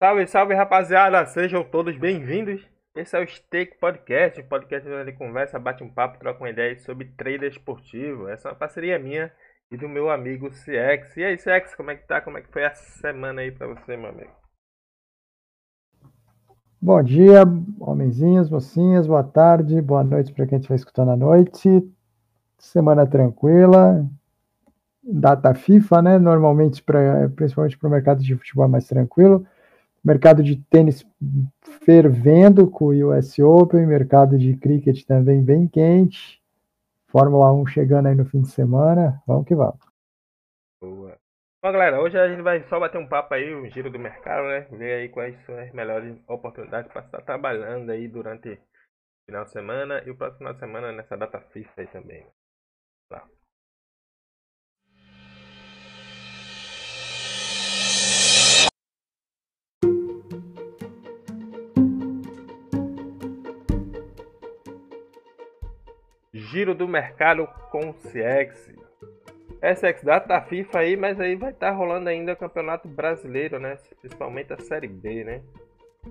Salve, salve rapaziada, sejam todos bem-vindos. Esse é o Steak Podcast, um podcast onde conversa, bate um papo, troca uma ideia sobre trader esportivo. Essa é uma parceria minha e do meu amigo CX. E aí, CX, como é que tá? Como é que foi a semana aí pra você, meu amigo? Bom dia, homenzinhos, mocinhas, boa tarde, boa noite para quem estiver escutando à noite. Semana tranquila, data FIFA, né? Normalmente, pra, principalmente para o mercado de futebol é mais tranquilo. Mercado de tênis fervendo com o US Open, mercado de cricket também bem quente. Fórmula 1 chegando aí no fim de semana. Vamos que vamos. Boa. Bom, galera, hoje a gente vai só bater um papo aí, um giro do mercado, né? Ver aí quais são as melhores oportunidades para estar trabalhando aí durante o final de semana e o próximo final de semana nessa data FIFA aí também. Tá. Giro do mercado com CX. SX data FIFA aí, mas aí vai estar tá rolando ainda o Campeonato Brasileiro, né? Principalmente a Série B, né?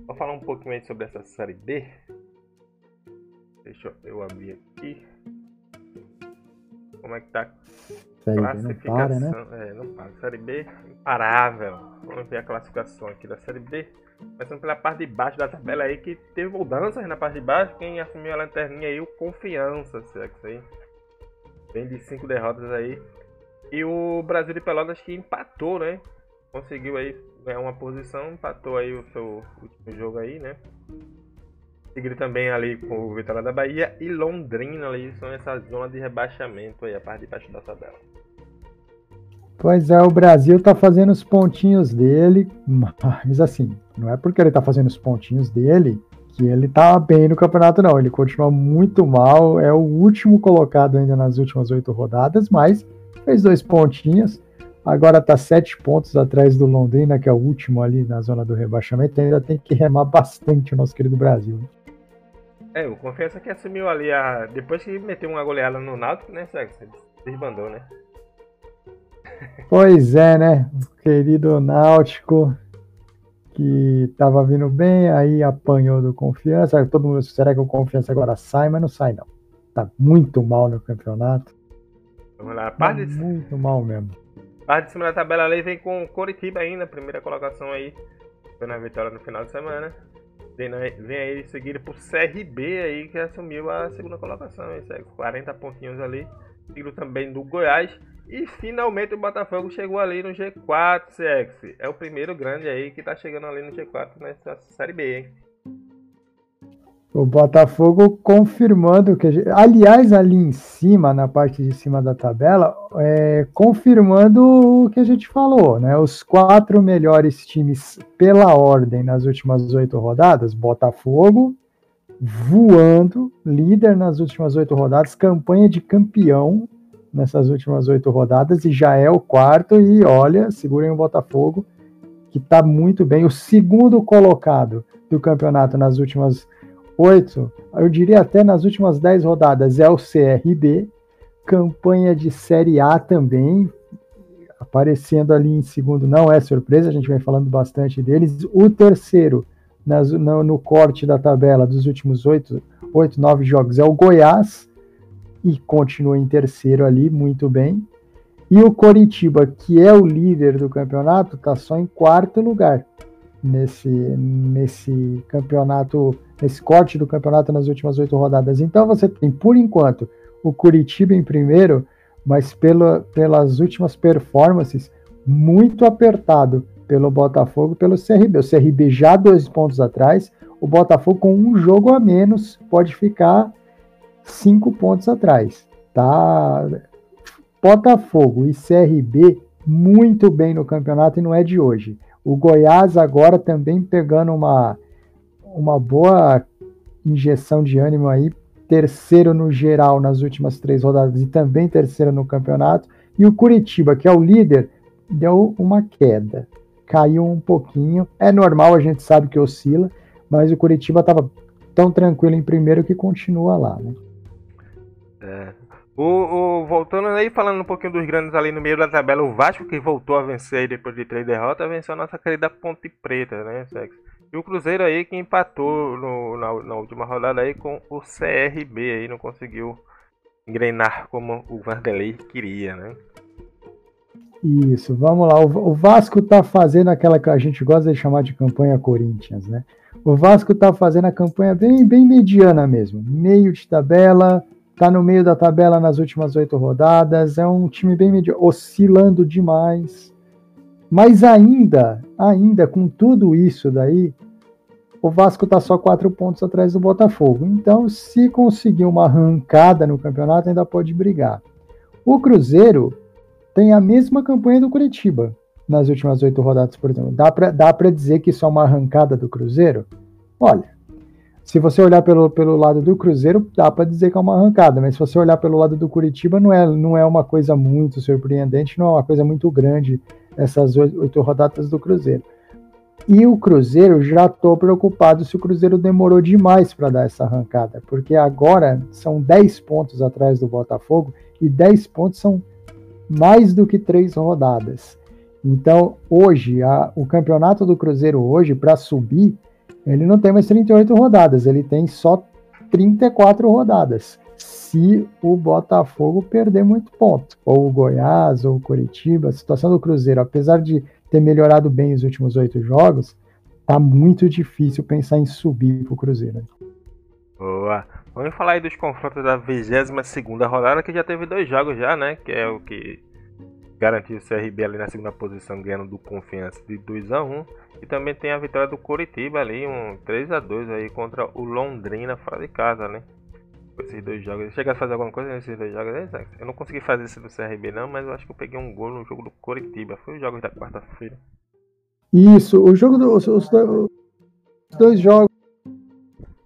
Vou falar um pouquinho aí sobre essa Série B. Deixa eu abrir aqui. Como é que tá Série classificação? Não para, né? É, não para. Série B, imparável. Vamos ver a classificação aqui da Série B. Começando pela parte de baixo da tabela aí, que teve mudanças na parte de baixo. Quem assumiu a lanterninha aí, o Confiança, CX aí. Vem de cinco derrotas aí. E o Brasil de Pelotas que empatou, né? Conseguiu aí ganhar uma posição, empatou aí o seu último jogo aí, né? Seguido também ali com o Vitória da Bahia e Londrina ali, são essa zona de rebaixamento aí, a parte de baixo da tabela. Pois é, o Brasil tá fazendo os pontinhos dele, mas assim, não é porque ele tá fazendo os pontinhos dele que ele tá bem no campeonato, não. Ele continua muito mal, é o último colocado ainda nas últimas oito rodadas, mas fez dois pontinhos. Agora está sete pontos atrás do Londrina, que é o último ali na zona do rebaixamento. Ainda tem que remar bastante o nosso querido Brasil. É, o Confiança que assumiu ali a. Depois que meteu uma goleada no Náutico, né, Sérgio? Desbandou, né? Pois é, né? O querido Náutico que tava vindo bem, aí apanhou do Confiança. Todo mundo, será que o Confiança agora sai? Mas não sai, não. Tá muito mal no campeonato. Vamos lá. Parte de... Muito mal mesmo. Parte de cima da tabela ali vem com Coritiba ainda, primeira colocação aí. Foi na vitória no final de semana. Vem, aí seguido por CRB aí, que assumiu a segunda colocação. Aí, 40 pontinhos ali. Seguido também do Goiás. E finalmente o Botafogo chegou ali no G4, CX. É o primeiro grande aí que tá chegando ali no G4 nessa Série B, hein? O Botafogo confirmando que. Aliás, ali em cima, na parte de cima da tabela, é, confirmando o que a gente falou, né? Os quatro melhores times pela ordem nas últimas oito rodadas: Botafogo voando, líder nas últimas oito rodadas, campanha de campeão nessas últimas oito rodadas e já é o quarto. E olha, segurem o Botafogo, que está muito bem. O segundo colocado do campeonato nas últimas oito, eu diria até nas últimas dez rodadas, é o CRB, campanha de Série A também, aparecendo ali em segundo, não é surpresa, a gente vem falando bastante deles. O terceiro, nas, no, no, corte da tabela dos últimos oito, oito, nove jogos, é o Goiás, e continua em terceiro ali, muito bem. E o Coritiba, que é o líder do campeonato, está só em quarto lugar nesse, nesse campeonato, nesse corte do campeonato nas últimas oito rodadas. Então você tem, por enquanto, o Curitiba em primeiro, mas pela, pelas últimas performances, muito apertado pelo Botafogo pelo CRB. O CRB já dois pontos atrás, o Botafogo com um jogo a menos pode ficar cinco pontos atrás. Tá? Botafogo e CRB muito bem no campeonato e não é de hoje. O Goiás agora também pegando uma, uma boa injeção de ânimo aí, terceiro no geral nas últimas três rodadas e também terceiro no campeonato. E o Curitiba, que é o líder, deu uma queda, caiu um pouquinho. É normal, a gente sabe que oscila, mas o Curitiba estava tão tranquilo em primeiro que continua lá, né? É. O, o, voltando aí, falando um pouquinho dos grandes ali no meio da tabela, o Vasco que voltou a vencer depois de três derrotas, venceu a nossa querida Ponte Preta, né, Sex? E o Cruzeiro aí que empatou no, na, na, última rodada aí com o CRB aí, não conseguiu engrenar como o Vanderlei queria, né? Isso, vamos lá. O, Vasco tá fazendo aquela que a gente gosta de chamar de campanha Corinthians, né? O Vasco tá fazendo a campanha bem, bem mediana mesmo. Meio de tabela, tá no meio da tabela nas últimas oito rodadas. É um time bem mediano, oscilando demais. Mas ainda, ainda com tudo isso daí, o Vasco está só quatro pontos atrás do Botafogo. Então, se conseguir uma arrancada no campeonato, ainda pode brigar. O Cruzeiro tem a mesma campanha do Curitiba nas últimas oito rodadas, por exemplo. Dá para dizer que isso é uma arrancada do Cruzeiro? Olha, se você olhar pelo, pelo lado do Cruzeiro, dá para dizer que é uma arrancada, mas se você olhar pelo lado do Curitiba, não é, não é uma coisa muito surpreendente, não é uma coisa muito grande essas oito rodadas do Cruzeiro. E o Cruzeiro, já estou preocupado se o Cruzeiro demorou demais para dar essa arrancada, porque agora são 10 pontos atrás do Botafogo e 10 pontos são mais do que três rodadas. Então, hoje, a, o campeonato do Cruzeiro hoje, para subir, ele não tem mais 38 rodadas, ele tem só 34 rodadas. Se o Botafogo perder muito ponto, ou o Goiás, ou o Curitiba, a situação do Cruzeiro, apesar de ter melhorado bem os últimos oito jogos, tá muito difícil pensar em subir pro Cruzeiro. Boa. Vamos falar aí dos confrontos da 22 rodada, que já teve dois jogos já, né? Que é o que garantiu o CRB ali na segunda posição, ganhando do Confiança de 2 a 1 E também tem a vitória do Curitiba ali, um 3 a 2 aí contra o Londrina fora de casa, né? Esses dois jogos. Chega a fazer alguma coisa nesses dois jogos aí, Eu não consegui fazer esse do CRB não, mas eu acho que eu peguei um gol no jogo do Curitiba. Foi os jogos da quarta-feira. Isso, o jogo dos os, os dois jogos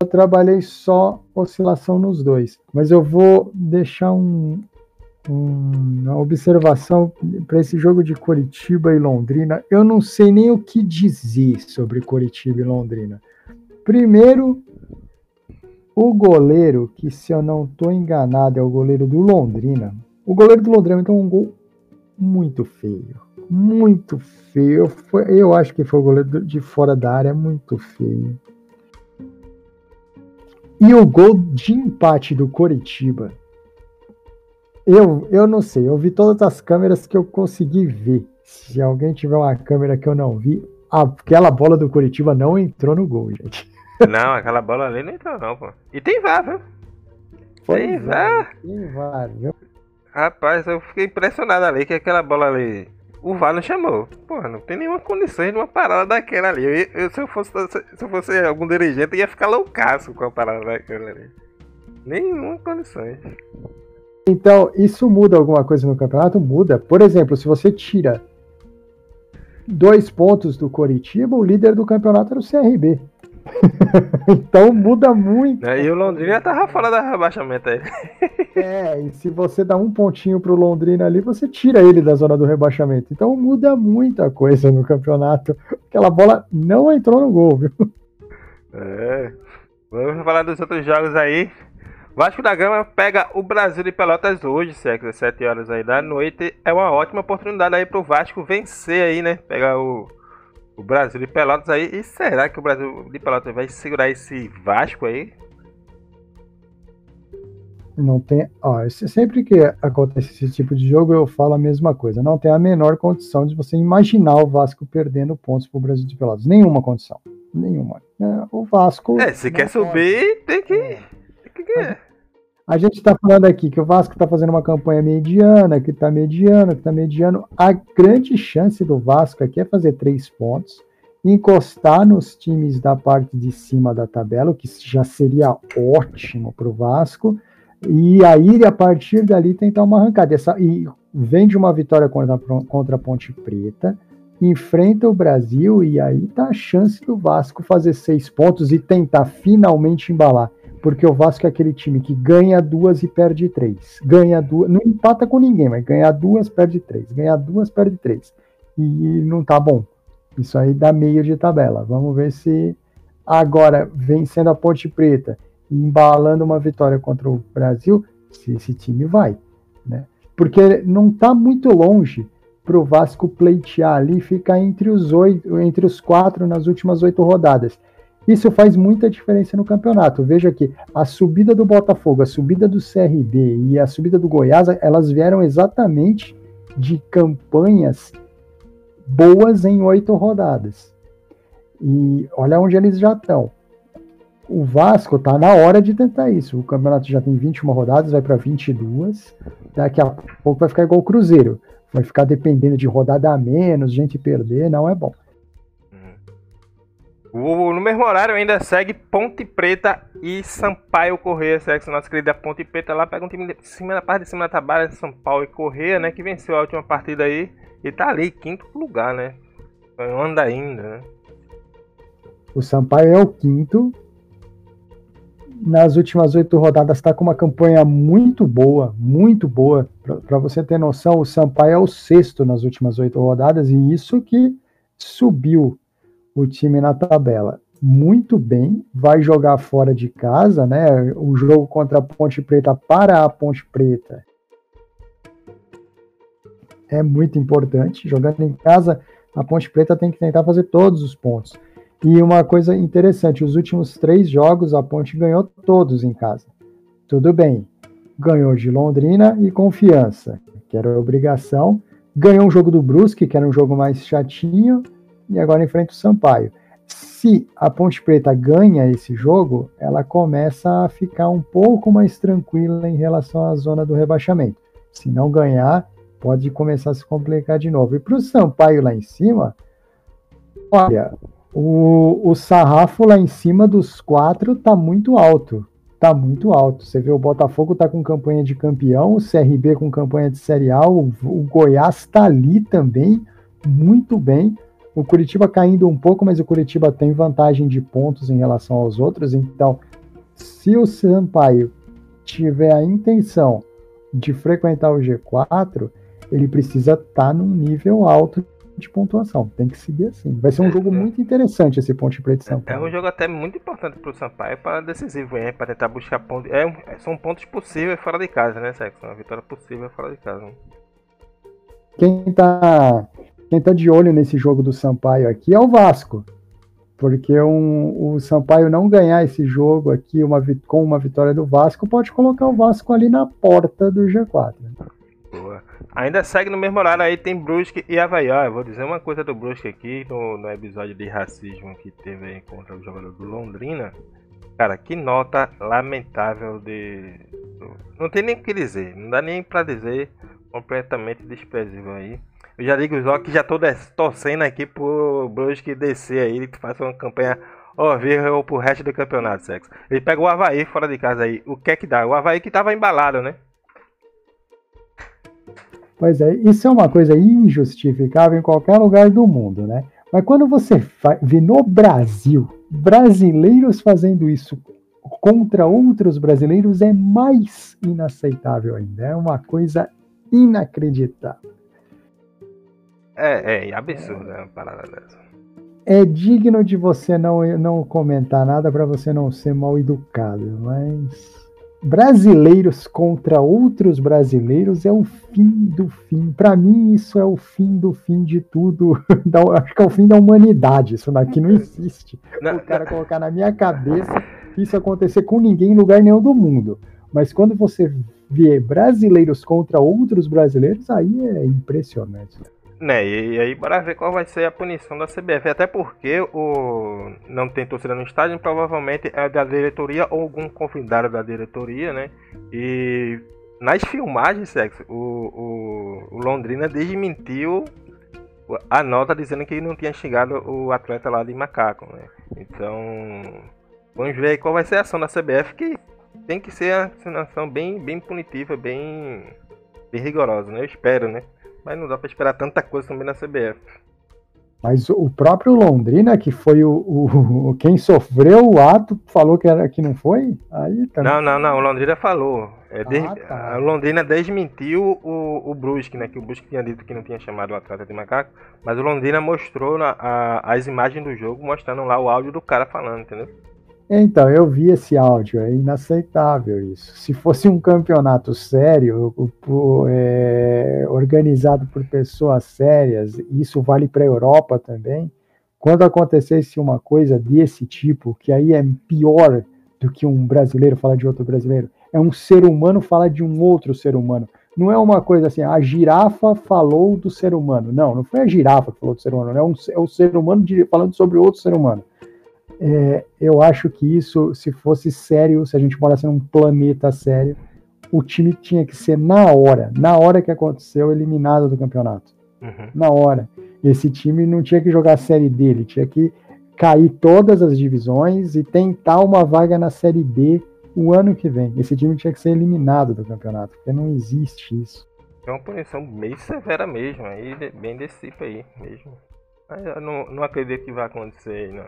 eu trabalhei só oscilação nos dois, mas eu vou deixar um, um, uma observação para esse jogo de Curitiba e Londrina. Eu não sei nem o que dizer sobre Curitiba e Londrina. Primeiro, o goleiro, que se eu não estou enganado é o goleiro do Londrina. O goleiro do Londrina tem um gol muito feio. Muito feio. Eu acho que foi o goleiro de fora da área, muito feio. E o gol de empate do Coritiba. Eu, eu não sei, eu vi todas as câmeras que eu consegui ver. Se alguém tiver uma câmera que eu não vi, aquela bola do Curitiba não entrou no gol, gente. Não, aquela bola ali não entrou não, pô. E tem VAR, viu? Tem VAR. Tem VAR, viu? Rapaz, eu fiquei impressionado ali que aquela bola ali o VAR não chamou. Porra, não tem nenhuma condição de uma parada daquela ali. Eu, eu, se, eu fosse, se eu fosse algum dirigente, eu ia ficar loucaço com a parada daquela ali. Nenhuma condição. Então, isso muda alguma coisa no campeonato? Muda. Por exemplo, se você tira dois pontos do Coritiba, o líder do campeonato era o CRB. então muda muito. É, e o Londrina tava fora da rebaixamento aí. é, e se você dá um pontinho pro Londrina ali, você tira ele da zona do rebaixamento. Então muda muita coisa no campeonato. Aquela bola não entrou no gol, viu? É. Vamos falar dos outros jogos aí. Vasco da Gama pega o Brasil de Pelotas hoje, certo? Às 7 horas aí da noite. É uma ótima oportunidade aí pro Vasco vencer aí, né? Pegar o o Brasil de Pelotas aí. E será que o Brasil de Pelotas vai segurar esse Vasco aí? Não tem. Ó, sempre que acontece esse tipo de jogo, eu falo a mesma coisa. Não tem a menor condição de você imaginar o Vasco perdendo pontos para o Brasil de Pelotas. Nenhuma condição. Nenhuma. É, o Vasco. É, se quer subir, tem que. É. Tem que... A gente está falando aqui que o Vasco está fazendo uma campanha mediana, que está mediano, que está mediano. A grande chance do Vasco aqui é fazer três pontos, encostar nos times da parte de cima da tabela, o que já seria ótimo para o Vasco, e aí a partir dali tentar uma arrancada. Essa, e vem de uma vitória contra, contra a Ponte Preta, enfrenta o Brasil, e aí tá a chance do Vasco fazer seis pontos e tentar finalmente embalar porque o Vasco é aquele time que ganha duas e perde três. Ganha duas, não empata com ninguém, mas ganha duas, perde três. Ganha duas, perde três. E não tá bom. Isso aí dá meio de tabela. Vamos ver se agora, vencendo a Ponte Preta e embalando uma vitória contra o Brasil, se esse time vai, né? Porque não está muito longe para o Vasco pleitear ali ficar entre os oito, entre os quatro nas últimas oito rodadas. Isso faz muita diferença no campeonato. Veja que a subida do Botafogo, a subida do CRB e a subida do Goiás, elas vieram exatamente de campanhas boas em oito rodadas. E olha onde eles já estão. O Vasco está na hora de tentar isso. O campeonato já tem 21 rodadas, vai para 22. Daqui a pouco vai ficar igual o Cruzeiro. Vai ficar dependendo de rodada a menos, gente perder, não é bom. O, no mesmo horário ainda segue Ponte Preta e Sampaio Correia. Segue nossa querida Ponte Preta lá, pega um time de cima da parte de cima da tabela de São Paulo e Correia, né? Que venceu a última partida aí e tá ali, quinto lugar, né? Anda ainda, né? O Sampaio é o quinto. Nas últimas oito rodadas está com uma campanha muito boa, muito boa. Para você ter noção, o Sampaio é o sexto nas últimas oito rodadas e isso que subiu o time na tabela muito bem, vai jogar fora de casa, né? O jogo contra a Ponte Preta para a Ponte Preta é muito importante. Jogando em casa, a Ponte Preta tem que tentar fazer todos os pontos. E uma coisa interessante: os últimos três jogos a Ponte ganhou todos em casa. Tudo bem, ganhou de Londrina e Confiança, que era obrigação. Ganhou um jogo do Brusque, que era um jogo mais chatinho, e agora enfrenta o Sampaio. Se a Ponte Preta ganha esse jogo, ela começa a ficar um pouco mais tranquila em relação à zona do rebaixamento. Se não ganhar, pode começar a se complicar de novo. E para o Sampaio lá em cima, olha, o, o sarrafo lá em cima dos quatro tá muito alto. Tá muito alto. Você vê o Botafogo tá com campanha de campeão, o CRB com campanha de Série A, o, o Goiás tá ali também, muito bem. O Curitiba caindo um pouco, mas o Curitiba tem vantagem de pontos em relação aos outros. Então, se o Sampaio tiver a intenção de frequentar o G4, ele precisa estar tá num nível alto de pontuação. Tem que seguir assim. Vai ser um jogo muito interessante esse Ponte Preta de São Paulo. É um jogo até muito importante para o Sampaio para decisivo, para tentar buscar pontos. É, são pontos possíveis fora de casa, né, Sexo? Uma vitória possível fora de casa. Quem está quem tá de olho nesse jogo do Sampaio aqui é o Vasco. Porque um, o Sampaio não ganhar esse jogo aqui uma, com uma vitória do Vasco pode colocar o Vasco ali na porta do G4. Boa. Ainda segue no mesmo horário aí, tem Brusque e Havaí. Ah, eu vou dizer uma coisa do Brusque aqui, no, no episódio de racismo que teve aí contra o jogador do Londrina. Cara, que nota lamentável de. Não tem nem o que dizer, não dá nem pra dizer completamente desprezível aí. Eu já digo só que já tô torcendo aqui pro Brusque descer aí, ele faça uma campanha horrível pro resto do campeonato, sexo. Ele pega o Havaí fora de casa aí. O que é que dá? O Havaí que tava embalado, né? Pois é, isso é uma coisa injustificável em qualquer lugar do mundo, né? Mas quando você vê no Brasil brasileiros fazendo isso contra outros brasileiros, é mais inaceitável ainda. É uma coisa inacreditável. É, é absurdo é uma parada dessa. É digno de você não, não comentar nada para você não ser mal educado, mas brasileiros contra outros brasileiros é o fim do fim. Para mim, isso é o fim do fim de tudo. acho que é o fim da humanidade. Isso daqui não existe. Não, o cara não. colocar na minha cabeça isso acontecer com ninguém em lugar nenhum do mundo. Mas quando você vê brasileiros contra outros brasileiros, aí é impressionante. Né, e aí bora ver qual vai ser a punição da CBF. Até porque o não tem torcida no estádio, provavelmente é da diretoria ou algum convidado da diretoria, né? E nas filmagens, sexo, o, o, o Londrina desmentiu a nota dizendo que não tinha chegado o atleta lá de macaco, né? Então, vamos ver qual vai ser a ação da CBF, que tem que ser uma ação bem, bem punitiva, bem, bem rigorosa, né? Eu espero, né? Mas não dá para esperar tanta coisa também na CBF. Mas o próprio Londrina, que foi o, o quem sofreu o ato, falou que, era, que não foi? Aí também... Não, não, não. O Londrina falou. É, ah, tá. A Londrina desmentiu o, o Brusque, né? Que o Brusque tinha dito que não tinha chamado o atleta de macaco. Mas o Londrina mostrou na, a, as imagens do jogo, mostrando lá o áudio do cara falando, entendeu? Então, eu vi esse áudio, é inaceitável isso. Se fosse um campeonato sério, é, organizado por pessoas sérias, isso vale para a Europa também, quando acontecesse uma coisa desse tipo, que aí é pior do que um brasileiro falar de outro brasileiro, é um ser humano falar de um outro ser humano. Não é uma coisa assim, a girafa falou do ser humano. Não, não foi a girafa que falou do ser humano, é, um, é o ser humano falando sobre outro ser humano é, eu acho que isso, se fosse sério, se a gente morasse num planeta sério, o time tinha que ser na hora, na hora que aconteceu, eliminado do campeonato. Uhum. Na hora. Esse time não tinha que jogar a série dele, tinha que cair todas as divisões e tentar uma vaga na série D o ano que vem. Esse time tinha que ser eliminado do campeonato, porque não existe isso. É uma punição meio severa mesmo, aí bem desse tipo aí mesmo. Eu não, não acredito que vai acontecer aí, não.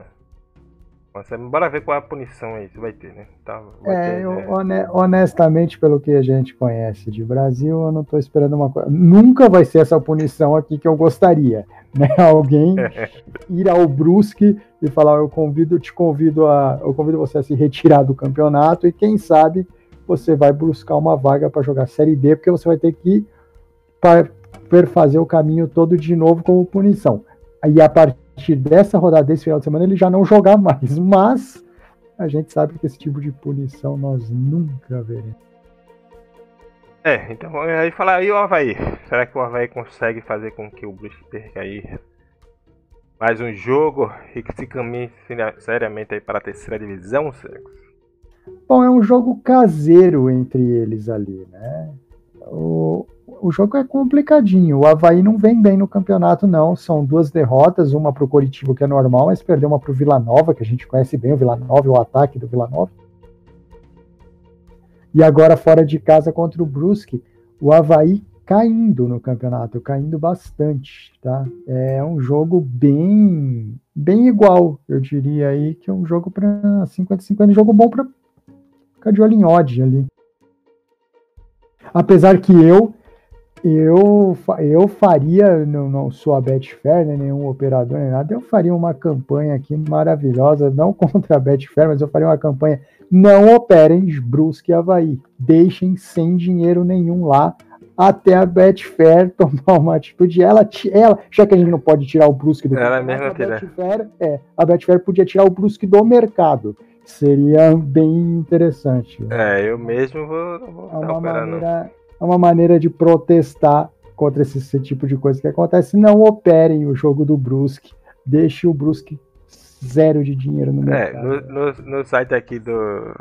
Nossa, bora ver qual é a punição aí que vai ter, né? Tá, vai é, ter, eu, é... honestamente, pelo que a gente conhece de Brasil, eu não estou esperando uma coisa. Nunca vai ser essa punição aqui que eu gostaria. Né? Alguém ir ao Brusque e falar, eu convido, te convido a. Eu convido você a se retirar do campeonato e quem sabe você vai buscar uma vaga para jogar Série D, porque você vai ter que fazer o caminho todo de novo como punição. Aí a partir partir dessa rodada desse final de semana ele já não jogar mais. Mas a gente sabe que esse tipo de punição nós nunca veremos. É, então aí falar aí o Havaí. Será que o Havaí consegue fazer com que o Brusque perca aí mais um jogo e que se caminhe seriamente aí para a terceira divisão, Sérgio? Bom, é um jogo caseiro entre eles ali, né? O, o jogo é complicadinho. O Havaí não vem bem no campeonato, não. São duas derrotas, uma para o Coritiba, que é normal, mas perdeu uma para o Vila Nova, que a gente conhece bem o Vila Nova, o ataque do Vila Nova. E agora fora de casa contra o Brusque, o Havaí caindo no campeonato, caindo bastante, tá? É um jogo bem bem igual, eu diria aí, que é um jogo para 50-50, um jogo bom para ficar de olho em odd ali. Apesar que eu eu, eu faria, não, não sou a Betfair, né, nenhum operador nem nada, eu faria uma campanha aqui maravilhosa, não contra a Betfair, mas eu faria uma campanha, não operem Brusque e Havaí, deixem sem dinheiro nenhum lá, até a Betfair tomar uma atitude, ela, ela já que a gente não pode tirar o Brusque do ela mercado, a Betfair, é, a Betfair podia tirar o Brusque do mercado, seria bem interessante. É, eu mesmo vou, vou é uma maneira, é uma maneira de protestar contra esse, esse, tipo de coisa que acontece. Não operem o jogo do Brusque, deixe o Brusque zero de dinheiro no é, mercado. É, no, no, no site aqui do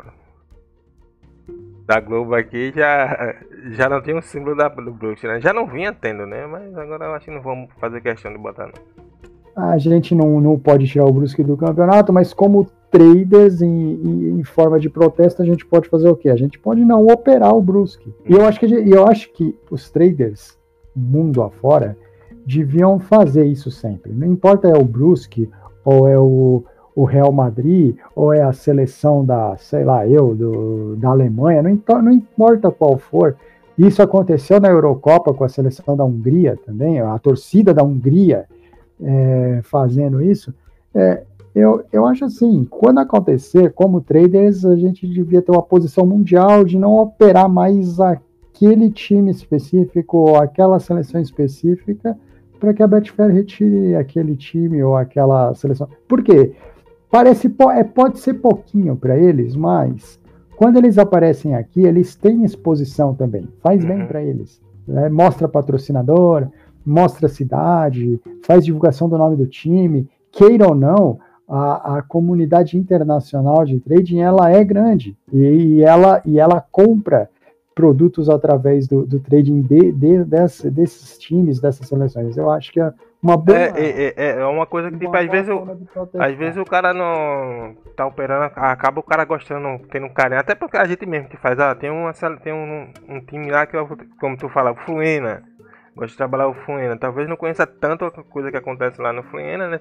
da Globo aqui já, já não tem o um símbolo da, do Brusque, né? Já não vinha tendo, né? Mas agora eu acho que não vamos fazer questão de botar não. A gente não, não pode tirar o Brusque do campeonato, mas como traders em, em, forma de protesto, a gente pode fazer o quê? A gente pode não operar o Brusque. E eu acho que, eu acho que os traders, mundo afora, deviam fazer isso sempre. Não importa é o Brusque, ou é o, o Real Madrid, ou é a seleção da, sei lá, eu, do, da Alemanha, não, não importa qual for. Isso aconteceu na Eurocopa com a seleção da Hungria também, a torcida da Hungria é, fazendo isso. É, eu, eu acho assim, quando acontecer, como traders, a gente devia ter uma posição mundial de não operar mais aquele time específico ou aquela seleção específica para que a Betfair retire aquele time ou aquela seleção. Por quê? Parece, é, pode ser pouquinho para eles, mas quando eles aparecem aqui, eles têm exposição também. Faz bem uhum. para eles. Né? Mostra patrocinador, mostra a cidade, faz divulgação do nome do time. Queira ou não, a, a comunidade internacional de trading ela é grande e, e ela, e ela compra produtos através do, do trading de, de, desse, desses times, dessas seleções. Eu acho que é uma boa. É, é, é, é uma coisa que, tipo, às vezes, às vezes o cara não tá operando, acaba o cara gostando, tendo um carinho. Até porque a gente mesmo que faz, ah, tem, uma, tem um, um time lá que, como tu fala, Fluena gosta de trabalhar o Fluena. Talvez não conheça tanto a coisa que acontece lá no Fluena, né?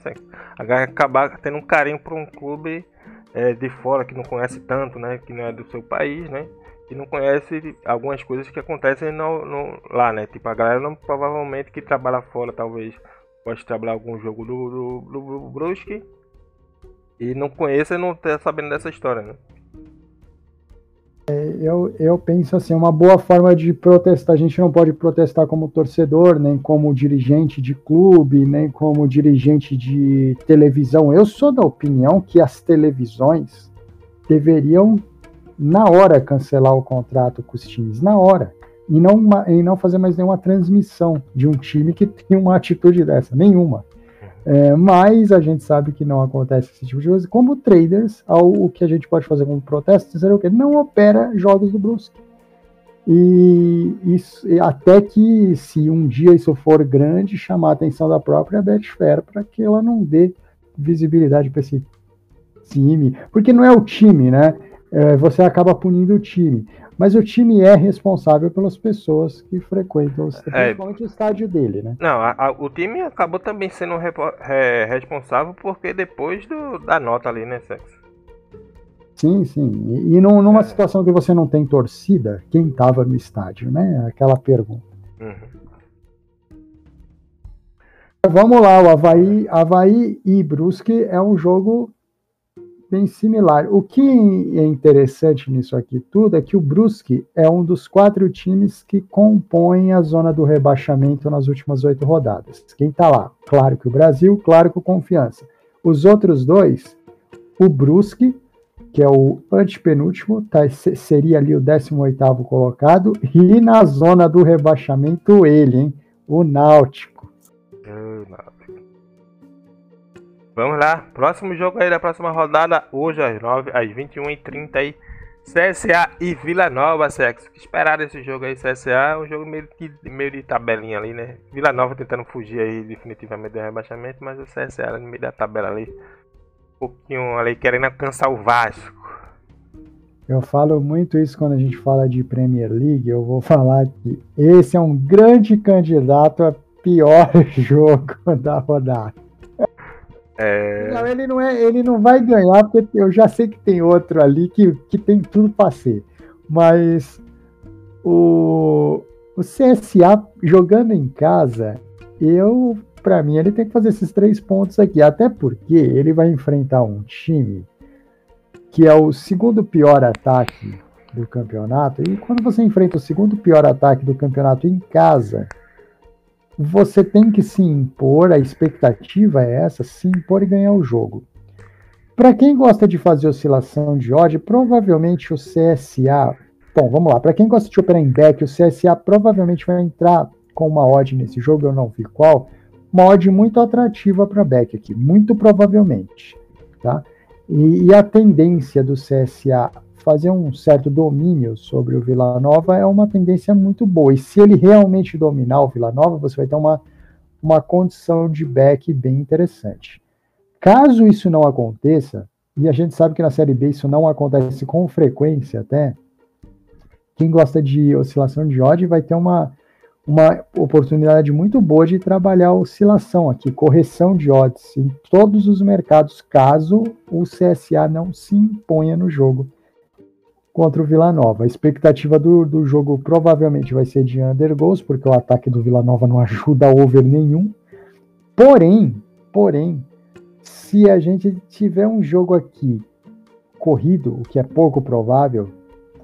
Acabar tendo um carinho por um clube é, de fora que não conhece tanto, né? Que não é do seu país, né? E não conhece algumas coisas que acontecem no, no, lá, né? Tipo, a galera não provavelmente que trabalha fora, talvez pode trabalhar algum jogo do, do, do Brusque E não conheça e não tá sabendo dessa história, né? É, eu, eu penso assim, uma boa forma de protestar, a gente não pode protestar como torcedor, nem como dirigente de clube, nem como dirigente de televisão. Eu sou da opinião que as televisões deveriam, na hora, cancelar o contrato com os times, na hora. E não, e não fazer mais nenhuma transmissão de um time que tem uma atitude dessa, nenhuma. É, mas a gente sabe que não acontece esse tipo de coisa. Como traders, o que a gente pode fazer como protesto dizer o quê? Não opera jogos do Brusque. E, isso, até que, se um dia isso for grande, chamar a atenção da própria Betfair para que ela não dê visibilidade para esse time. Porque não é o time, né? É, você acaba punindo o time mas o time é responsável pelas pessoas que frequentam, é. principalmente é, o estádio dele, né? Não, a, a, o time acabou também sendo repo, é, responsável porque depois do, da nota ali, né, Sexo? Sim, sim. E, e numa é. situação que você não tem torcida, quem estava no estádio, né? Aquela pergunta. Uhum. Vamos lá, o Havaí, Havaí e Brusque é um jogo bem similar. O que é interessante nisso aqui tudo é que o Brusque é um dos quatro times que compõem a zona do rebaixamento nas últimas oito rodadas. Quem está lá? Claro que o Brasil, claro que o Confiança. Os outros dois, o Brusque, que é o antepenúltimo, tá, seria ali o 18º colocado, e na zona do rebaixamento ele, hein? O Náutico. Vamos lá, próximo jogo aí da próxima rodada, hoje às 9, às 21h30 aí. CSA e Vila Nova, sexo. Que esperar desse jogo aí, CSA é um jogo meio de, meio de tabelinha ali, né? Vila Nova tentando fugir aí definitivamente do rebaixamento, mas o CSA no meio da tabela ali. Um pouquinho ali querendo alcançar o Vasco. Eu falo muito isso quando a gente fala de Premier League. Eu vou falar que esse é um grande candidato a pior jogo da rodada. É... Não, ele não, é, ele não vai ganhar, porque eu já sei que tem outro ali que, que tem tudo para ser. Mas o, o CSA jogando em casa, eu, para mim, ele tem que fazer esses três pontos aqui. Até porque ele vai enfrentar um time que é o segundo pior ataque do campeonato. E quando você enfrenta o segundo pior ataque do campeonato em casa, você tem que se impor, a expectativa é essa, se impor e ganhar o jogo. Para quem gosta de fazer oscilação de odd, provavelmente o CSA. Bom, vamos lá. Para quem gosta de operar em back, o CSA provavelmente vai entrar com uma odd nesse jogo, eu não vi qual. Uma odd muito atrativa para back aqui, muito provavelmente. Tá? E, e a tendência do CSA fazer um certo domínio sobre o Vila Nova é uma tendência muito boa. E se ele realmente dominar o Vila Nova, você vai ter uma, uma condição de back bem interessante. Caso isso não aconteça, e a gente sabe que na Série B isso não acontece com frequência até, quem gosta de oscilação de odd vai ter uma, uma oportunidade muito boa de trabalhar oscilação aqui, correção de odds em todos os mercados, caso o CSA não se imponha no jogo contra o Vila Nova. A expectativa do, do jogo provavelmente vai ser de under goals, porque o ataque do Vila Nova não ajuda over nenhum. Porém, porém, se a gente tiver um jogo aqui corrido, o que é pouco provável,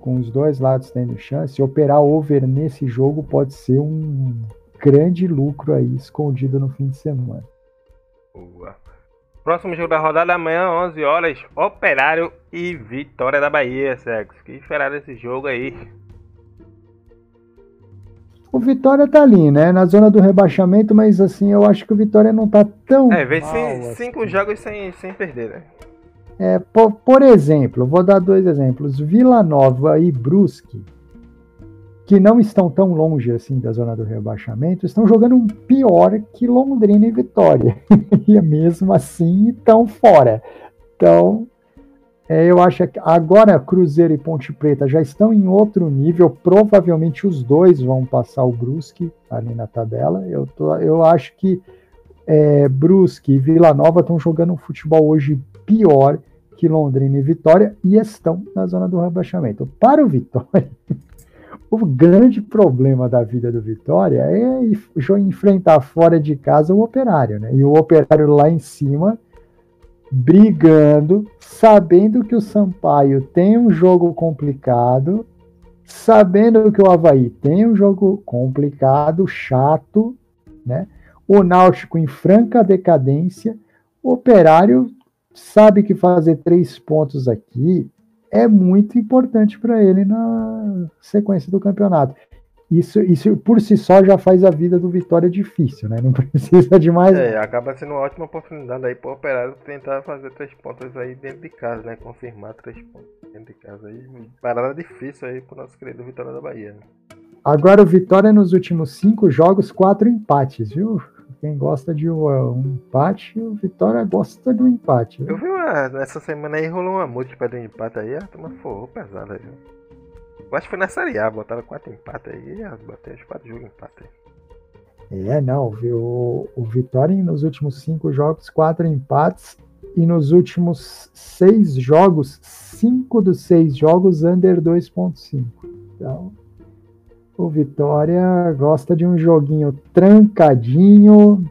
com os dois lados tendo chance, operar over nesse jogo pode ser um grande lucro aí escondido no fim de semana. Boa. Próximo jogo da rodada amanhã, 11 horas, Operário e Vitória da Bahia, sexo. Que esperar desse jogo aí? O Vitória tá ali, né? Na zona do rebaixamento, mas assim, eu acho que o Vitória não tá tão. É, vem assim. cinco jogos sem, sem perder, né? É, por, por exemplo, vou dar dois exemplos: Vila Nova e Brusque que não estão tão longe assim da zona do rebaixamento, estão jogando um pior que Londrina e Vitória. e mesmo assim estão fora. Então, é, eu acho que agora Cruzeiro e Ponte Preta já estão em outro nível. Provavelmente os dois vão passar o Brusque ali na tabela. Eu, tô, eu acho que é, Brusque e Vila Nova estão jogando um futebol hoje pior que Londrina e Vitória e estão na zona do rebaixamento. Para o Vitória, o grande problema da vida do Vitória é enfrentar fora de casa o operário, né? E o operário lá em cima brigando, sabendo que o Sampaio tem um jogo complicado, sabendo que o Havaí tem um jogo complicado, chato, né? O Náutico em franca decadência, o Operário sabe que fazer três pontos aqui é muito importante para ele na sequência do campeonato. Isso, isso por si só já faz a vida do Vitória difícil, né? Não precisa de mais. É, acaba sendo uma ótima oportunidade aí para o Operário tentar fazer três pontos aí dentro de casa, né? Confirmar três pontos dentro de casa aí. Parada difícil aí para o nosso querido Vitória da Bahia. Né? Agora o Vitória nos últimos cinco jogos, quatro empates, viu? Quem gosta de um, um empate, o Vitória gosta do empate. Viu? Eu vi uma, nessa semana aí rolou uma múltipla de empate aí, a turma forrou pesada aí. Eu acho que foi na Série A, botaram quatro empates aí, e bateu os quatro jogos empate aí. É, não, viu? O, o Vitória nos últimos cinco jogos, quatro empates, e nos últimos seis jogos, cinco dos seis jogos under 2.5. Então, o Vitória gosta de um joguinho trancadinho.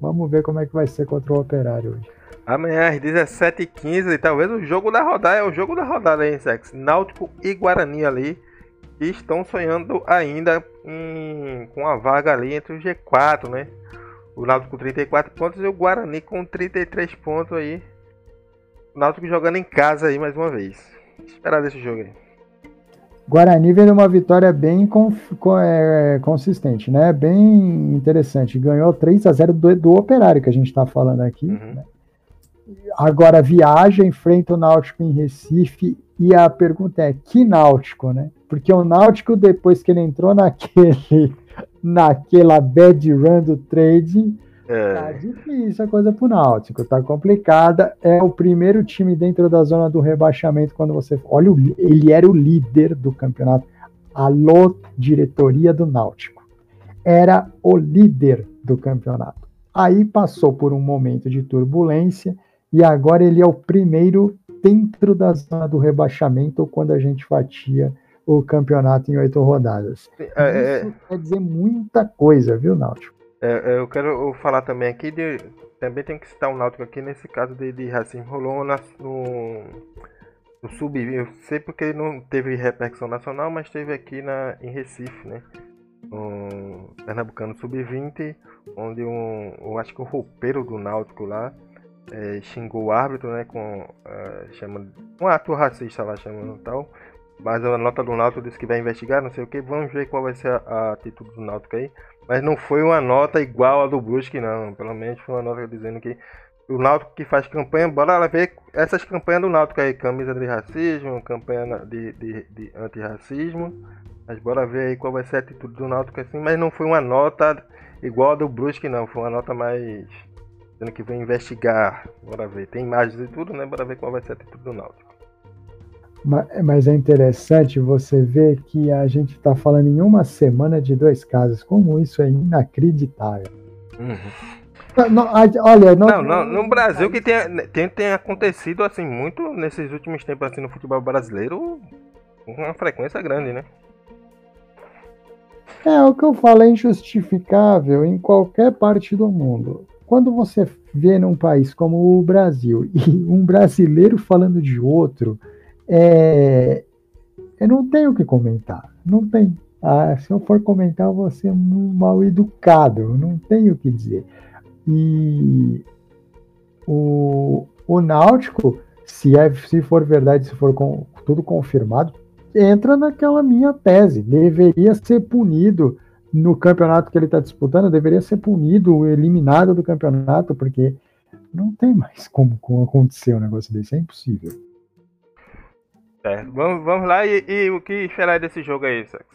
Vamos ver como é que vai ser contra o Operário hoje. Amanhã às 17h15, e talvez o jogo da rodada é o jogo da rodada, hein, Sex? Náutico e Guarani ali, estão sonhando ainda em, com a vaga ali entre o G4, né? O Náutico com 34 pontos e o Guarani com 33 pontos aí. O Náutico jogando em casa aí mais uma vez. Esperar desse jogo aí. Guarani vem uma vitória bem é, consistente, né? Bem interessante. Ganhou 3 a 0 do, do Operário, que a gente está falando aqui. Uhum. Né? Agora viaja, enfrenta o Náutico em Recife. E a pergunta é: que Náutico, né? Porque o Náutico, depois que ele entrou naquele, naquela bad run do trade, é. Tá difícil a coisa pro Náutico, tá complicada. É o primeiro time dentro da zona do rebaixamento quando você. Olha, ele era o líder do campeonato. Alô, diretoria do Náutico. Era o líder do campeonato. Aí passou por um momento de turbulência e agora ele é o primeiro dentro da zona do rebaixamento quando a gente fatia o campeonato em oito rodadas. É, é Isso é... quer dizer muita coisa, viu, Náutico? É, é, eu quero falar também aqui de. Também tem que citar o um Náutico aqui nesse caso de, de racismo. Rolou na, no, no sub. Eu sei porque não teve repercussão nacional, mas teve aqui na, em Recife, né? Um Pernambucano Sub-20, onde um, eu acho que o roupeiro do Náutico lá é, xingou o árbitro, né? Com, uh, chama, um ato racista lá chamando tal. Mas a nota do Náutico disse que vai investigar, não sei o que. Vamos ver qual vai ser a, a atitude do Náutico aí. Mas não foi uma nota igual a do Brusque, não. Pelo menos foi uma nota dizendo que o Náutico que faz campanha, bora lá ver essas campanhas do Náutico aí, camisa de racismo, campanha de, de, de antirracismo. Mas bora ver aí qual vai ser a atitude do Náutico assim, mas não foi uma nota igual a do Brusque não, foi uma nota mais dizendo que vem investigar. Bora ver, tem imagens e tudo, né? Bora ver qual vai ser a atitude do Náutico. Mas é interessante você ver que a gente está falando em uma semana de dois casos. Como isso é inacreditável. Uhum. Não, olha, não, não, no Brasil que tem, tem, tem acontecido assim muito nesses últimos tempos assim no futebol brasileiro, com uma frequência grande, né? É, o que eu falo é injustificável em qualquer parte do mundo. Quando você vê num país como o Brasil e um brasileiro falando de outro, é, eu não tenho o que comentar. Não tem. Ah, se eu for comentar, eu vou ser mal educado. Não tenho o que dizer. E o, o Náutico, se, é, se for verdade, se for com, tudo confirmado, entra naquela minha tese. Deveria ser punido no campeonato que ele está disputando, deveria ser punido, eliminado do campeonato, porque não tem mais como, como acontecer um negócio desse. É impossível. É, vamos, vamos lá e, e, o que esperar desse jogo aí, Sax?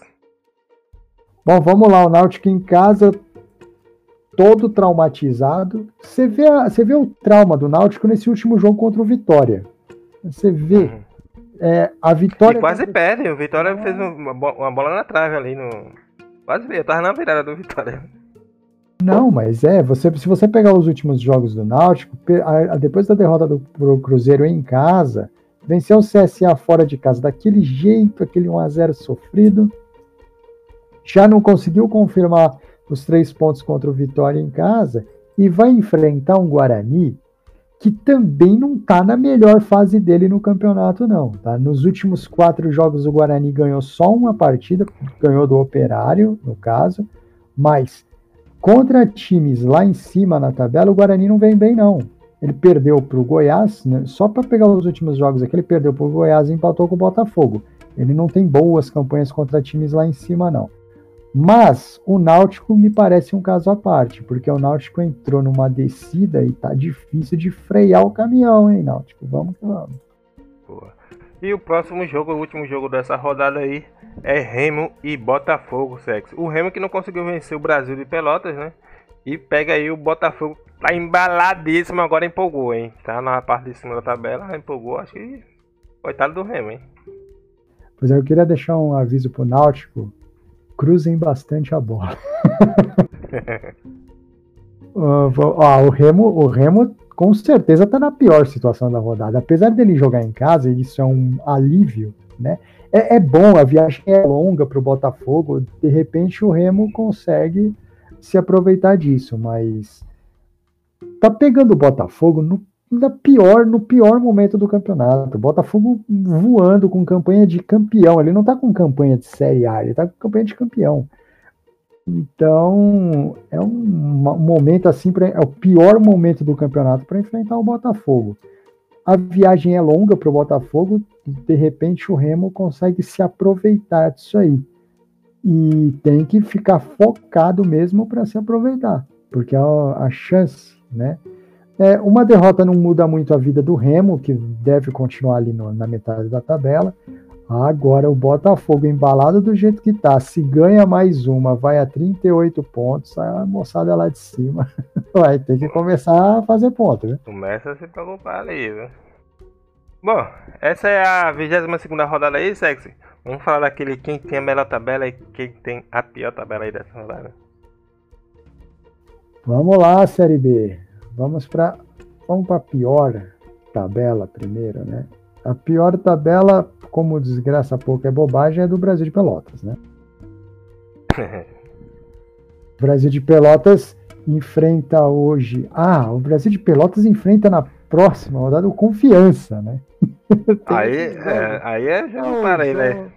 Bom, vamos lá, o Náutico em casa, todo traumatizado. Você vê, você vê o trauma do Náutico nesse último jogo contra o Vitória. Você vê uhum. é, a Vitória. E quase perde, o Vitória é. fez uma, uma, bola na trave ali no. Quase veio, tava na virada do Vitória. Não, mas é, você, se você pegar os últimos jogos do Náutico, depois da derrota do pro Cruzeiro em casa, Venceu o CSA fora de casa daquele jeito, aquele 1x0 sofrido. Já não conseguiu confirmar os três pontos contra o Vitória em casa e vai enfrentar um Guarani que também não está na melhor fase dele no campeonato, não. Tá? Nos últimos quatro jogos, o Guarani ganhou só uma partida, ganhou do Operário, no caso, mas contra times lá em cima na tabela, o Guarani não vem bem, não. Ele perdeu para o Goiás, né? só para pegar os últimos jogos aqui, ele perdeu para o Goiás e empatou com o Botafogo. Ele não tem boas campanhas contra times lá em cima, não. Mas o Náutico me parece um caso à parte, porque o Náutico entrou numa descida e tá difícil de frear o caminhão, hein, Náutico? Vamos que vamos. Boa. E o próximo jogo, o último jogo dessa rodada aí, é Remo e Botafogo, sexo. O Remo que não conseguiu vencer o Brasil de Pelotas, né? E pega aí o Botafogo, tá embaladíssimo, agora empolgou, hein? Tá na parte de cima da tabela, empolgou, acho que coitado do Remo, hein? Pois é, eu queria deixar um aviso pro Náutico cruzem bastante a bola. uh, o Remo, o Remo com certeza está na pior situação da rodada. Apesar dele jogar em casa, isso é um alívio, né? É, é bom, a viagem é longa para o Botafogo. De repente o Remo consegue se aproveitar disso, mas tá pegando o Botafogo no pior no pior momento do campeonato. Botafogo voando com campanha de campeão. Ele não tá com campanha de Série A, ele tá com campanha de campeão. Então, é um, um momento assim, pra, é o pior momento do campeonato para enfrentar o Botafogo. A viagem é longa para o Botafogo, de repente o Remo consegue se aproveitar disso aí. E tem que ficar focado mesmo para se aproveitar, porque a, a chance, né? É, uma derrota não muda muito a vida do Remo, que deve continuar ali no, na metade da tabela. Agora o Botafogo embalado do jeito que tá, se ganha mais uma, vai a 38 pontos, a moçada lá de cima vai ter que começar a fazer ponto, né? Começa a se preocupar ali, viu? Bom, essa é a 22 segunda rodada aí, Sexy. Vamos falar daquele quem tem a melhor tabela e quem tem a pior tabela aí dessa rodada. Vamos lá, Série B. Vamos para vamos para a pior tabela primeiro, né? A pior tabela, como desgraça pouco é bobagem, é do Brasil de Pelotas, né? o Brasil de Pelotas enfrenta hoje. Ah, o Brasil de Pelotas enfrenta na próxima rodada o Confiança, né? aí, é, aí é já parei, né?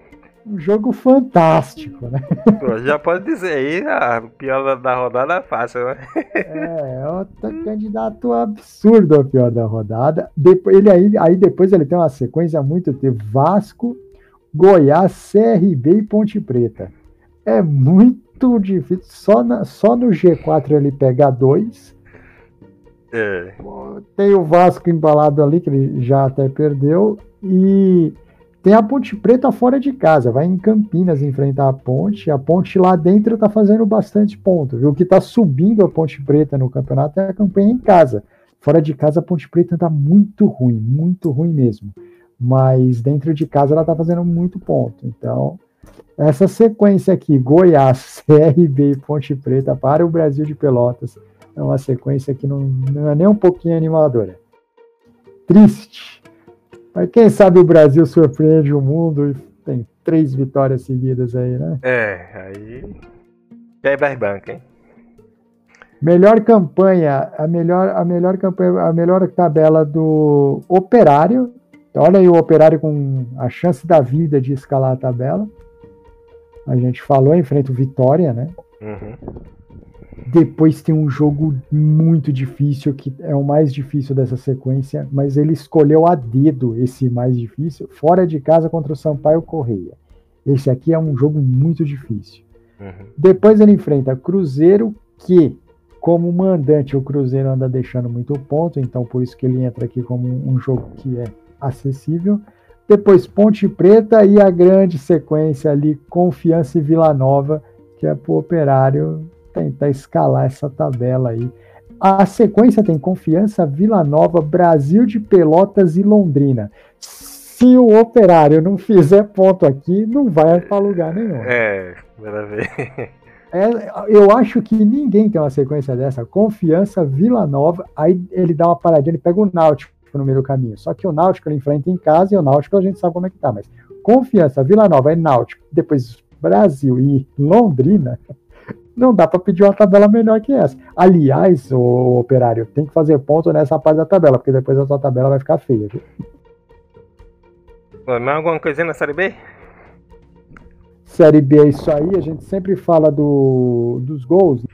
um jogo fantástico, né? já pode dizer aí, a pior da rodada é fácil, né? É, outro candidato absurdo a pior da rodada. Depois, ele aí, aí depois ele tem uma sequência muito de Vasco, Goiás, CRB e Ponte Preta. É muito difícil. Só, na, só no G4 ele pega dois. É. Tem o Vasco embalado ali, que ele já até perdeu. E tem a Ponte Preta fora de casa, vai em Campinas enfrentar a Ponte. A Ponte lá dentro está fazendo bastante ponto. Viu? O que está subindo a Ponte Preta no campeonato é a campanha em casa. Fora de casa, a Ponte Preta está muito ruim, muito ruim mesmo. Mas dentro de casa ela está fazendo muito ponto. Então, essa sequência aqui, Goiás, CRB e Ponte Preta para o Brasil de Pelotas, é uma sequência que não, não é nem um pouquinho animadora. Triste mas quem sabe o Brasil surpreende o mundo e tem três vitórias seguidas aí, né? É, aí. As bancas, hein? Melhor campanha, a melhor, a melhor campanha, a melhor tabela do Operário. Olha aí o Operário com a chance da vida de escalar a tabela. A gente falou, enfrenta o Vitória, né? Uhum. Depois tem um jogo muito difícil, que é o mais difícil dessa sequência, mas ele escolheu a dedo esse mais difícil, fora de casa contra o Sampaio Correia. Esse aqui é um jogo muito difícil. Uhum. Depois ele enfrenta Cruzeiro, que, como mandante, o Cruzeiro anda deixando muito ponto, então por isso que ele entra aqui como um jogo que é acessível. Depois Ponte Preta e a grande sequência ali, Confiança e Vila Nova, que é pro Operário tentar escalar essa tabela aí. A sequência tem Confiança, Vila Nova, Brasil de Pelotas e Londrina. Se o operário não fizer ponto aqui, não vai para lugar nenhum. É, ver. É, eu acho que ninguém tem uma sequência dessa. Confiança, Vila Nova, aí ele dá uma paradinha, ele pega o Náutico no meio do caminho. Só que o Náutico ele enfrenta em casa e o Náutico a gente sabe como é que tá, mas Confiança, Vila Nova é Náutico, depois Brasil e Londrina não dá para pedir uma tabela melhor que essa. Aliás, o operário tem que fazer ponto nessa parte da tabela, porque depois a sua tabela vai ficar feia. Viu? Mais alguma coisinha na Série B? Série B é isso aí, a gente sempre fala do, dos gols.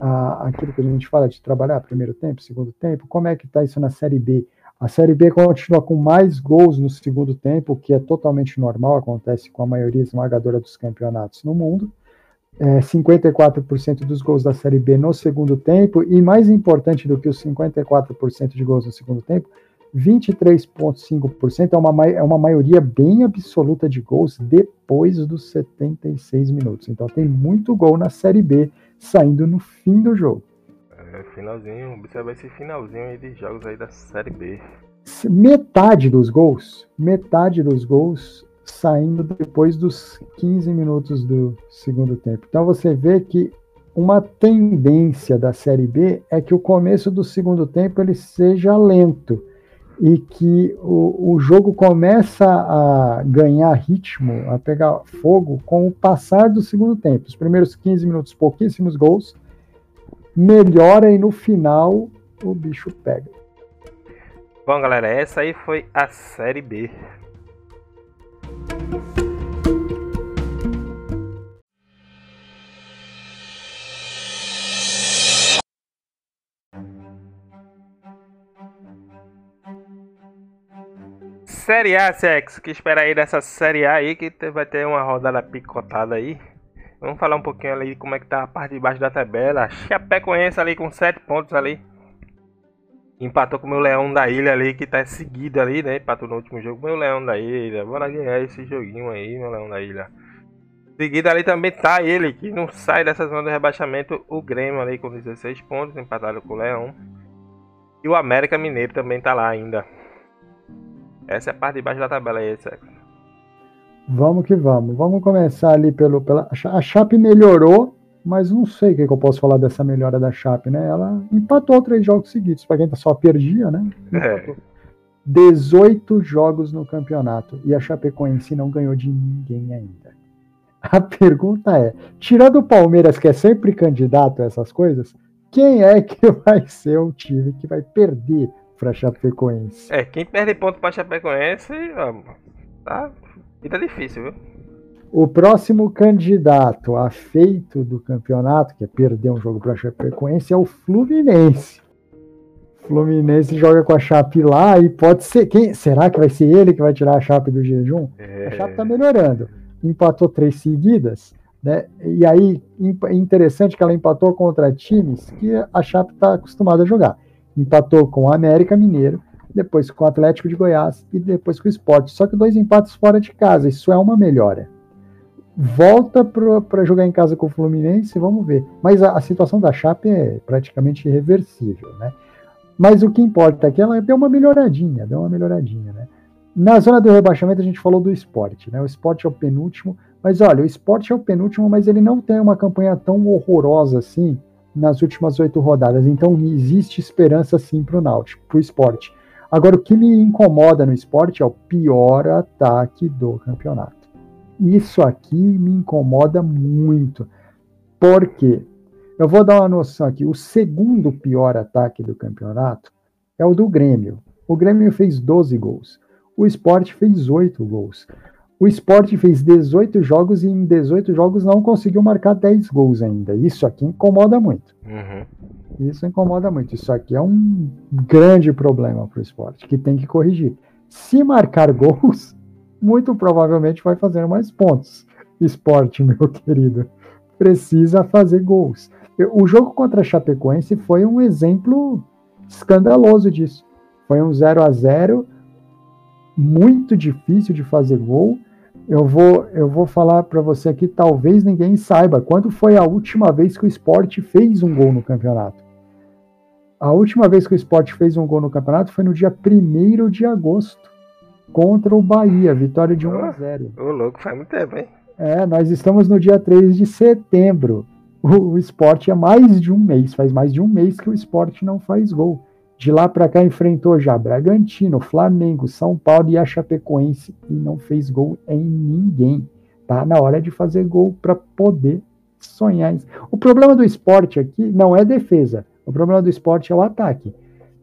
Ah, aquilo que a gente fala de trabalhar primeiro tempo, segundo tempo, como é que está isso na Série B? A Série B continua com mais gols no segundo tempo, o que é totalmente normal, acontece com a maioria esmagadora dos campeonatos no mundo. É, 54% dos gols da Série B no segundo tempo, e mais importante do que os 54% de gols no segundo tempo, 23,5% é uma, é uma maioria bem absoluta de gols depois dos 76 minutos. Então tem muito gol na Série B saindo no fim do jogo. É, finalzinho, observa esse finalzinho aí de jogos aí da Série B. Metade dos gols, metade dos gols saindo depois dos 15 minutos do segundo tempo. Então você vê que uma tendência da Série B é que o começo do segundo tempo ele seja lento e que o, o jogo começa a ganhar ritmo, a pegar fogo com o passar do segundo tempo. Os primeiros 15 minutos, pouquíssimos gols, melhora e no final o bicho pega. Bom, galera, essa aí foi a Série B. Série A, Sex, que espera aí dessa Série A aí, que vai ter uma rodada picotada aí. Vamos falar um pouquinho ali como é que tá a parte de baixo da tabela. Chapecoense ali com 7 pontos ali. Empatou com o meu Leão da Ilha ali, que tá seguido ali, né? Empatou no último jogo. Meu Leão da Ilha. Bora ganhar esse joguinho aí, meu Leão da Ilha. Seguido ali também tá ele, que não sai dessa zona de rebaixamento. O Grêmio ali com 16 pontos, empatado com o Leão. E o América Mineiro também tá lá ainda. Essa é a parte de baixo da tabela aí, Sex. Vamos que vamos. Vamos começar ali pelo. Pela, a Chape melhorou, mas não sei o que, que, eu posso falar dessa melhora da Chape, né? Ela empatou três jogos seguidos, para quem só perdia, né? É. 18 jogos no campeonato e a Chapecoense não ganhou de ninguém ainda. A pergunta é: tirando o Palmeiras, que é sempre candidato a essas coisas, quem é que vai ser o time que vai perder pra Chapecoense. É, quem perde ponto pra Chapecoense, tá, tá difícil, viu? O próximo candidato a feito do campeonato, que é perder um jogo para Chapecoense, é o Fluminense. Fluminense joga com a Chape lá e pode ser. Quem, será que vai ser ele que vai tirar a Chape do jejum? É... A Chape tá melhorando. Empatou três seguidas. Né? E aí, interessante que ela empatou contra times que a Chape está acostumada a jogar empatou com o América Mineiro, depois com o Atlético de Goiás e depois com o Sport. Só que dois empates fora de casa, isso é uma melhora. Volta para jogar em casa com o Fluminense, vamos ver. Mas a, a, situação da Chape é praticamente irreversível, né? Mas o que importa é que ela deu uma melhoradinha, deu uma melhoradinha, né? Na zona do rebaixamento a gente falou do esporte, né? O esporte é o penúltimo, mas olha, o esporte é o penúltimo, mas ele não tem uma campanha tão horrorosa assim nas últimas oito rodadas. Então existe esperança sim para o Náutico, para o esporte. Agora, o que me incomoda no esporte é o pior ataque do campeonato. Isso aqui me incomoda muito. Por quê? Eu vou dar uma noção aqui. O segundo pior ataque do campeonato é o do Grêmio. O Grêmio fez 12 gols. O esporte fez 8 gols. O esporte fez 18 jogos e em 18 jogos não conseguiu marcar 10 gols ainda. Isso aqui incomoda muito. Uhum. Isso incomoda muito. Isso aqui é um grande problema para o esporte, que tem que corrigir. Se marcar gols, muito provavelmente vai fazer mais pontos. Esporte, meu querido, precisa fazer gols. O jogo contra a Chapecoense foi um exemplo escandaloso disso. Foi um 0 a 0 muito difícil de fazer gol eu vou, eu vou falar para você aqui, talvez ninguém saiba, quando foi a última vez que o esporte fez um gol no campeonato? A última vez que o esporte fez um gol no campeonato foi no dia 1 de agosto, contra o Bahia, vitória de 1 a 0 Ô, louco, faz muito tempo, hein? É, nós estamos no dia 3 de setembro. O, o esporte é mais de um mês, faz mais de um mês que o esporte não faz gol. De lá para cá enfrentou já Bragantino, Flamengo, São Paulo e a Chapecoense e não fez gol em ninguém. Tá na hora de fazer gol para poder sonhar. O problema do esporte aqui não é defesa. O problema do esporte é o ataque.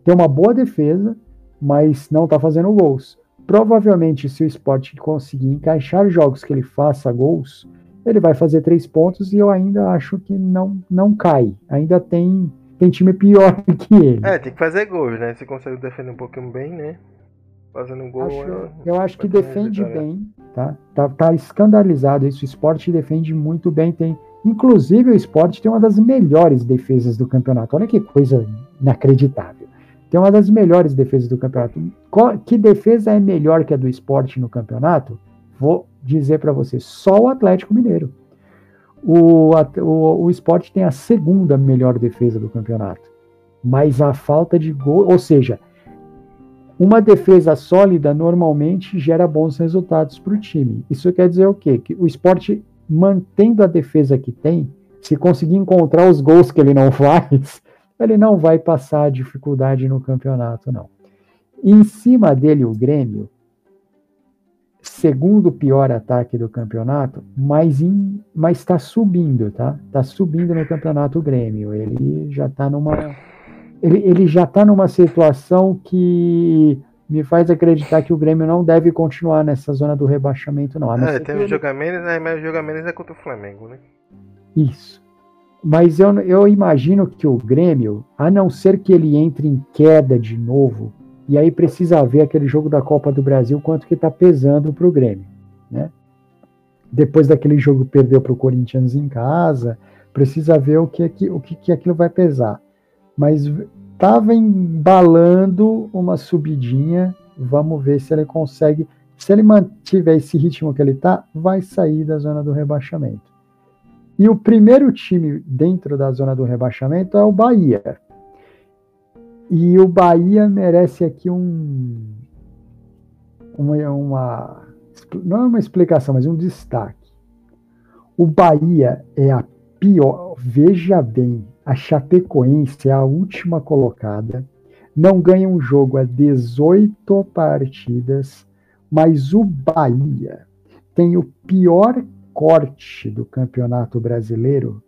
Tem uma boa defesa, mas não está fazendo gols. Provavelmente, se o esporte conseguir encaixar jogos que ele faça gols, ele vai fazer três pontos e eu ainda acho que não, não cai. Ainda tem, tem time pior que ele. É, tem que fazer gols, né? Se consegue defender um pouquinho bem, né? Fazendo gol. Acho, é... Eu acho que defende bem, tá? tá? Tá escandalizado isso. O esporte defende muito bem. Tem, inclusive, o esporte tem uma das melhores defesas do campeonato. Olha que coisa inacreditável. Tem uma das melhores defesas do campeonato. Qual, que defesa é melhor que a do esporte no campeonato? Vou dizer para você, só o Atlético Mineiro. O, o, o esporte tem a segunda melhor defesa do campeonato. Mas a falta de gol, ou seja, uma defesa sólida normalmente gera bons resultados para o time. Isso quer dizer o quê? Que o esporte, mantendo a defesa que tem, se conseguir encontrar os gols que ele não faz, ele não vai passar dificuldade no campeonato, não. Em cima dele, o Grêmio, segundo pior ataque do campeonato, mas está subindo, tá? Está subindo no campeonato o Grêmio. Ele já está numa ele, ele já está numa situação que me faz acreditar que o Grêmio não deve continuar nessa zona do rebaixamento, não. É, tem o jogo menos, né, mas o jogo menos é contra o Flamengo, né? Isso. Mas eu, eu imagino que o Grêmio, a não ser que ele entre em queda de novo, e aí precisa ver aquele jogo da Copa do Brasil, quanto que está pesando para o Grêmio. Né? Depois daquele jogo perdeu para o Corinthians em casa, precisa ver o que, o que, que aquilo vai pesar. Mas estava embalando uma subidinha, vamos ver se ele consegue. Se ele mantiver esse ritmo que ele está, vai sair da zona do rebaixamento. E o primeiro time dentro da zona do rebaixamento é o Bahia. E o Bahia merece aqui um. Uma, uma, não é uma explicação, mas um destaque. O Bahia é a pior. Veja bem, a Chapecoense é a última colocada. Não ganha um jogo há 18 partidas, mas o Bahia tem o pior corte do Campeonato Brasileiro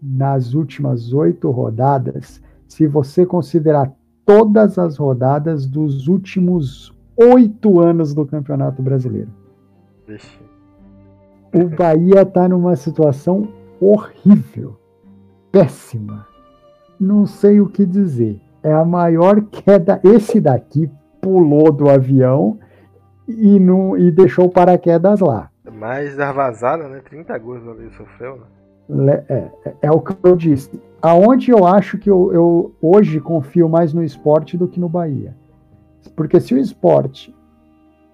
nas últimas oito rodadas, se você considerar todas as rodadas dos últimos oito anos do Campeonato Brasileiro. O Bahia está numa situação horrível, péssima. Não sei o que dizer. É a maior queda. Esse daqui pulou do avião e, não, e deixou o paraquedas lá. Mais da vazada, né? 30 gols ali sofreu, né? É, é, é, o que eu disse. Aonde eu acho que eu, eu hoje confio mais no esporte do que no Bahia. Porque se o esporte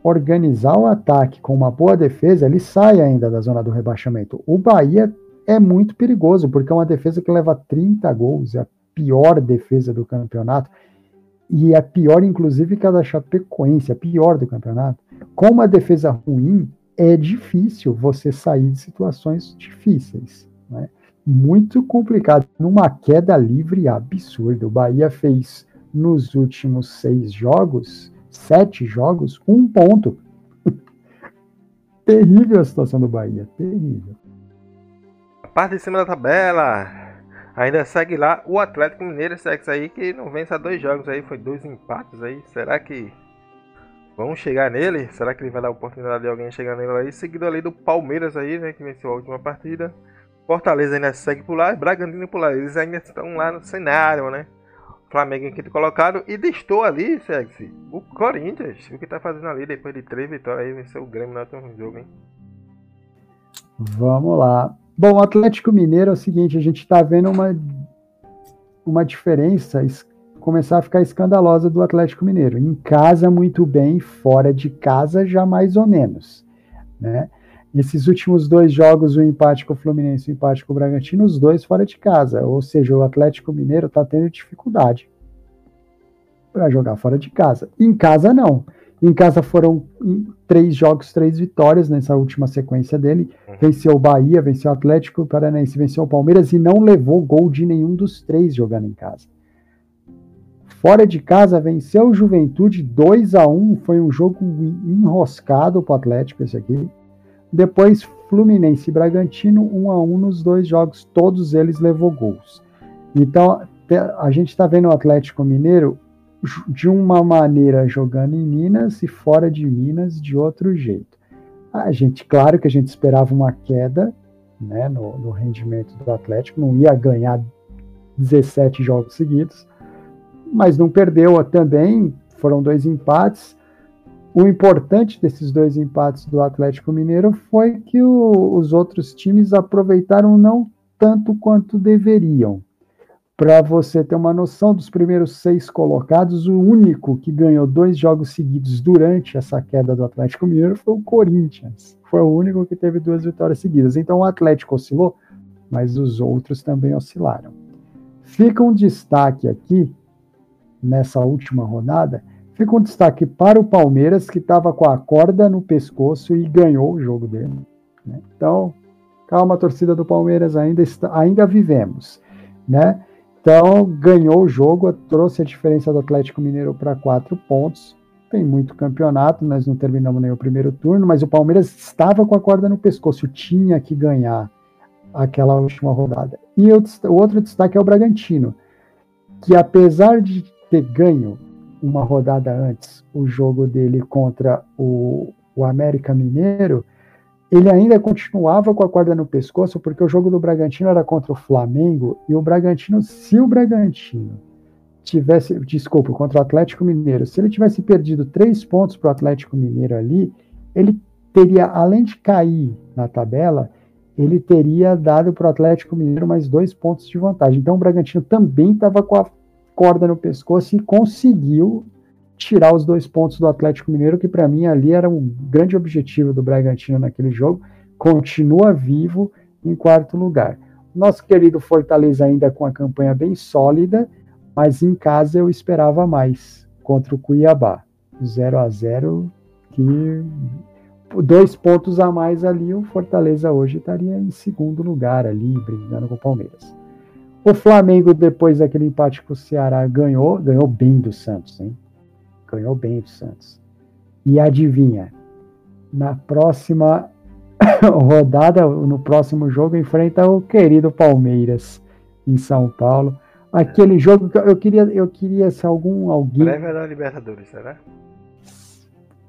organizar o ataque com uma boa defesa, ele sai ainda da zona do rebaixamento. O Bahia é muito perigoso, porque é uma defesa que leva 30 gols, é a pior defesa do campeonato. E é pior, inclusive, que a da Chapecoense, é a pior do campeonato. Com uma defesa ruim, é difícil você sair de situações difíceis. Né? Muito complicado. Numa queda livre absurda. O Bahia fez nos últimos seis jogos, sete jogos, um ponto. terrível a situação do Bahia. Terrível. A parte de cima da tabela. Ainda segue lá o Atlético Mineiro, segue aí que não vence a dois jogos aí, foi dois empates aí. Será que Vamos chegar nele? Será que ele vai dar oportunidade de alguém chegar nele aí? Seguido ali do Palmeiras aí, né? Que venceu a última partida. Fortaleza ainda segue por lá. Bragantino por lá. Eles ainda estão lá no cenário, né? Flamengo em quinto colocado. E destou ali, segue o Corinthians. O que tá fazendo ali depois de três vitórias aí. Venceu o Grêmio no último jogo, hein? Vamos lá. Bom, Atlético Mineiro é o seguinte. A gente tá vendo uma, uma diferença começar a ficar escandalosa do Atlético Mineiro. Em casa, muito bem, fora de casa, já mais ou menos. Né? Esses últimos dois jogos, o empate com o Fluminense e o empate com o Bragantino, os dois fora de casa. Ou seja, o Atlético Mineiro está tendo dificuldade para jogar fora de casa. Em casa, não. Em casa foram três jogos, três vitórias nessa última sequência dele. Uhum. Venceu o Bahia, venceu o Atlético Paranaense, venceu o Palmeiras e não levou gol de nenhum dos três jogando em casa. Fora de casa, venceu o Juventude 2 a 1 Foi um jogo enroscado para o Atlético, esse aqui. Depois, Fluminense e Bragantino, um a um nos dois jogos, todos eles levou gols. Então, a gente está vendo o Atlético Mineiro de uma maneira jogando em Minas e fora de Minas de outro jeito. A gente, claro que a gente esperava uma queda né, no, no rendimento do Atlético, não ia ganhar 17 jogos seguidos, mas não perdeu também, foram dois empates. O importante desses dois empates do Atlético Mineiro foi que o, os outros times aproveitaram não tanto quanto deveriam. Para você ter uma noção dos primeiros seis colocados, o único que ganhou dois jogos seguidos durante essa queda do Atlético Mineiro foi o Corinthians. Foi o único que teve duas vitórias seguidas. Então o Atlético oscilou, mas os outros também oscilaram. Fica um destaque aqui, nessa última rodada, fica um destaque para o Palmeiras, que estava com a corda no pescoço e ganhou o jogo dele. Né? Então, calma, torcida do Palmeiras, ainda, está, ainda vivemos. Né? Então, ganhou o jogo, trouxe a diferença do Atlético Mineiro para quatro pontos. Tem muito campeonato, nós não terminamos nem o primeiro turno, mas o Palmeiras estava com a corda no pescoço, tinha que ganhar aquela última rodada. E o, o outro destaque é o Bragantino, que apesar de ter ganho uma rodada antes o jogo dele contra o, o América Mineiro, ele ainda continuava com a corda no pescoço, porque o jogo do Bragantino era contra o Flamengo, e o Bragantino, se o Bragantino tivesse, desculpa, contra o Atlético Mineiro, se ele tivesse perdido três pontos para o Atlético Mineiro ali, ele teria, além de cair na tabela, ele teria dado para o Atlético Mineiro mais dois pontos de vantagem. Então o Bragantino também estava com a corda no pescoço e conseguiu tirar os dois pontos do Atlético Mineiro, que para mim ali era um grande objetivo do Bragantino naquele jogo, continua vivo em quarto lugar. Nosso querido Fortaleza ainda com a campanha bem sólida, mas em casa eu esperava mais contra o Cuiabá. 0 a 0 que dois pontos a mais ali, o Fortaleza hoje estaria em segundo lugar ali, brigando com o Palmeiras. O Flamengo, depois daquele empate com o Ceará, ganhou, ganhou bem do Santos, hein? ganhou bem do Santos. E adivinha, na próxima rodada, no próximo jogo, enfrenta o querido Palmeiras em São Paulo. Aquele jogo que eu queria, eu queria se algum alguém. Prévia da Libertadores, será?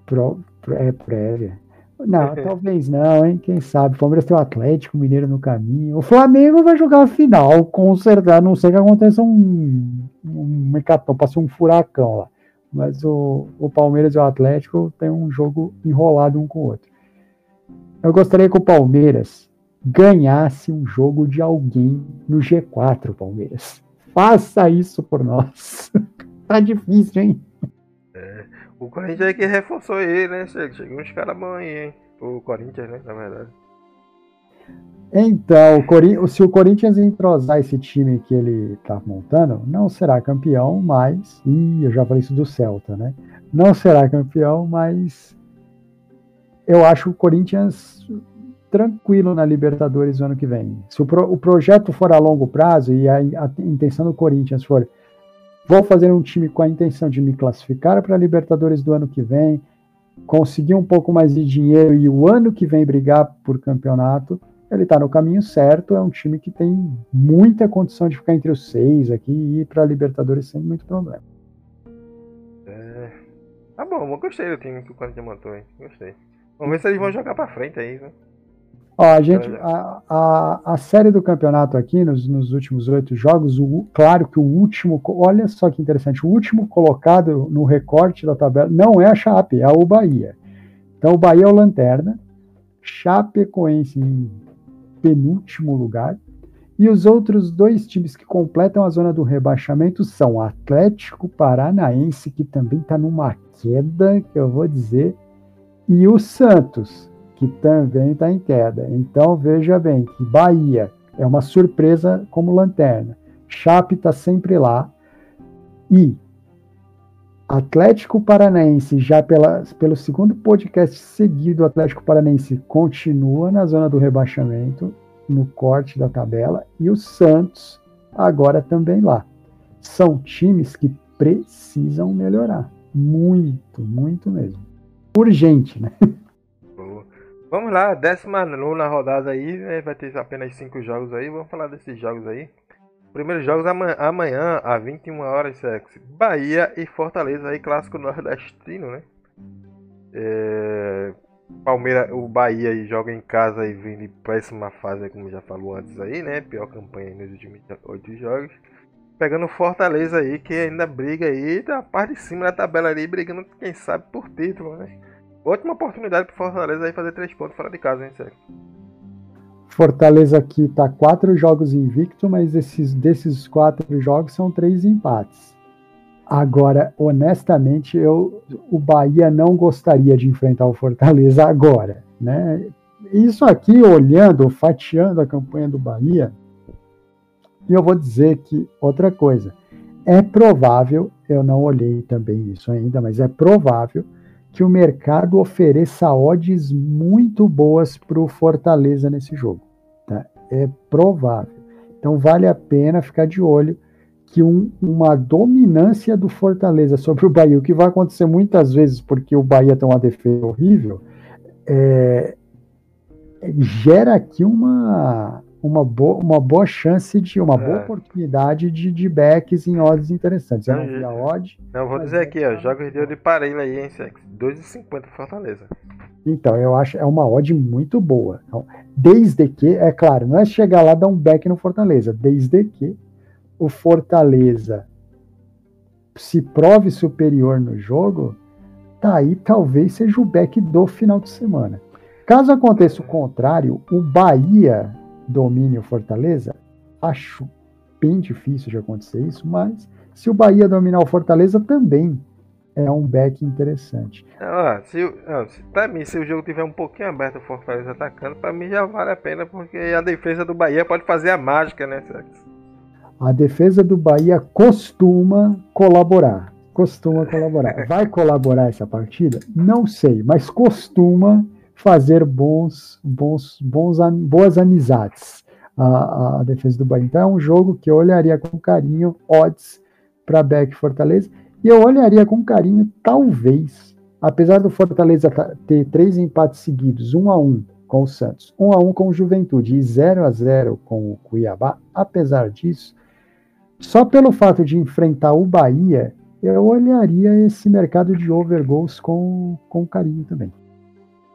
Pro, é prévia. Não, talvez não, hein? Quem sabe? O Palmeiras tem o Atlético Mineiro no caminho. O Flamengo vai jogar a final, com certeza. A não sei que aconteça um, um mecatom, passe um furacão lá mas o, o Palmeiras e o Atlético têm um jogo enrolado um com o outro. Eu gostaria que o Palmeiras ganhasse um jogo de alguém no G4, Palmeiras. Faça isso por nós. tá difícil, hein? O Corinthians é que reforçou ele, né? Chegou uns caras bons aí, hein? O Corinthians, né? Na verdade. Então, o se o Corinthians entrosar esse time que ele está montando, não será campeão, mas. Ih, eu já falei isso do Celta, né? Não será campeão, mas. Eu acho o Corinthians tranquilo na Libertadores no ano que vem. Se o, pro, o projeto for a longo prazo e a, a, intenção do Corinthians for. Vou fazer um time com a intenção de me classificar para a Libertadores do ano que vem, conseguir um pouco mais de dinheiro e o ano que vem brigar por campeonato ele está no caminho certo. É um time que tem muita condição de ficar entre os seis aqui e ir para a Libertadores sem muito problema. É... Tá bom, eu gostei do time que o Corinthians montou, hein? Gostei. Vamos ver se eles vão jogar para frente aí, né? Ó, a gente, a, a, a série do campeonato aqui, nos, nos últimos oito jogos, o, claro que o último, olha só que interessante, o último colocado no recorte da tabela não é a Chape, é o Bahia. Então o Bahia é o Lanterna, Chapecoense em penúltimo lugar. E os outros dois times que completam a zona do rebaixamento são o Atlético Paranaense, que também está numa queda, que eu vou dizer, e o Santos, que também está em queda. Então veja bem que Bahia é uma surpresa como lanterna. Chape está sempre lá. E Atlético Paranaense, já pela, pelo segundo podcast seguido, Atlético Paranaense continua na zona do rebaixamento, no corte da tabela, e o Santos agora também lá. São times que precisam melhorar. Muito, muito mesmo. Urgente, né? Vamos lá, 19 rodada aí, né? vai ter apenas 5 jogos aí. Vamos falar desses jogos aí. Primeiros jogos amanhã, amanhã às 21 horas, sexo. Bahia e Fortaleza aí, clássico nordestino, né? É... Palmeiras, o Bahia joga em casa e vem de péssima fase, como já falou antes aí, né? Pior campanha nos últimos 8 jogos. Pegando Fortaleza aí, que ainda briga aí da parte de cima da tabela ali, brigando, quem sabe, por título, né? Ótima oportunidade pro Fortaleza aí fazer 3 pontos fora de casa, hein, sério. Fortaleza aqui tá quatro jogos invicto, mas esses, desses quatro jogos são três empates. Agora, honestamente, eu, o Bahia não gostaria de enfrentar o Fortaleza agora, né? Isso aqui, olhando, fatiando a campanha do Bahia, e eu vou dizer que outra coisa, é provável, eu não olhei também isso ainda, mas é provável que o mercado ofereça odds muito boas para o Fortaleza nesse jogo. Tá? É provável. Então vale a pena ficar de olho que um, uma dominância do Fortaleza sobre o Bahia, o que vai acontecer muitas vezes porque o Bahia tem uma defesa horrível, é, gera aqui uma, uma, boa, uma boa chance de uma é. boa oportunidade de, de backs em odds interessantes. Eu não vi a odd. Não, vou dizer aqui, ó, jogos de Parelha aí, hein, 2,50 Fortaleza. Então, eu acho é uma odd muito boa. Então, desde que, é claro, não é chegar lá dar um back no Fortaleza, desde que o Fortaleza se prove superior no jogo, tá aí talvez seja o back do final de semana. Caso aconteça o contrário, o Bahia domine o Fortaleza, acho bem difícil de acontecer isso, mas se o Bahia dominar o Fortaleza também é um back interessante. Ah, se, ah, para mim, se o jogo tiver um pouquinho aberto, o Fortaleza atacando, para mim já vale a pena, porque a defesa do Bahia pode fazer a mágica, né? A defesa do Bahia costuma colaborar. Costuma colaborar. Vai colaborar essa partida? Não sei, mas costuma fazer bons, bons, bons, boas amizades. A, a defesa do Bahia. Então é um jogo que eu olharia com carinho, odds para Beck Fortaleza. E eu olharia com carinho, talvez, apesar do Fortaleza ter três empates seguidos, um a um com o Santos, um a um com o Juventude e 0 a 0 com o Cuiabá, apesar disso, só pelo fato de enfrentar o Bahia, eu olharia esse mercado de overgoals com, com carinho também.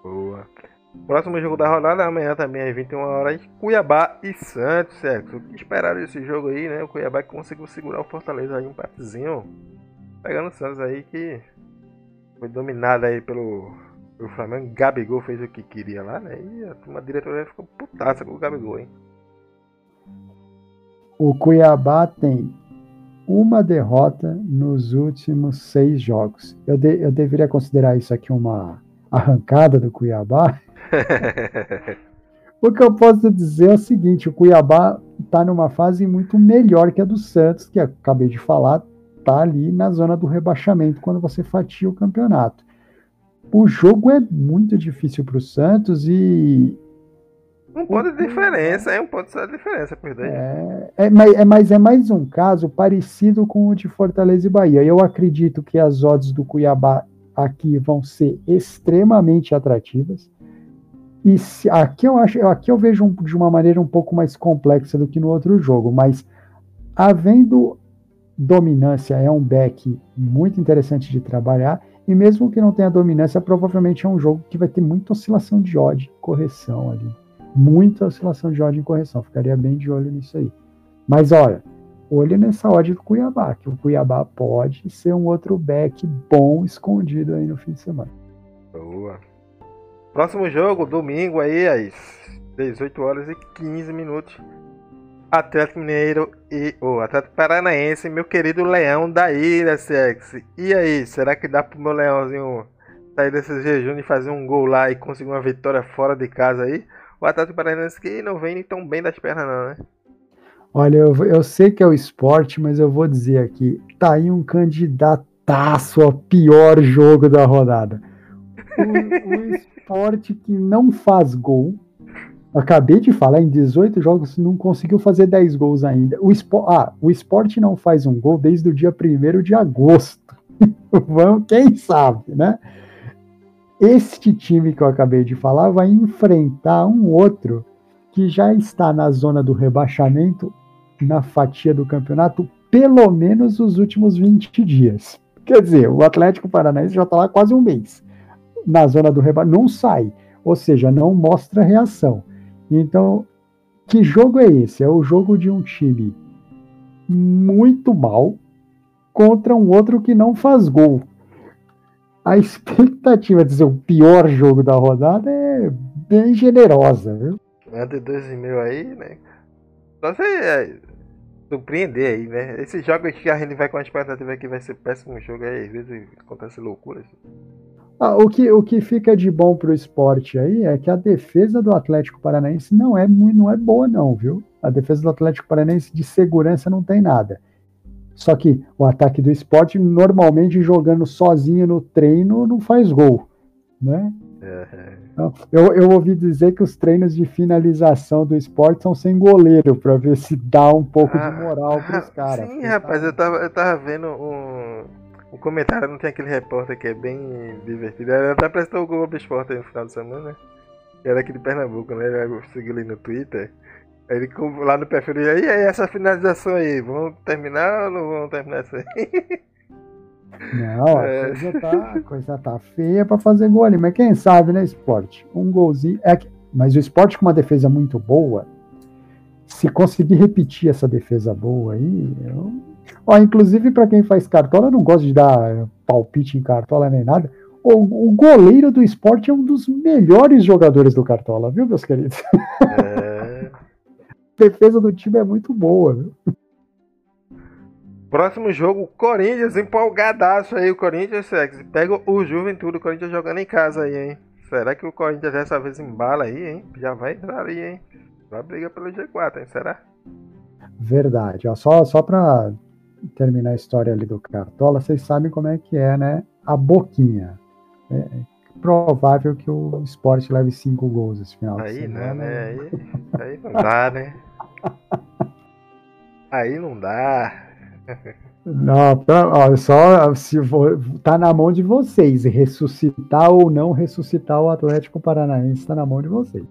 Boa. Próximo jogo da rodada amanhã também às 21 horas, Cuiabá e Santos, certo? O que esperar desse jogo aí, né? O Cuiabá conseguiu segurar o Fortaleza aí um patezinho, pegando o Santos aí que foi dominado aí pelo, pelo Flamengo. Gabigol fez o que queria lá, né? E a turma diretoria ficou putaça com o Gabigol, hein? O Cuiabá tem uma derrota nos últimos seis jogos. Eu, de, eu deveria considerar isso aqui uma arrancada do Cuiabá. o que eu posso dizer é o seguinte: o Cuiabá está numa fase muito melhor que a do Santos, que acabei de falar, está ali na zona do rebaixamento quando você fatia o campeonato. O jogo é muito difícil para o Santos e um ponto de diferença, é um ponto de diferença, perdão. É, é, é, mas é mais um caso parecido com o de Fortaleza e Bahia. Eu acredito que as odds do Cuiabá aqui vão ser extremamente atrativas. E se, aqui eu acho, aqui eu vejo um, de uma maneira um pouco mais complexa do que no outro jogo, mas havendo dominância é um back muito interessante de trabalhar. E mesmo que não tenha dominância, provavelmente é um jogo que vai ter muita oscilação de odd, correção ali muita oscilação de odd em correção. Ficaria bem de olho nisso aí. Mas olha, olho nessa odd do Cuiabá, que o Cuiabá pode ser um outro back bom escondido aí no fim de semana. Boa. Próximo jogo, domingo aí, às 18 horas e 15 minutos. Atlético Mineiro e o oh, Atlético Paranaense, meu querido Leão da Ilha, sexy. E aí, será que dá pro meu Leãozinho sair desse jejum e fazer um gol lá e conseguir uma vitória fora de casa aí? o Atlético Paranaense que não vem tão bem das pernas, não, né? Olha, eu, eu sei que é o esporte, mas eu vou dizer aqui: tá aí um candidataço ao pior jogo da rodada. O, o esporte que não faz gol. Acabei de falar, em 18 jogos não conseguiu fazer 10 gols ainda. O, espo, ah, o esporte não faz um gol desde o dia 1 de agosto. Vamos, quem sabe, né? este time que eu acabei de falar vai enfrentar um outro que já está na zona do rebaixamento, na fatia do campeonato, pelo menos os últimos 20 dias. Quer dizer, o Atlético Paranaense já está lá quase um mês. Na zona do rebaixamento, não sai. Ou seja, não mostra reação. Então, que jogo é esse? É o jogo de um time muito mal contra um outro que não faz gol. A expectativa de ser o pior jogo da rodada é bem generosa, viu? Manda dois e meio aí, né? Só se é, surpreender aí, né? Esses jogos que a gente vai com a expectativa que vai ser péssimo jogo aí, às vezes acontece loucuras. Ah, o, que, o que fica de bom pro esporte aí é que a defesa do Atlético Paranaense não é, muito, não é boa, não, viu? A defesa do Atlético Paranaense de segurança não tem nada. Só que o ataque do esporte, normalmente jogando sozinho no treino, não faz gol. Né? Uhum. Eu, eu ouvi dizer que os treinos de finalização do esporte são sem goleiro, para ver se dá um pouco ah, de moral para os caras. Sim, rapaz, eu tava, eu tava vendo um, um comentário, não tem aquele repórter que é bem divertido. Ele até prestou o Globo Esporte aí no final de semana, né? Era aqui de Pernambuco, né? Eu segui ele no Twitter. Ele lá no perfil, e aí, essa finalização aí, vamos terminar ou não vamos terminar isso aí? Não, a é. coisa, tá, a coisa tá feia para fazer gol ali, mas quem sabe, né, esporte? Um golzinho. É que, mas o esporte com uma defesa muito boa, se conseguir repetir essa defesa boa aí, eu... Ó, inclusive para quem faz cartola, eu não gosto de dar palpite em cartola nem nada. O, o goleiro do esporte é um dos melhores jogadores do cartola, viu, meus queridos? É. a defesa do time é muito boa, viu? Próximo jogo, Corinthians empolgadaço aí. O Corinthians pega o Juventude, o Corinthians jogando em casa aí, hein? Será que o Corinthians dessa vez embala aí, hein? Já vai entrar aí, hein? Vai brigar pelo G4, hein? Será? Verdade. Ó, só, só pra terminar a história ali do Cartola, vocês sabem como é que é, né? A boquinha. É provável que o esporte leve cinco gols esse final aí de semana. Né? Aí, aí não dá, né? Aí não dá. Não, pra, ó, só se for, tá na mão de vocês. Ressuscitar ou não ressuscitar o Atlético Paranaense está na mão de vocês.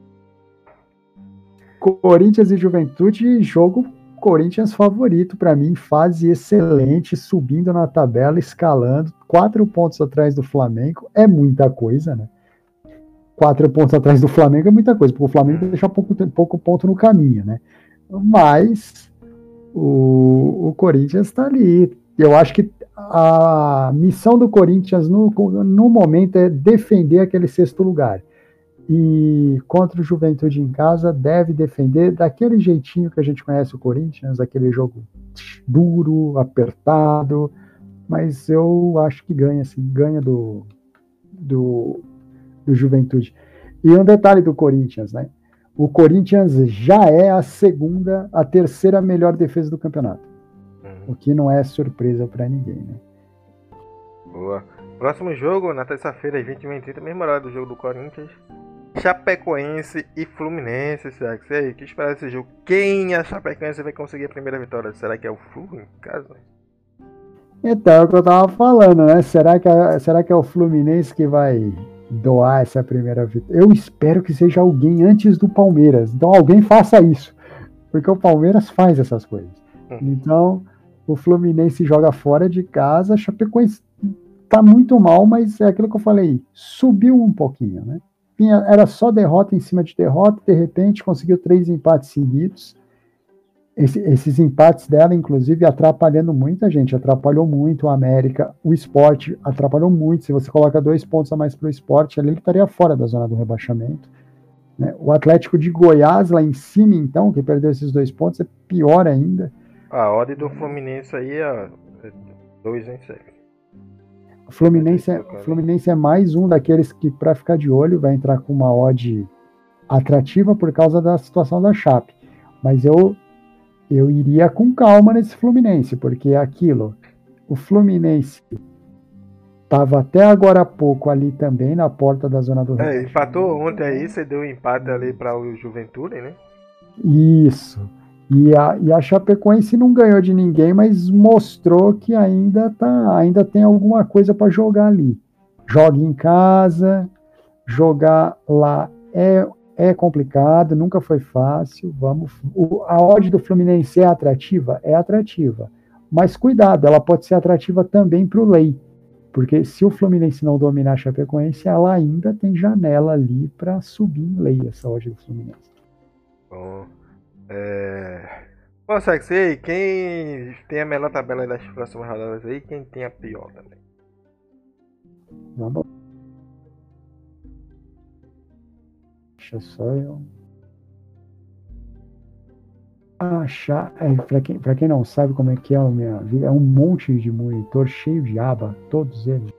Corinthians e Juventude, jogo Corinthians favorito para mim, fase excelente, subindo na tabela, escalando, quatro pontos atrás do Flamengo, é muita coisa, né? Quatro pontos atrás do Flamengo é muita coisa, porque o Flamengo deixa pouco, pouco ponto no caminho, né? Mas o, o Corinthians está ali. Eu acho que a missão do Corinthians no, no momento é defender aquele sexto lugar. E contra o Juventude em casa, deve defender daquele jeitinho que a gente conhece o Corinthians, aquele jogo duro, apertado. Mas eu acho que ganha, assim, ganha do, do, do Juventude. E um detalhe do Corinthians, né? O Corinthians já é a segunda, a terceira melhor defesa do campeonato. Uhum. O que não é surpresa para ninguém, né? Boa. Próximo jogo, na terça-feira, às 21h30, mesmo horário do jogo do Corinthians. Chapecoense e Fluminense, será que aí? O que espera desse jogo? Quem a Chapecoense vai conseguir a primeira vitória? Será que é o Flu em casa? Então, é o que eu tava falando, né? Será que, será que é o Fluminense que vai doar essa primeira vitória. Eu espero que seja alguém antes do Palmeiras. Então alguém faça isso. Porque o Palmeiras faz essas coisas. Hum. Então, o Fluminense joga fora de casa, Chapecoense tá muito mal, mas é aquilo que eu falei, subiu um pouquinho, né? Era só derrota em cima de derrota, de repente conseguiu três empates seguidos esse, esses empates dela, inclusive, atrapalhando muita gente, atrapalhou muito o América, o esporte atrapalhou muito. Se você coloca dois pontos a mais para o esporte, ali ele estaria fora da zona do rebaixamento. Né? O Atlético de Goiás, lá em cima, então, que perdeu esses dois pontos, é pior ainda. A odd do Fluminense aí é 2 em 6. O Fluminense, é, Fluminense é mais um daqueles que, para ficar de olho, vai entrar com uma odd atrativa por causa da situação da Chape. Mas eu eu iria com calma nesse Fluminense, porque é aquilo. O Fluminense estava até agora há pouco ali também na porta da zona do É, empatou ontem aí, você deu um empate ali para o Juventude, né? Isso. E a, e a Chapecoense não ganhou de ninguém, mas mostrou que ainda, tá, ainda tem alguma coisa para jogar ali. Joga em casa, Jogar lá é, é complicado, nunca foi fácil. Vamos, o, a odd do Fluminense é atrativa? É atrativa. Mas cuidado, ela pode ser atrativa também para o Lei. Porque se o Fluminense não dominar a Chapecoense, ela ainda tem janela ali para subir em lei essa odd do Fluminense. Bom, é... Bom, Sex, aí, quem tem a melhor tabela das próximas rodadas aí, quem tem a pior também? Vamos Eu achar. É, para quem, pra quem não sabe como é que é a minha vida, é um monte de monitor cheio de aba, todos eles.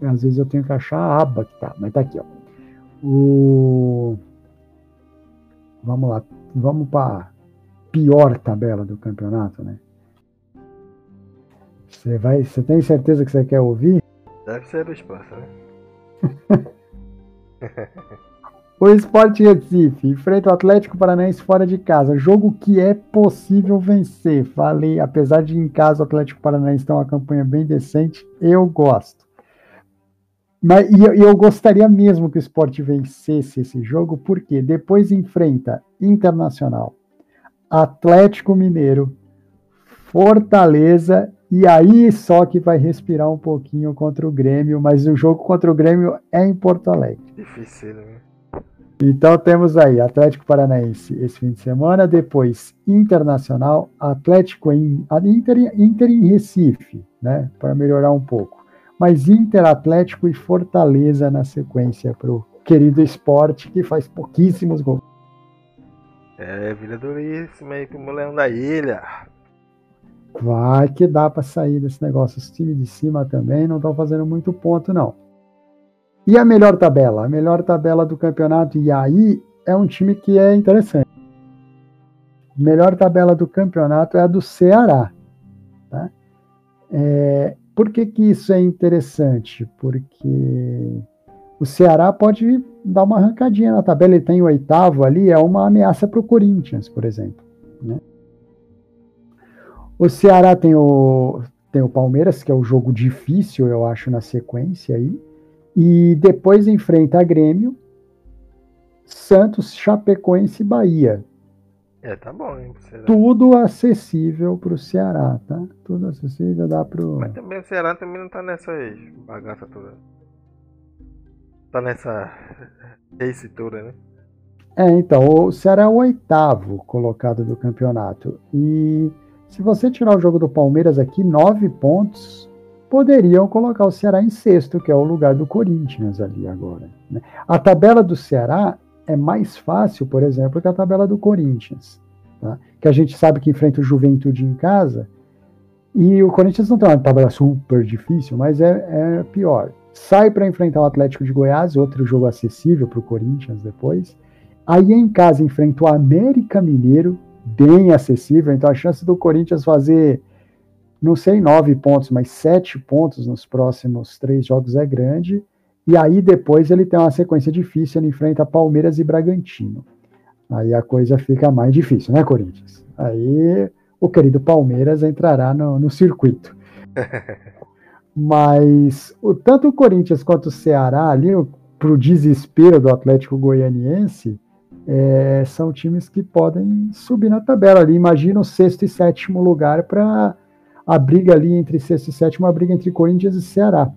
E às vezes eu tenho que achar a aba que tá, mas tá aqui, ó. O... Vamos lá, vamos para pior tabela do campeonato, né? Você vai, você tem certeza que você quer ouvir? Deve ser do espaço, né? o Sport Recife enfrenta o Atlético Paranaense fora de casa. Jogo que é possível vencer. Falei, apesar de em casa o Atlético Paranaense ter uma campanha bem decente, eu gosto. Mas, e eu, eu gostaria mesmo que o Sport vencesse esse jogo, porque depois enfrenta Internacional, Atlético Mineiro, Fortaleza, e aí só que vai respirar um pouquinho contra o Grêmio, mas o jogo contra o Grêmio é em Porto Alegre. Difícil, né? Então temos aí Atlético Paranaense esse fim de semana, depois Internacional, Atlético em Inter, Inter em Recife, né, para melhorar um pouco. Mas Inter, Atlético e Fortaleza na sequência para o querido esporte que faz pouquíssimos gols. É, Vila Duríssima aí pro Leão da Ilha. Vai que dá para sair desse negócio. Os times de cima também não estão fazendo muito ponto, não. E a melhor tabela? A melhor tabela do campeonato, e aí é um time que é interessante. A melhor tabela do campeonato é a do Ceará. Tá? É, por que, que isso é interessante? Porque o Ceará pode dar uma arrancadinha na tabela, ele tem o oitavo ali, é uma ameaça para o Corinthians, por exemplo. Né? O Ceará tem o, tem o Palmeiras, que é o jogo difícil, eu acho, na sequência aí, e depois enfrenta a Grêmio, Santos, Chapecoense e Bahia. É, tá bom, hein? Tudo acessível para o Ceará, tá? Tudo acessível, dá para Mas também o Ceará também não tá nessa bagaça toda tá nessa tessitura, né? É, então, o Ceará é o oitavo colocado do campeonato. E se você tirar o jogo do Palmeiras aqui, nove pontos poderiam colocar o Ceará em sexto, que é o lugar do Corinthians ali agora. Né? A tabela do Ceará é mais fácil, por exemplo, que a tabela do Corinthians. Tá? Que a gente sabe que enfrenta o Juventude em casa. E o Corinthians não tem uma tabela super difícil, mas é, é pior sai para enfrentar o Atlético de Goiás, outro jogo acessível para o Corinthians depois. Aí em casa enfrenta o América Mineiro, bem acessível, então a chance do Corinthians fazer, não sei, nove pontos, mas sete pontos nos próximos três jogos é grande. E aí depois ele tem uma sequência difícil, ele enfrenta Palmeiras e Bragantino. Aí a coisa fica mais difícil, né, Corinthians? Aí o querido Palmeiras entrará no, no circuito. Mas o, tanto o Corinthians quanto o Ceará, ali, para o desespero do Atlético Goianiense, é, são times que podem subir na tabela ali. Imagina o sexto e sétimo lugar para a briga ali entre sexto e sétimo, a briga entre Corinthians e Ceará.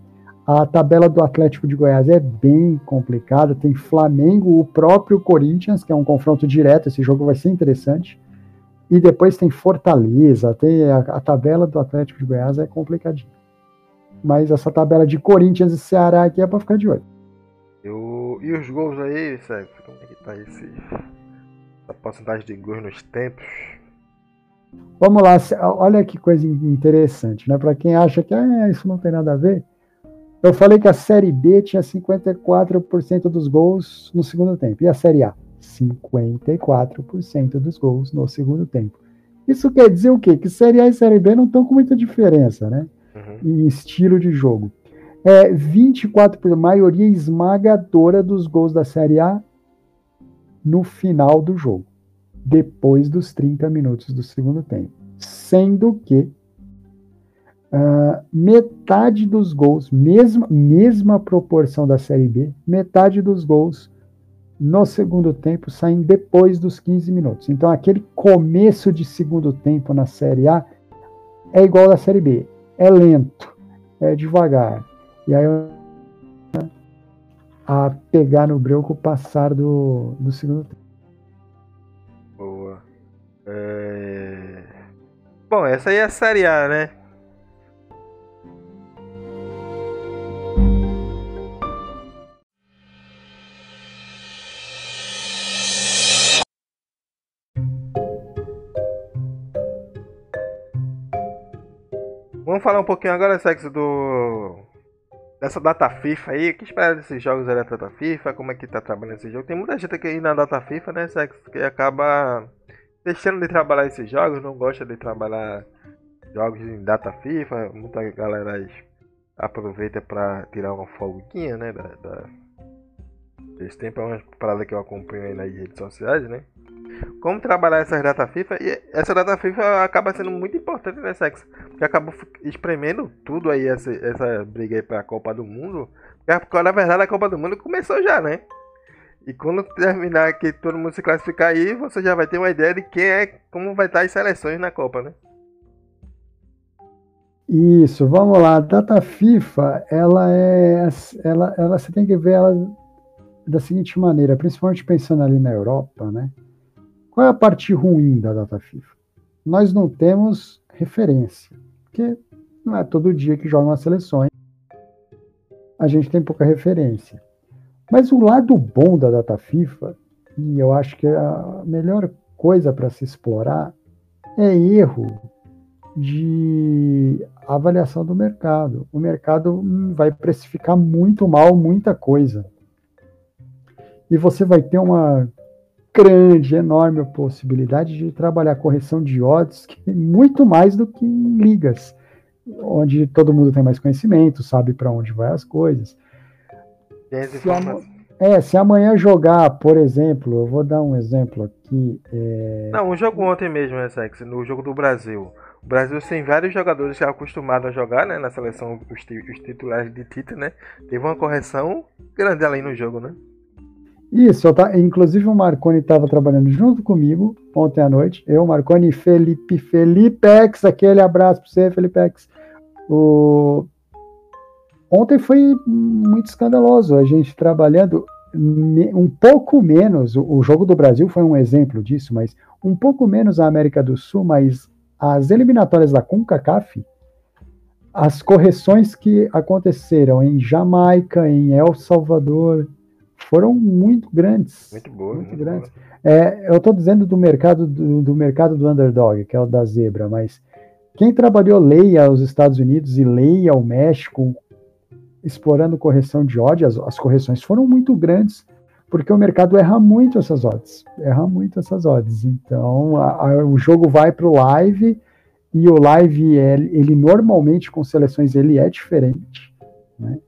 A tabela do Atlético de Goiás é bem complicada. Tem Flamengo, o próprio Corinthians, que é um confronto direto. Esse jogo vai ser interessante. E depois tem Fortaleza. Tem a, a tabela do Atlético de Goiás é complicadinha. Mas essa tabela de Corinthians e Ceará aqui é para ficar de olho. Eu... E os gols aí, Sérgio? Como é que tá esse... a porcentagem de gols nos tempos? Vamos lá, olha que coisa interessante, né? Para quem acha que ah, isso não tem nada a ver, eu falei que a Série B tinha 54% dos gols no segundo tempo. E a Série A? 54% dos gols no segundo tempo. Isso quer dizer o quê? Que Série A e Série B não estão com muita diferença, né? uhum. em estilo de jogo. É 24 por maioria esmagadora dos gols da Série A no final do jogo, depois dos 30 minutos do segundo tempo. Sendo que Uh, metade dos gols, mesma, mesma proporção da Série B, metade dos gols no segundo tempo saem depois dos 15 minutos. Então, aquele começo de segundo tempo na Série A é igual da Série B. É lento, é devagar. E aí a pegar no breu com o passar do, do segundo tempo. Bom, essa aí é a Série A, né? Vamos falar um pouquinho agora, sexo, do. Dessa data FIFA aí. O que espera desses jogos da data FIFA? Como é que tá trabalhando esse jogo? Tem muita gente aqui na data FIFA, né, sexo, que acaba deixando de trabalhar esses jogos, não gosta de trabalhar jogos em data FIFA. Muita galera aproveita pra tirar uma folguinha, né, da, da... Esse tempo é uma parada que eu acompanho aí nas redes sociais, né? como trabalhar essas data FIFA. E essa data FIFA acaba sendo muito importante, né, Sex? Porque acabou espremendo tudo aí, essa, essa briga aí pra Copa do Mundo. Porque, na verdade, a Copa do Mundo começou já, né? E quando terminar que todo mundo se classificar aí, você já vai ter uma ideia de quem é, como vai estar as seleções na Copa, né? Isso, vamos lá. A data FIFA, ela é. Ela, ela, você tem que ver ela da seguinte maneira, principalmente pensando ali na Europa, né? Qual é a parte ruim da data FIFA? Nós não temos referência, porque não é todo dia que jogam as seleções. A gente tem pouca referência. Mas o lado bom da data FIFA, e eu acho que a melhor coisa para se explorar, é erro de avaliação do mercado. O mercado vai precificar muito mal muita coisa. E você vai ter uma grande, enorme possibilidade de trabalhar correção de odds que muito mais do que em ligas, onde todo mundo tem mais conhecimento, sabe para onde vai as coisas. Se, é, se amanhã jogar, por exemplo, eu vou dar um exemplo aqui. É... Não, um jogo ontem mesmo, né, Sex, no jogo do Brasil. O Brasil tem vários jogadores já acostumados a jogar, né, na seleção, os, os titulares de Tite, né? Teve uma correção grande ali no jogo, né? Isso, tá, inclusive o Marconi estava trabalhando junto comigo ontem à noite. Eu, Marconi e Felipe Felipex, aquele abraço para você, Felipex. O... Ontem foi muito escandaloso a gente trabalhando um pouco menos. O jogo do Brasil foi um exemplo disso, mas um pouco menos a América do Sul, mas as eliminatórias da CONCACAF, as correções que aconteceram em Jamaica, em El Salvador, foram muito grandes. Muito boas. Muito, muito grandes. É, eu estou dizendo do mercado do, do, mercado do underdog, que é o da zebra, mas quem trabalhou leia os Estados Unidos e leia o México explorando correção de odds, as, as correções foram muito grandes, porque o mercado erra muito essas odds, erra muito essas odds. Então a, a, o jogo vai para o live e o live ele, ele normalmente com seleções ele é diferente, né?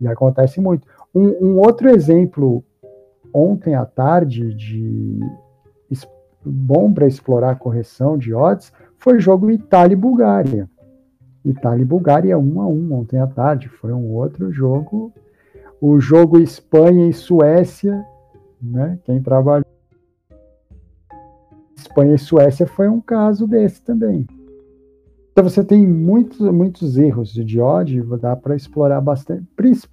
E acontece muito. Um, um outro exemplo, ontem à tarde, de bom para explorar correção de odds, foi o jogo Itália e Bulgária. Itália e Bulgária 1 a 1 ontem à tarde, foi um outro jogo. O jogo Espanha e Suécia, né? Quem trabalhou Espanha e Suécia foi um caso desse também. Então você tem muitos, muitos erros de odd, dá para explorar bastante.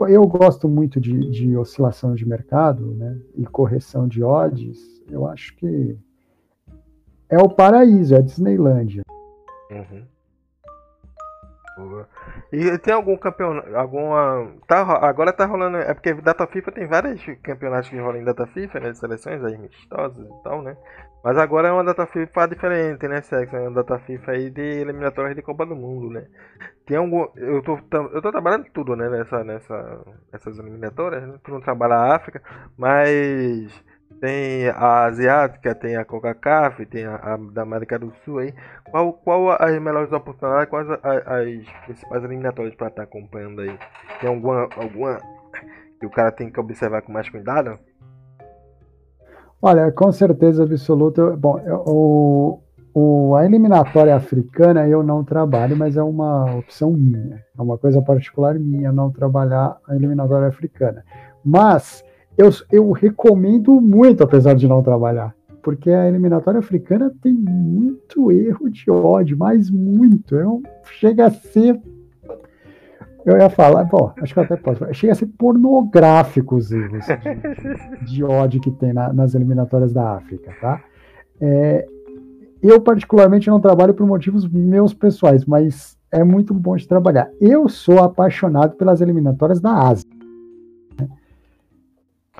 Eu gosto muito de, de, oscilação de mercado né, e correção de odds. Eu acho que é o paraíso, é a Disneylândia. Uhum. E tem algum campeonato, alguma. Tá, agora tá rolando. É porque Data FIFA tem vários campeonatos que rolam em Data FIFA, né? De seleções amistosas e tal, né? Mas agora é uma Data FIFA diferente, né, Sex? É uma Data FIFA aí de eliminatórias de Copa do Mundo, né? Tem algum. Eu tô, eu tô trabalhando tudo, né? Nessa, nessa, nessas eliminatórias. Né? Tu não trabalha a África, mas tem a asiática, tem a Coca-Cola, tem a, a, da América do Sul aí. Qual, qual as melhores oportunidades, quais as, as principais eliminatórias para estar tá acompanhando aí? Tem alguma, alguma que o cara tem que observar com mais cuidado? Olha, com certeza absoluta. Bom, o, o, a eliminatória africana eu não trabalho, mas é uma opção minha. É uma coisa particular minha não trabalhar a eliminatória africana. Mas eu, eu recomendo muito, apesar de não trabalhar. Porque a eliminatória africana tem muito erro de ódio, mas muito. Eu, chega a ser eu ia falar, bom, acho que eu até posso. Chega a ser pornográfico os erros de, de ódio que tem na, nas eliminatórias da África, tá? É, eu, particularmente, não trabalho por motivos meus pessoais, mas é muito bom de trabalhar. Eu sou apaixonado pelas eliminatórias da Ásia.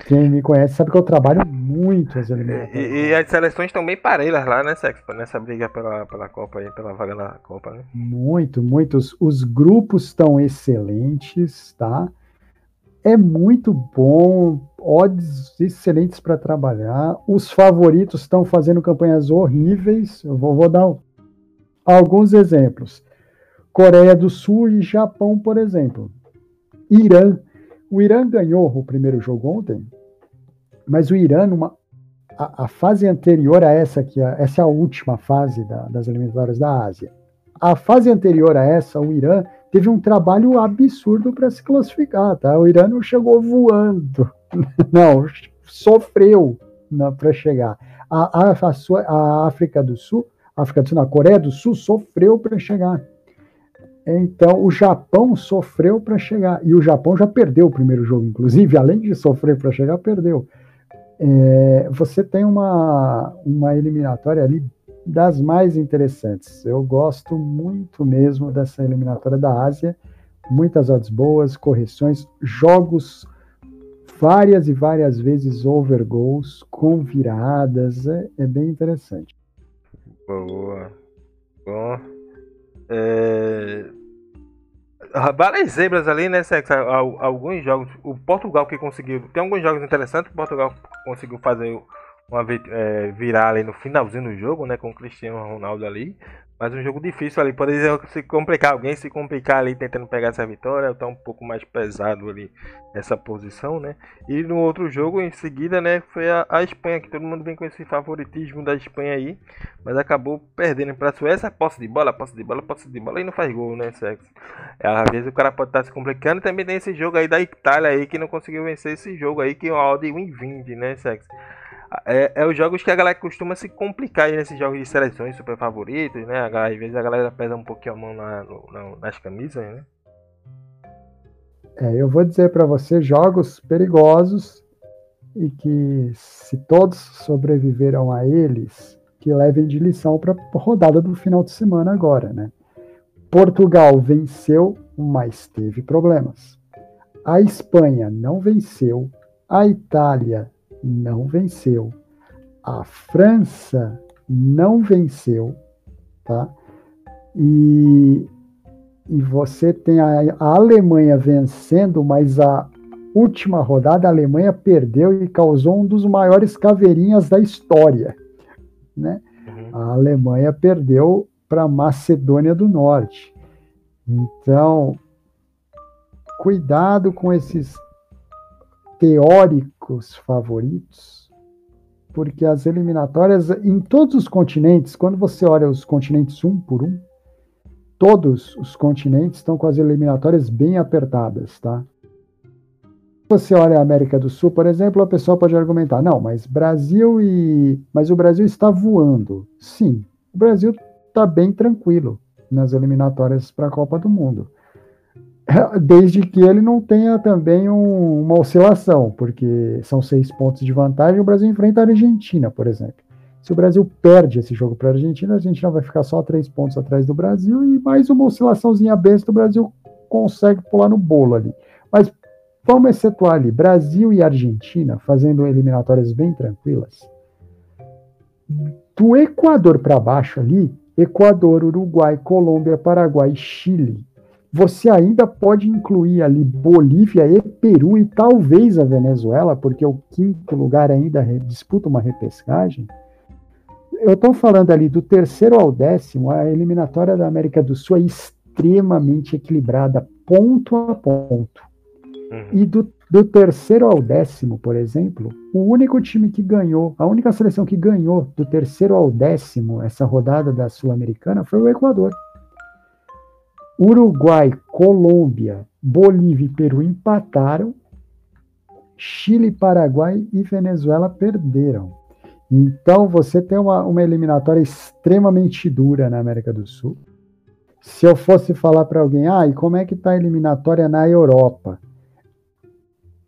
Quem me conhece sabe que eu trabalho muito as eliminatórias. E, e as seleções estão bem parelhas lá, né, Sexpa? Nessa briga pela, pela Copa aí, pela vaga na Copa, né? Muito, muitos. Os grupos estão excelentes, tá? É muito bom, odds excelentes para trabalhar. Os favoritos estão fazendo campanhas horríveis. Eu vou, vou dar alguns exemplos. Coreia do Sul e Japão, por exemplo. Irã. O Irã ganhou o primeiro jogo ontem, mas o Irã, numa, a, a fase anterior a essa, que é, essa é a última fase da, das eliminatórias da Ásia. A fase anterior a essa, o Irã teve um trabalho absurdo para se classificar, tá? O Irã não chegou voando, não, sofreu para chegar. A, a, a, a, África do Sul, a África do Sul, a Coreia do Sul sofreu para chegar. Então, o Japão sofreu para chegar. E o Japão já perdeu o primeiro jogo, inclusive, além de sofrer para chegar, perdeu. É, você tem uma, uma eliminatória ali das mais interessantes. Eu gosto muito mesmo dessa eliminatória da Ásia. Muitas odds boas, correções, jogos várias e várias vezes over goals, com viradas. É, é bem interessante. Boa. Bom. É... Várias zebras ali, né, Sex? Alguns jogos. O Portugal que conseguiu. Tem alguns jogos interessantes. O Portugal conseguiu fazer uma é, virar ali no finalzinho do jogo, né, com o Cristiano Ronaldo ali. Mas um jogo difícil ali, poderia se complicar, alguém se complicar ali tentando pegar essa vitória, tá um pouco mais pesado ali essa posição, né? E no outro jogo em seguida, né, foi a, a Espanha, que todo mundo vem com esse favoritismo da Espanha aí, mas acabou perdendo para a Suécia, posse de bola, posse de bola, posse de bola e não faz gol, né, sexo? É, às vezes o cara pode estar tá se complicando, também tem esse jogo aí da Itália aí que não conseguiu vencer esse jogo aí, que é o odd win 20, né, sexo? É, é, os jogos que a galera costuma se complicar nesses jogos de seleções super favoritos, né? Às vezes a galera pesa um pouquinho a mão na, no, nas camisas, né? É, eu vou dizer para você jogos perigosos e que se todos sobreviveram a eles, que levem de lição para a rodada do final de semana agora, né? Portugal venceu, mas teve problemas. A Espanha não venceu, a Itália não venceu. A França não venceu, tá? E, e você tem a, a Alemanha vencendo, mas a última rodada a Alemanha perdeu e causou um dos maiores caveirinhas da história, né? Uhum. A Alemanha perdeu para Macedônia do Norte. Então, cuidado com esses teóricos favoritos, porque as eliminatórias em todos os continentes, quando você olha os continentes um por um, todos os continentes estão com as eliminatórias bem apertadas, tá? Você olha a América do Sul, por exemplo, a pessoa pode argumentar: não, mas Brasil e. Mas o Brasil está voando. Sim, o Brasil está bem tranquilo nas eliminatórias para a Copa do Mundo. desde que ele não tenha também um, uma oscilação, porque são seis pontos de vantagem. O Brasil enfrenta a Argentina, por exemplo. Se o Brasil perde esse jogo para a Argentina, a Argentina vai ficar só três pontos atrás do Brasil e mais uma oscilaçãozinha besta, o Brasil consegue pular no bolo ali. Mas vamos excetuar ali Brasil e Argentina fazendo eliminatórias bem tranquilas. Do Equador para baixo ali, Equador, Uruguai, Colômbia, Paraguai, Chile, você ainda pode incluir ali Bolívia e Peru e talvez a Venezuela, porque o quinto lugar ainda disputa uma repescagem. Eu estou falando ali do terceiro ao décimo, a eliminatória da América do Sul é extremamente equilibrada, ponto a ponto. Uhum. E do, do terceiro ao décimo, por exemplo, o único time que ganhou, a única seleção que ganhou do terceiro ao décimo essa rodada da Sul-Americana foi o Equador. Uruguai, Colômbia, Bolívia e Peru empataram. Chile, Paraguai e Venezuela perderam. Então você tem uma, uma eliminatória extremamente dura na América do Sul. Se eu fosse falar para alguém, ah, e como é que está a eliminatória na Europa?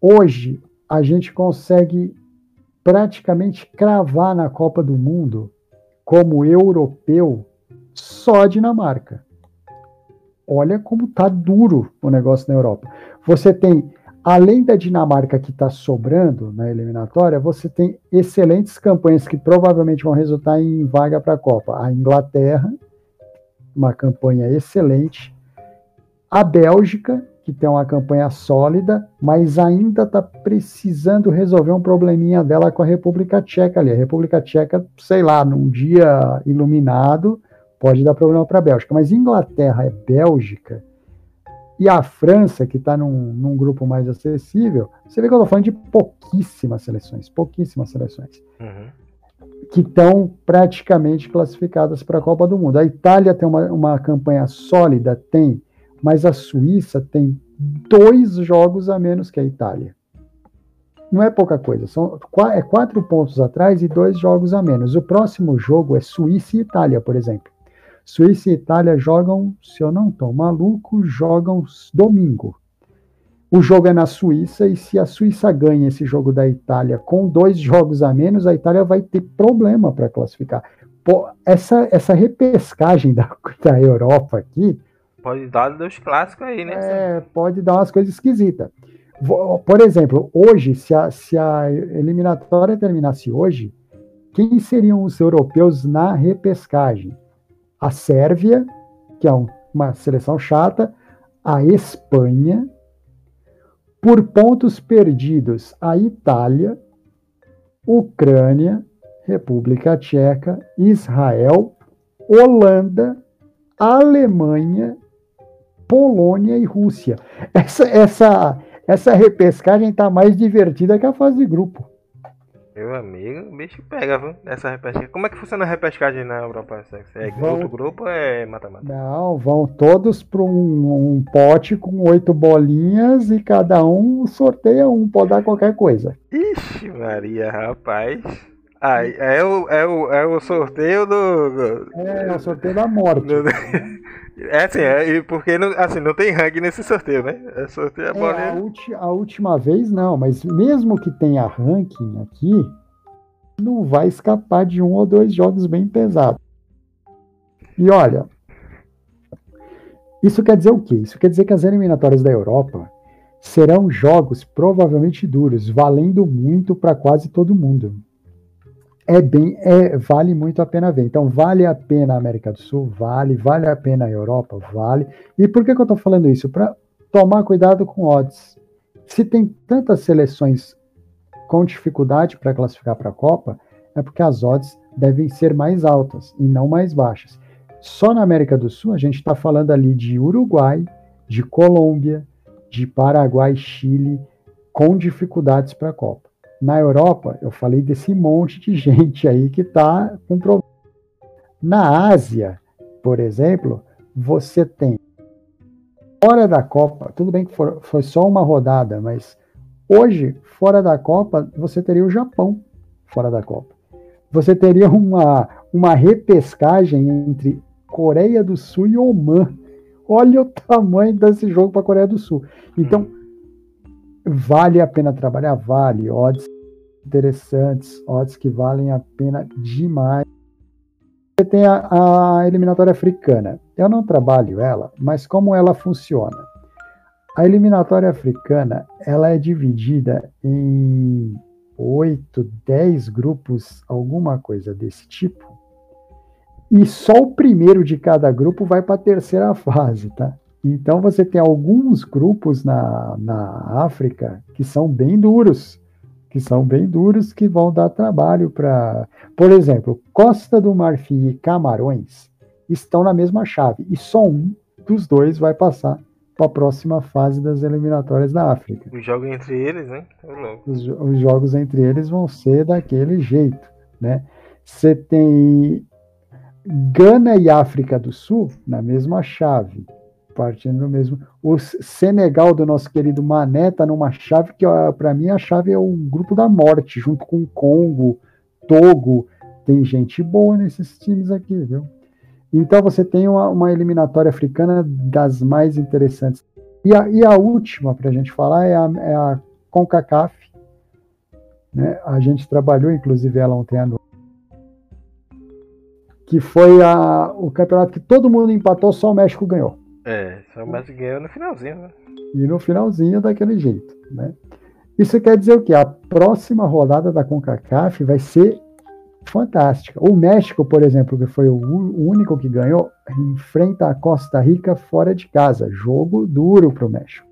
Hoje a gente consegue praticamente cravar na Copa do Mundo como europeu só a Dinamarca. Olha como tá duro o negócio na Europa. Você tem, além da Dinamarca que está sobrando na eliminatória, você tem excelentes campanhas que provavelmente vão resultar em vaga para a Copa. A Inglaterra, uma campanha excelente. A Bélgica, que tem uma campanha sólida, mas ainda está precisando resolver um probleminha dela com a República Tcheca ali. A República Tcheca, sei lá, num dia iluminado, pode dar problema para a Bélgica. Mas Inglaterra é Bélgica e a França, que está num, num, grupo mais acessível, você vê que eu estou falando de pouquíssimas seleções, pouquíssimas seleções. Uhum que estão praticamente classificadas para a Copa do Mundo. A Itália tem uma, uma campanha sólida, tem, mas a Suíça tem dois jogos a menos que a Itália. Não é pouca coisa, são é quatro pontos atrás e dois jogos a menos. O próximo jogo é Suíça e Itália, por exemplo. Suíça e Itália jogam, se eu não estou maluco, jogam domingo. O jogo é na Suíça e se a Suíça ganha esse jogo da Itália com dois jogos a menos, a Itália vai ter problema para classificar. Pô, essa, essa repescagem da, da Europa aqui. Pode dar dos clássicos aí, né? É, pode dar umas coisas esquisitas. Por exemplo, hoje, se a, se a eliminatória terminasse hoje, quem seriam os europeus na repescagem? A Sérvia, que é uma seleção chata, a Espanha, por pontos perdidos a Itália, Ucrânia, República Tcheca, Israel, Holanda, Alemanha, Polônia e Rússia. Essa, essa, essa repescagem está mais divertida que a fase de grupo. Meu amigo, o bicho pega, viu? Essa repescagem. Como é que funciona a repescagem na Europa? É vão... outro grupo ou é mata-mata? Não, vão todos para um, um, pote com oito bolinhas e cada um sorteia um, pode dar qualquer coisa. Ixi, Maria, rapaz. Ah, é o, é o, é o sorteio do. É, é o sorteio da morte. Do... É assim, é, porque não, assim, não tem ranking nesse sorteio, né? É sorteio a é, a, ulti, a última vez não, mas mesmo que tenha ranking aqui, não vai escapar de um ou dois jogos bem pesados. E olha, isso quer dizer o quê? Isso quer dizer que as eliminatórias da Europa serão jogos provavelmente duros, valendo muito para quase todo mundo é bem, é, vale muito a pena ver. Então, vale a pena a América do Sul? Vale. Vale a pena a Europa? Vale. E por que, que eu estou falando isso? Para tomar cuidado com odds. Se tem tantas seleções com dificuldade para classificar para a Copa, é porque as odds devem ser mais altas e não mais baixas. Só na América do Sul, a gente está falando ali de Uruguai, de Colômbia, de Paraguai, Chile, com dificuldades para a Copa. Na Europa, eu falei desse monte de gente aí que está com problema. Na Ásia, por exemplo, você tem fora da Copa, tudo bem que for, foi só uma rodada, mas hoje, fora da Copa, você teria o Japão fora da Copa. Você teria uma, uma repescagem entre Coreia do Sul e Oman. Olha o tamanho desse jogo para a Coreia do Sul. Então, Vale a pena trabalhar? Vale. Odds interessantes, odds que valem a pena demais. Você tem a, a eliminatória africana. Eu não trabalho ela, mas como ela funciona? A eliminatória africana ela é dividida em oito, dez grupos, alguma coisa desse tipo. E só o primeiro de cada grupo vai para a terceira fase, tá? Então você tem alguns grupos na, na África que são bem duros, que são bem duros, que vão dar trabalho para. Por exemplo, Costa do Marfim e Camarões estão na mesma chave, e só um dos dois vai passar para a próxima fase das eliminatórias da África. Os jogos entre eles, né? Os, os, jogos entre eles vão ser daquele jeito, né? Você tem Gana e África do Sul na mesma chave, partindo do mesmo. O Senegal do nosso querido Mané tá numa chave que para mim a chave é o grupo da morte, junto com Congo, Togo. Tem gente boa nesses times aqui, viu? Então você tem uma, uma eliminatória africana das mais interessantes. E a, e a última para a gente falar é a, é a CONCACAF. Né? A gente trabalhou, inclusive, ela ontem à noite. Que foi a, o campeonato que todo mundo empatou, só o México ganhou. É, só o México ganhou no finalzinho, né? E no finalzinho daquele jeito, né? Isso quer dizer o quê? A próxima rodada da CONCACAF vai ser fantástica. O México, por exemplo, que foi o único que ganhou, enfrenta a Costa Rica fora de casa. Jogo duro para o México.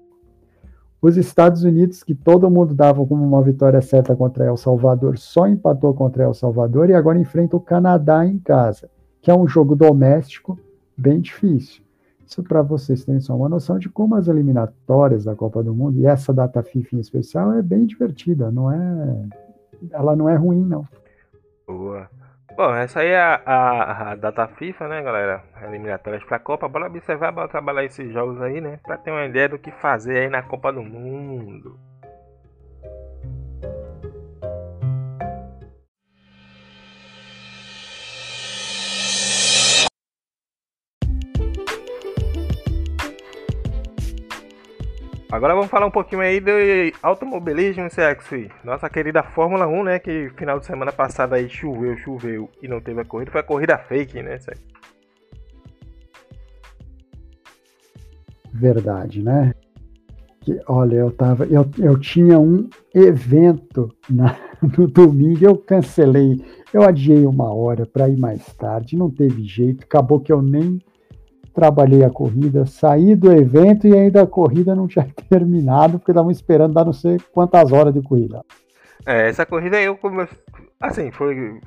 Os Estados Unidos, que todo mundo dava como uma vitória certa contra El Salvador, só empatou contra El Salvador e agora enfrenta o Canadá em casa, que é um jogo doméstico bem difícil. Isso para vocês terem só uma noção de como as eliminatórias da Copa do Mundo e essa data FIFA em especial é bem divertida, não é? Ela não é ruim não. Boa. Bom, essa aí é a, a, a data FIFA, né, galera? Eliminatórias pra Copa. Bora observar, bora trabalhar esses jogos aí, né? Pra ter uma ideia do que fazer aí na Copa do Mundo. Agora vamos falar um pouquinho aí de automobilismo, CX. Nossa querida Fórmula 1, né? Que final de semana passada aí choveu, choveu e não teve a corrida. Foi a corrida fake, né? Verdade, né? Que, olha, eu tava. Eu, eu tinha um evento na, no domingo, eu cancelei. Eu adiei uma hora para ir mais tarde, não teve jeito. Acabou que eu nem trabalhei a corrida, saí do evento e ainda a corrida não tinha terminado, porque estavam esperando dar não sei quantas horas de corrida. É, essa corrida eu comecei. Assim, foi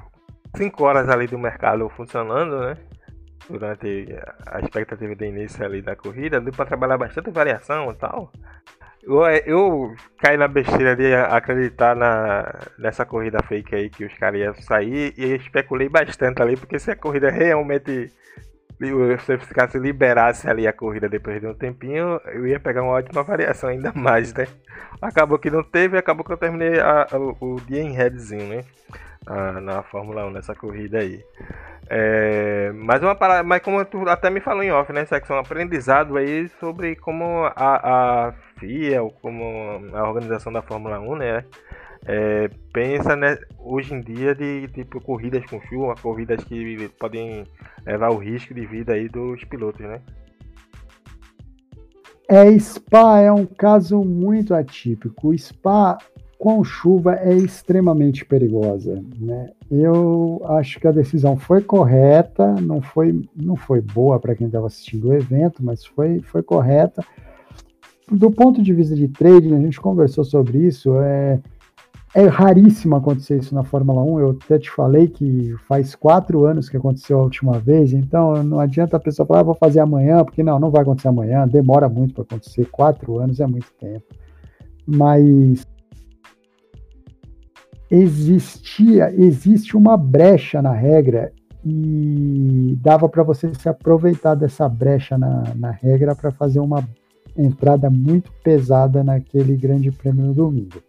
5 horas ali do mercado funcionando, né? Durante a expectativa de início ali da corrida, deu para trabalhar bastante variação e tal. Eu, eu caí na besteira de acreditar na, nessa corrida fake aí que os caras iam sair e especulei bastante ali, porque se a corrida realmente se ficasse liberasse ali a corrida depois de um tempinho, eu ia pegar uma ótima variação ainda mais, né? Acabou que não teve, acabou que eu terminei a, a, o dia em redzinho, né? A, na Fórmula 1, nessa corrida aí. É, mas uma parada, mas como tu até me falou em off, né? Isso um aprendizado aí sobre como a, a FIA, ou como a organização da Fórmula 1, né? É, pensa né, hoje em dia de tipo corridas com chuva, corridas que podem levar o risco de vida aí dos pilotos, né? É, Spa é um caso muito atípico. Spa com chuva é extremamente perigosa, né? Eu acho que a decisão foi correta, não foi, não foi boa para quem estava assistindo o evento, mas foi, foi correta. Do ponto de vista de trading, a gente conversou sobre isso. É, é raríssimo acontecer isso na Fórmula 1. Eu até te falei que faz quatro anos que aconteceu a última vez, então não adianta a pessoa falar, ah, vou fazer amanhã, porque não, não vai acontecer amanhã, demora muito para acontecer. Quatro anos é muito tempo. Mas existia, existe uma brecha na regra e dava para você se aproveitar dessa brecha na, na regra para fazer uma entrada muito pesada naquele grande prêmio no domingo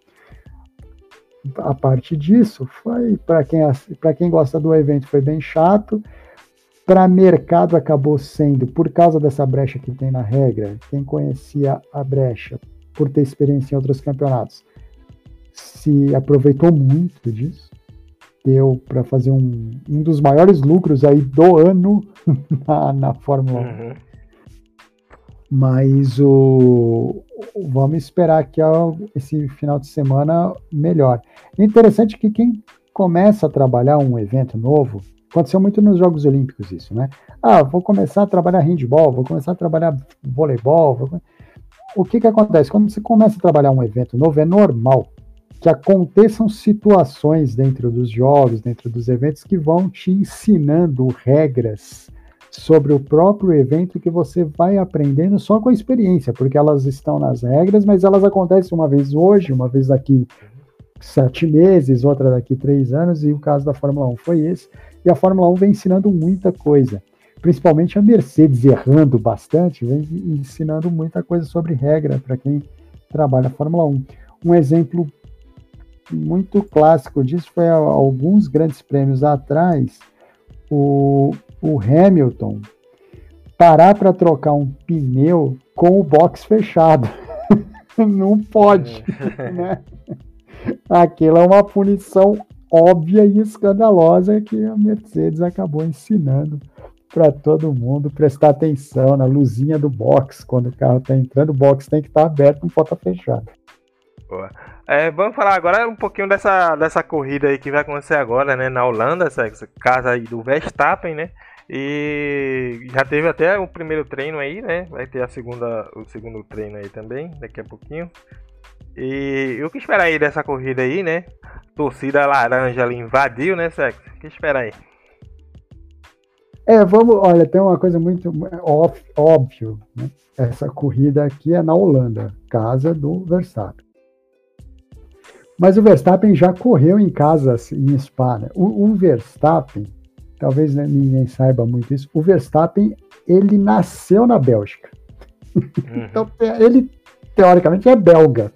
a parte disso foi para quem para quem gosta do evento foi bem chato. Para mercado acabou sendo por causa dessa brecha que tem na regra quem conhecia a brecha por ter experiência em outros campeonatos se aproveitou muito disso. Deu para fazer um, um dos maiores lucros aí do ano na, na Fórmula 1 uhum. Mas o vamos esperar que esse final de semana melhor. Interessante que quem começa a trabalhar um evento novo, aconteceu muito nos Jogos Olímpicos isso, né? Ah, vou começar a trabalhar handball, vou começar a trabalhar voleibol. Vou... O que que acontece? Quando você começa a trabalhar um evento novo, é normal que aconteçam situações dentro dos jogos, dentro dos eventos, que vão te ensinando regras sobre o próprio evento que você vai aprendendo só com a experiência, porque elas estão nas regras, mas elas acontecem uma vez hoje, uma vez daqui sete meses, outra daqui três anos, e o caso da Fórmula 1 foi esse. E a Fórmula 1 vem ensinando muita coisa, principalmente a Mercedes errando bastante, vem ensinando muita coisa sobre regra para quem trabalha a Fórmula 1. Um exemplo muito clássico disso foi alguns grandes prêmios atrás, o, o Hamilton parar para trocar um pneu com o box fechado. Não pode, é. né? Aquilo é uma punição óbvia e escandalosa que a Mercedes acabou ensinando para todo mundo prestar atenção na luzinha do box quando o carro está entrando. O box tem que estar tá aberto, não pode estar tá fechado. Boa. É, vamos falar agora um pouquinho dessa, dessa corrida aí que vai acontecer agora, né, na Holanda, essa, essa casa aí do Verstappen, né? E já teve até o primeiro treino aí, né? Vai ter a segunda, o segundo treino aí também, daqui a pouquinho. E o que esperar aí dessa corrida aí, né? Torcida laranja ali invadiu, né, Sex? O que esperar aí? É, vamos, olha, tem uma coisa muito óbvio, né? Essa corrida aqui é na Holanda, casa do Verstappen. Mas o Verstappen já correu em casa em Spa. Né? O, o, Verstappen, talvez né, ninguém saiba muito isso, o Verstappen ele nasceu na Bélgica. Uhum. então ele teoricamente é belga,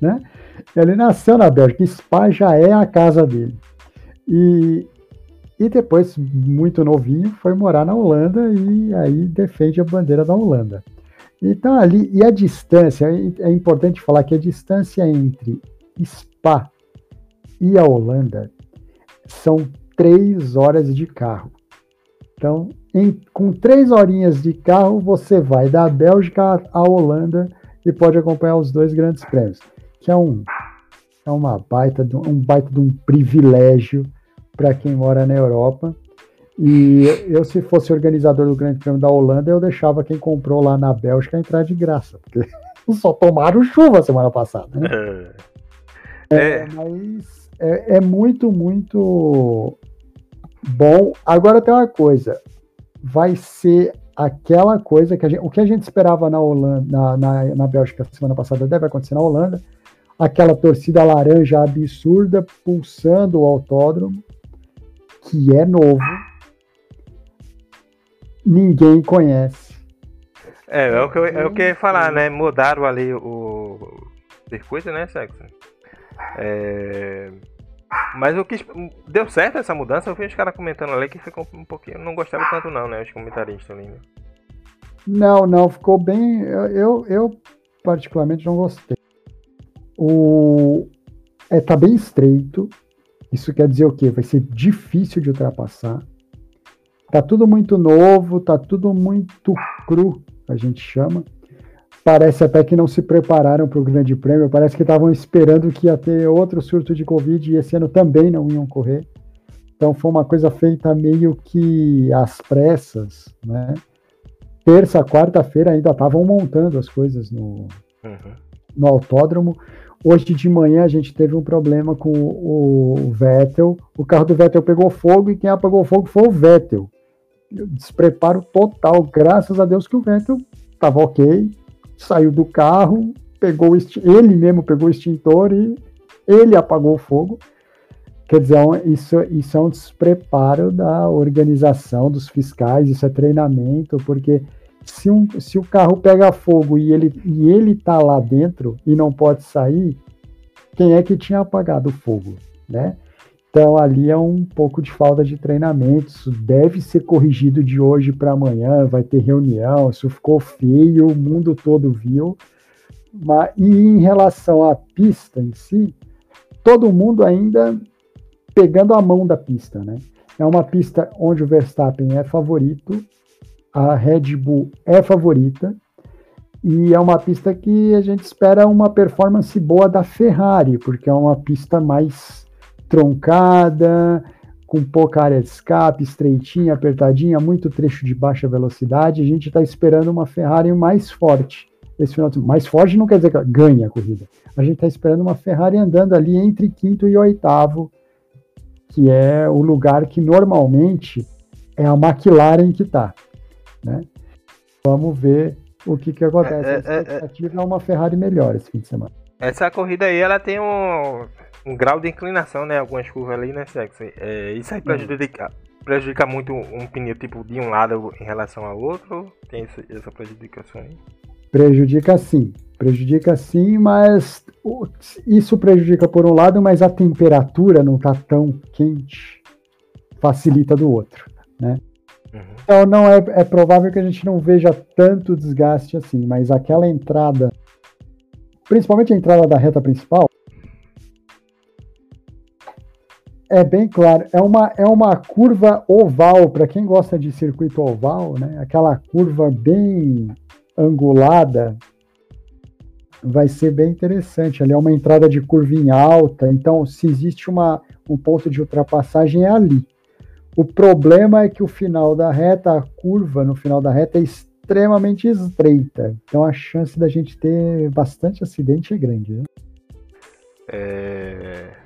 né? Ele nasceu na Bélgica, Spa já é a casa dele. E, e depois, muito novinho, foi morar na Holanda e aí defende a bandeira da Holanda. Então ali, e a distância, é importante falar que a distância entre Spa e a Holanda são três horas de carro. Então, em, com três horinhas de carro, você vai da Bélgica à Holanda e pode acompanhar os dois grandes prêmios, que é um é uma baita de, um baita de um privilégio para quem mora na Europa. E eu, se fosse organizador do Grande Prêmio da Holanda, eu deixava quem comprou lá na Bélgica entrar de graça, porque só tomaram chuva semana passada. Né? É, é, mas é, é, muito, muito bom. Agora tem uma coisa: vai ser aquela coisa que a gente. O que a gente esperava na Holanda, na, na, na Bélgica semana passada deve acontecer na Holanda. Aquela torcida laranja absurda pulsando o autódromo, que é novo. Ninguém conhece. É, é o que eu, é o que eu ia falar, né? Mudaram ali o circuito, né, Sexo? É... Mas o que deu certo essa mudança, eu vi os caras comentando ali que ficou um pouquinho. Não gostava tanto, não, né? Os comentaristas ali. Né? Não, não, ficou bem. Eu, eu, particularmente não gostei. O. É, tá bem estreito. Isso quer dizer o quê? Vai ser difícil de ultrapassar. Tá tudo muito novo, tá tudo muito cru, a gente chama parece até que não se prepararam para o Grande Prêmio, parece que estavam esperando que ia ter outro surto de Covid e esse ano também não iam correr. Então foi uma coisa feita meio que às pressas, né? Terça, quarta-feira ainda estavam montando as coisas no, uhum. no autódromo. Hoje de manhã a gente teve um problema com o, o Vettel. O carro do Vettel pegou fogo e quem apagou fogo foi o Vettel. Despreparo total, graças a Deus que o Vettel estava ok, saiu do carro, pegou ele mesmo pegou o extintor e ele apagou o fogo. Quer dizer, é isso, isso é um despreparo da organização dos fiscais, isso é treinamento, porque se, um, se o carro pega fogo e ele e ele está lá dentro e não pode sair, quem é que tinha apagado o fogo, né? Então ali é um pouco de falta de treinamento, isso deve ser corrigido de hoje para amanhã, vai ter reunião, isso ficou feio, o mundo todo viu. Mas, e em relação à pista em si, todo mundo ainda pegando a mão da pista, né? É uma pista onde o Verstappen é favorito, a Red Bull é favorita, e é uma pista que a gente espera uma performance boa da Ferrari, porque é uma pista mais troncada, com pouca área de escape, estreitinha, apertadinha, muito trecho de baixa velocidade. A gente está esperando uma Ferrari mais forte. Esse final de... Mais forte não quer dizer que ganha a corrida. A gente está esperando uma Ferrari andando ali entre quinto e oitavo, que é o lugar que normalmente é a McLaren que está. né? Vamos ver o que, que acontece. É, a é, expectativa é, é, uma Ferrari melhor esse fim de semana. Essa corrida aí, ela tem um, um grau de inclinação, né? Algumas curvas ali, né, Sex? É, isso aí prejudica, prejudica muito um pneu tipo de um lado em relação ao outro? Tem essa, essa prejudicação aí? Prejudica sim, prejudica sim, mas isso prejudica por um lado, mas a temperatura não está tão quente, facilita do outro, né? Uhum. Então não é, é provável que a gente não veja tanto desgaste assim, mas aquela entrada, principalmente a entrada da reta principal, é bem claro, é uma, é uma curva oval, para quem gosta de circuito oval, né? Aquela curva bem angulada, vai ser bem interessante. Ali é uma entrada de curva em alta, então se existe uma, um ponto de ultrapassagem é ali. O problema é que o final da reta, a curva no final da reta é extremamente estreita. Então a chance da gente ter bastante acidente é grande. Né? É...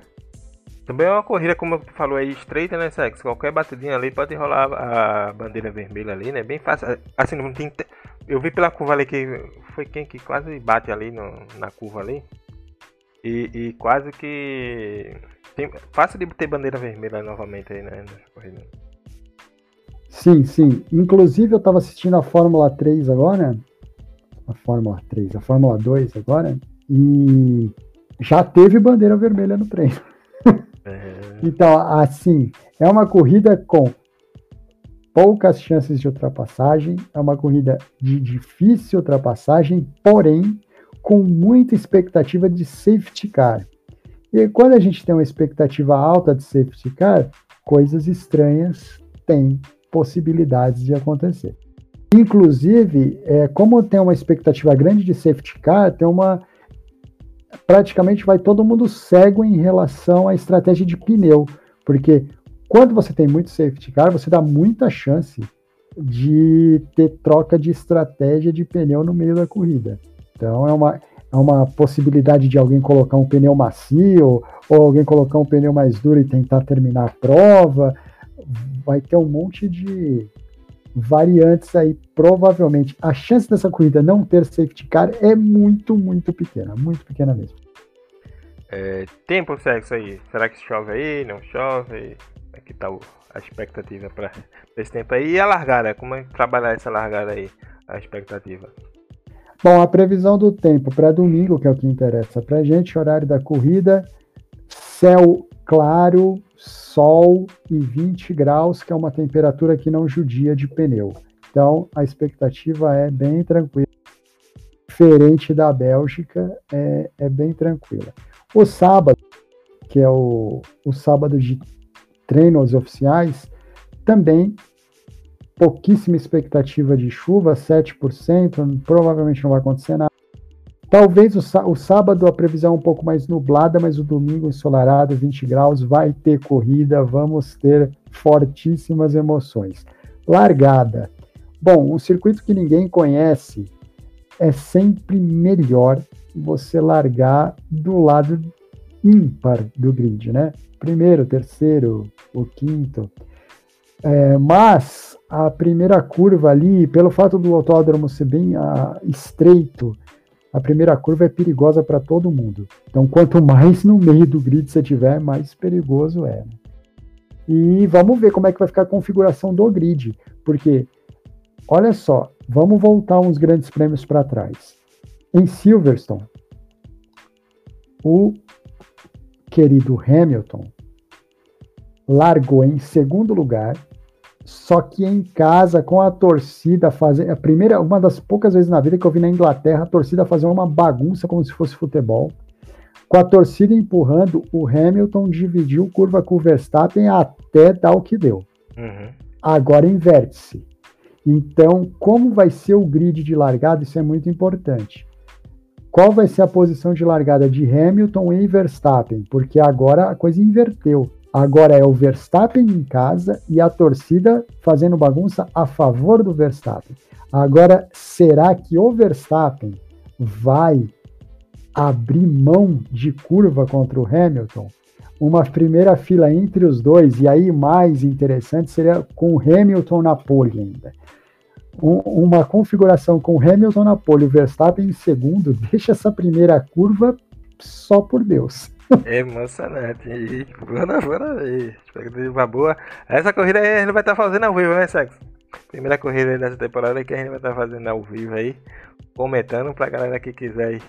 Também é uma corrida, como tu falou aí, estreita, né, Sex? Qualquer batidinha ali pode rolar a bandeira vermelha ali, né? Bem fácil. Assim, não tem. Eu vi pela curva ali que foi quem que quase bate ali no, na curva ali. E, e quase que. Tem, fácil de ter bandeira vermelha novamente aí, né? Nessa corrida. Sim, sim. Inclusive eu estava assistindo a Fórmula 3 agora. A Fórmula 3, a Fórmula 2 agora. E já teve bandeira vermelha no treino. É... então, assim, é uma corrida com poucas chances de ultrapassagem, é uma corrida de difícil ultrapassagem, porém com muita expectativa de safety car. E quando a gente tem uma expectativa alta de safety car, coisas estranhas têm possibilidades de acontecer. Inclusive, é, como tem uma expectativa grande de safety car, tem uma praticamente vai todo mundo cego em relação à estratégia de pneu, porque quando você tem muito safety car, você dá muita chance de ter troca de estratégia de pneu no meio da corrida. Então é uma, é uma possibilidade de alguém colocar um pneu macio ou alguém colocar um pneu mais duro e tentar terminar a prova. Vai ter um monte de variantes aí, provavelmente. A chance dessa corrida não ter safety car é muito, muito pequena, muito pequena mesmo. É, tempo sexo aí, será que chove aí? Não chove? Aqui tá a expectativa para esse tempo aí. E a largada, como é trabalhar essa largada aí? A expectativa. Bom, a previsão do tempo para domingo, que é o que interessa para gente, horário da corrida, céu claro, sol e 20 graus, que é uma temperatura que não judia de pneu. Então, a expectativa é bem tranquila. Diferente da Bélgica, é, é bem tranquila. O sábado, que é o, o sábado de treinos oficiais, também pouquíssima expectativa de chuva, 7%, provavelmente não vai acontecer nada. Talvez o, sábado a previsão é um pouco mais nublada, mas o domingo ensolarado, 20 graus, vai ter corrida, vamos ter fortíssimas emoções. Largada. Bom, um circuito que ninguém conhece é sempre melhor você largar do lado ímpar do grid, né? Primeiro, terceiro, o quinto. É, mas a primeira curva ali, pelo fato do autódromo ser bem a, ah, estreito, a primeira curva é perigosa para todo mundo. Então, quanto mais no meio do grid você tiver, mais perigoso é. Né? E vamos ver como é que vai ficar a configuração do grid, porque olha só, vamos voltar uns grandes prêmios para trás. Em Silverstone, o querido Hamilton largou em segundo lugar só que em casa, com a torcida fazer. A primeira, uma das poucas vezes na vida que eu vi na Inglaterra, a torcida fazer uma bagunça como se fosse futebol. Com a torcida empurrando, o Hamilton dividiu curva com o Verstappen até dar o que deu. Uhum. Agora inverte-se. Então, como vai ser o grid de largada? Isso é muito importante. Qual vai ser a posição de largada de Hamilton e Verstappen? Porque agora a coisa inverteu. Agora é o Verstappen em casa e a torcida fazendo bagunça a favor do Verstappen. Agora, será que o Verstappen vai abrir mão de curva contra o Hamilton? Uma primeira fila entre os dois, e aí mais interessante seria com o Hamilton na pole ainda. um, uma configuração com Hamilton na pole e Verstappen em segundo, deixa essa primeira curva só por Deus. É emocionante. E bora, bora ver. Expectativa boa. Essa corrida aí a gente vai estar tá fazendo ao vivo, né, Sexo? Primeira corrida dessa temporada que a gente vai estar tá fazendo ao vivo aí. Comentando pra galera que quiser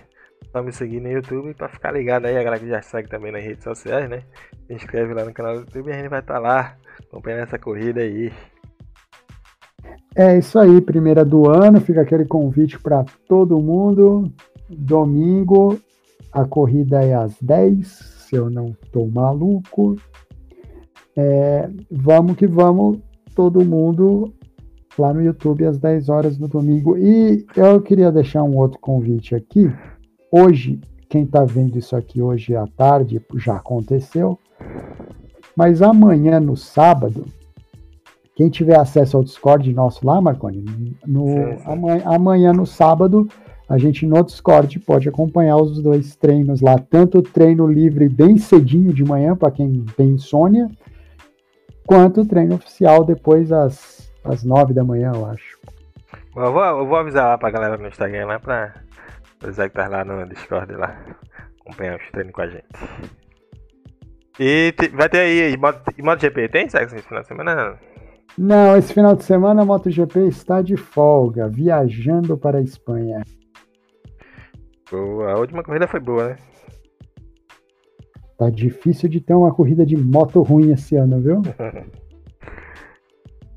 só me seguir no YouTube pra ficar ligado aí. A galera que já segue também nas redes sociais, né? Se inscreve lá no canal do YouTube e a gente vai estar tá lá acompanhando essa corrida aí. É isso aí, primeira do ano. Fica aquele convite para todo mundo. Domingo, a corrida é às 10, se eu não estou maluco. É, vamos que vamos, todo mundo lá no YouTube às 10 horas no domingo. E eu queria deixar um outro convite aqui. Hoje, quem está vendo isso aqui hoje à tarde já aconteceu. Mas amanhã, no sábado, quem tiver acesso ao Discord nosso lá, Marconi, no, sim, sim. Amanhã, amanhã, no sábado, a gente no Discord pode acompanhar os dois treinos lá, tanto o treino livre bem cedinho de manhã, para quem tem insônia, quanto o treino oficial depois às, às 9 da manhã, eu acho. Eu vou, eu vou avisar lá pra galera no Instagram lá pra avisar que tá lá no Discord lá, acompanhar os treinos com a gente. E vai ter aí MotoGP, tem sexo esse final de semana? Não, esse final de semana a MotoGP está de folga, viajando para a Espanha. A última corrida foi boa, né? Tá difícil de ter uma corrida de moto ruim esse ano, viu?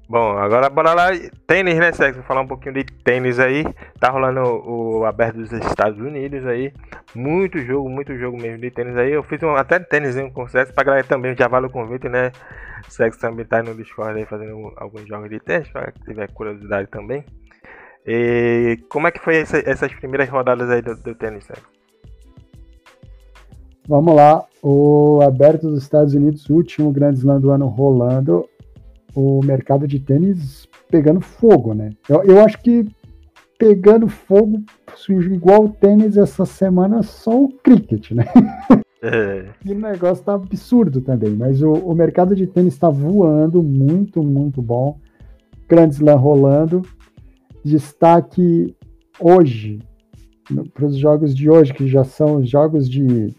Bom, agora bora lá. Tênis, né, Sexo? Falar um pouquinho de tênis aí. Tá rolando o, o aberto dos Estados Unidos aí. Muito jogo, muito jogo mesmo de tênis aí. Eu fiz um, até tênis com sucesso pra galera também. Já vale o convite, né? Sexo também tá no Discord aí fazendo alguns jogos de tênis. Pra quem tiver curiosidade também. E como é que foi essa, essas primeiras rodadas aí do, do tênis, Sérgio? Vamos lá, o Aberto dos Estados Unidos, último grande slam do ano rolando, o mercado de tênis pegando fogo, né? Eu, eu acho que pegando fogo, igual o tênis essa semana, só o cricket, né? É. E o negócio tá absurdo também, mas o, o mercado de tênis está voando, muito, muito bom. Grande Slam rolando destaque hoje, para os jogos de hoje, que já são os jogos de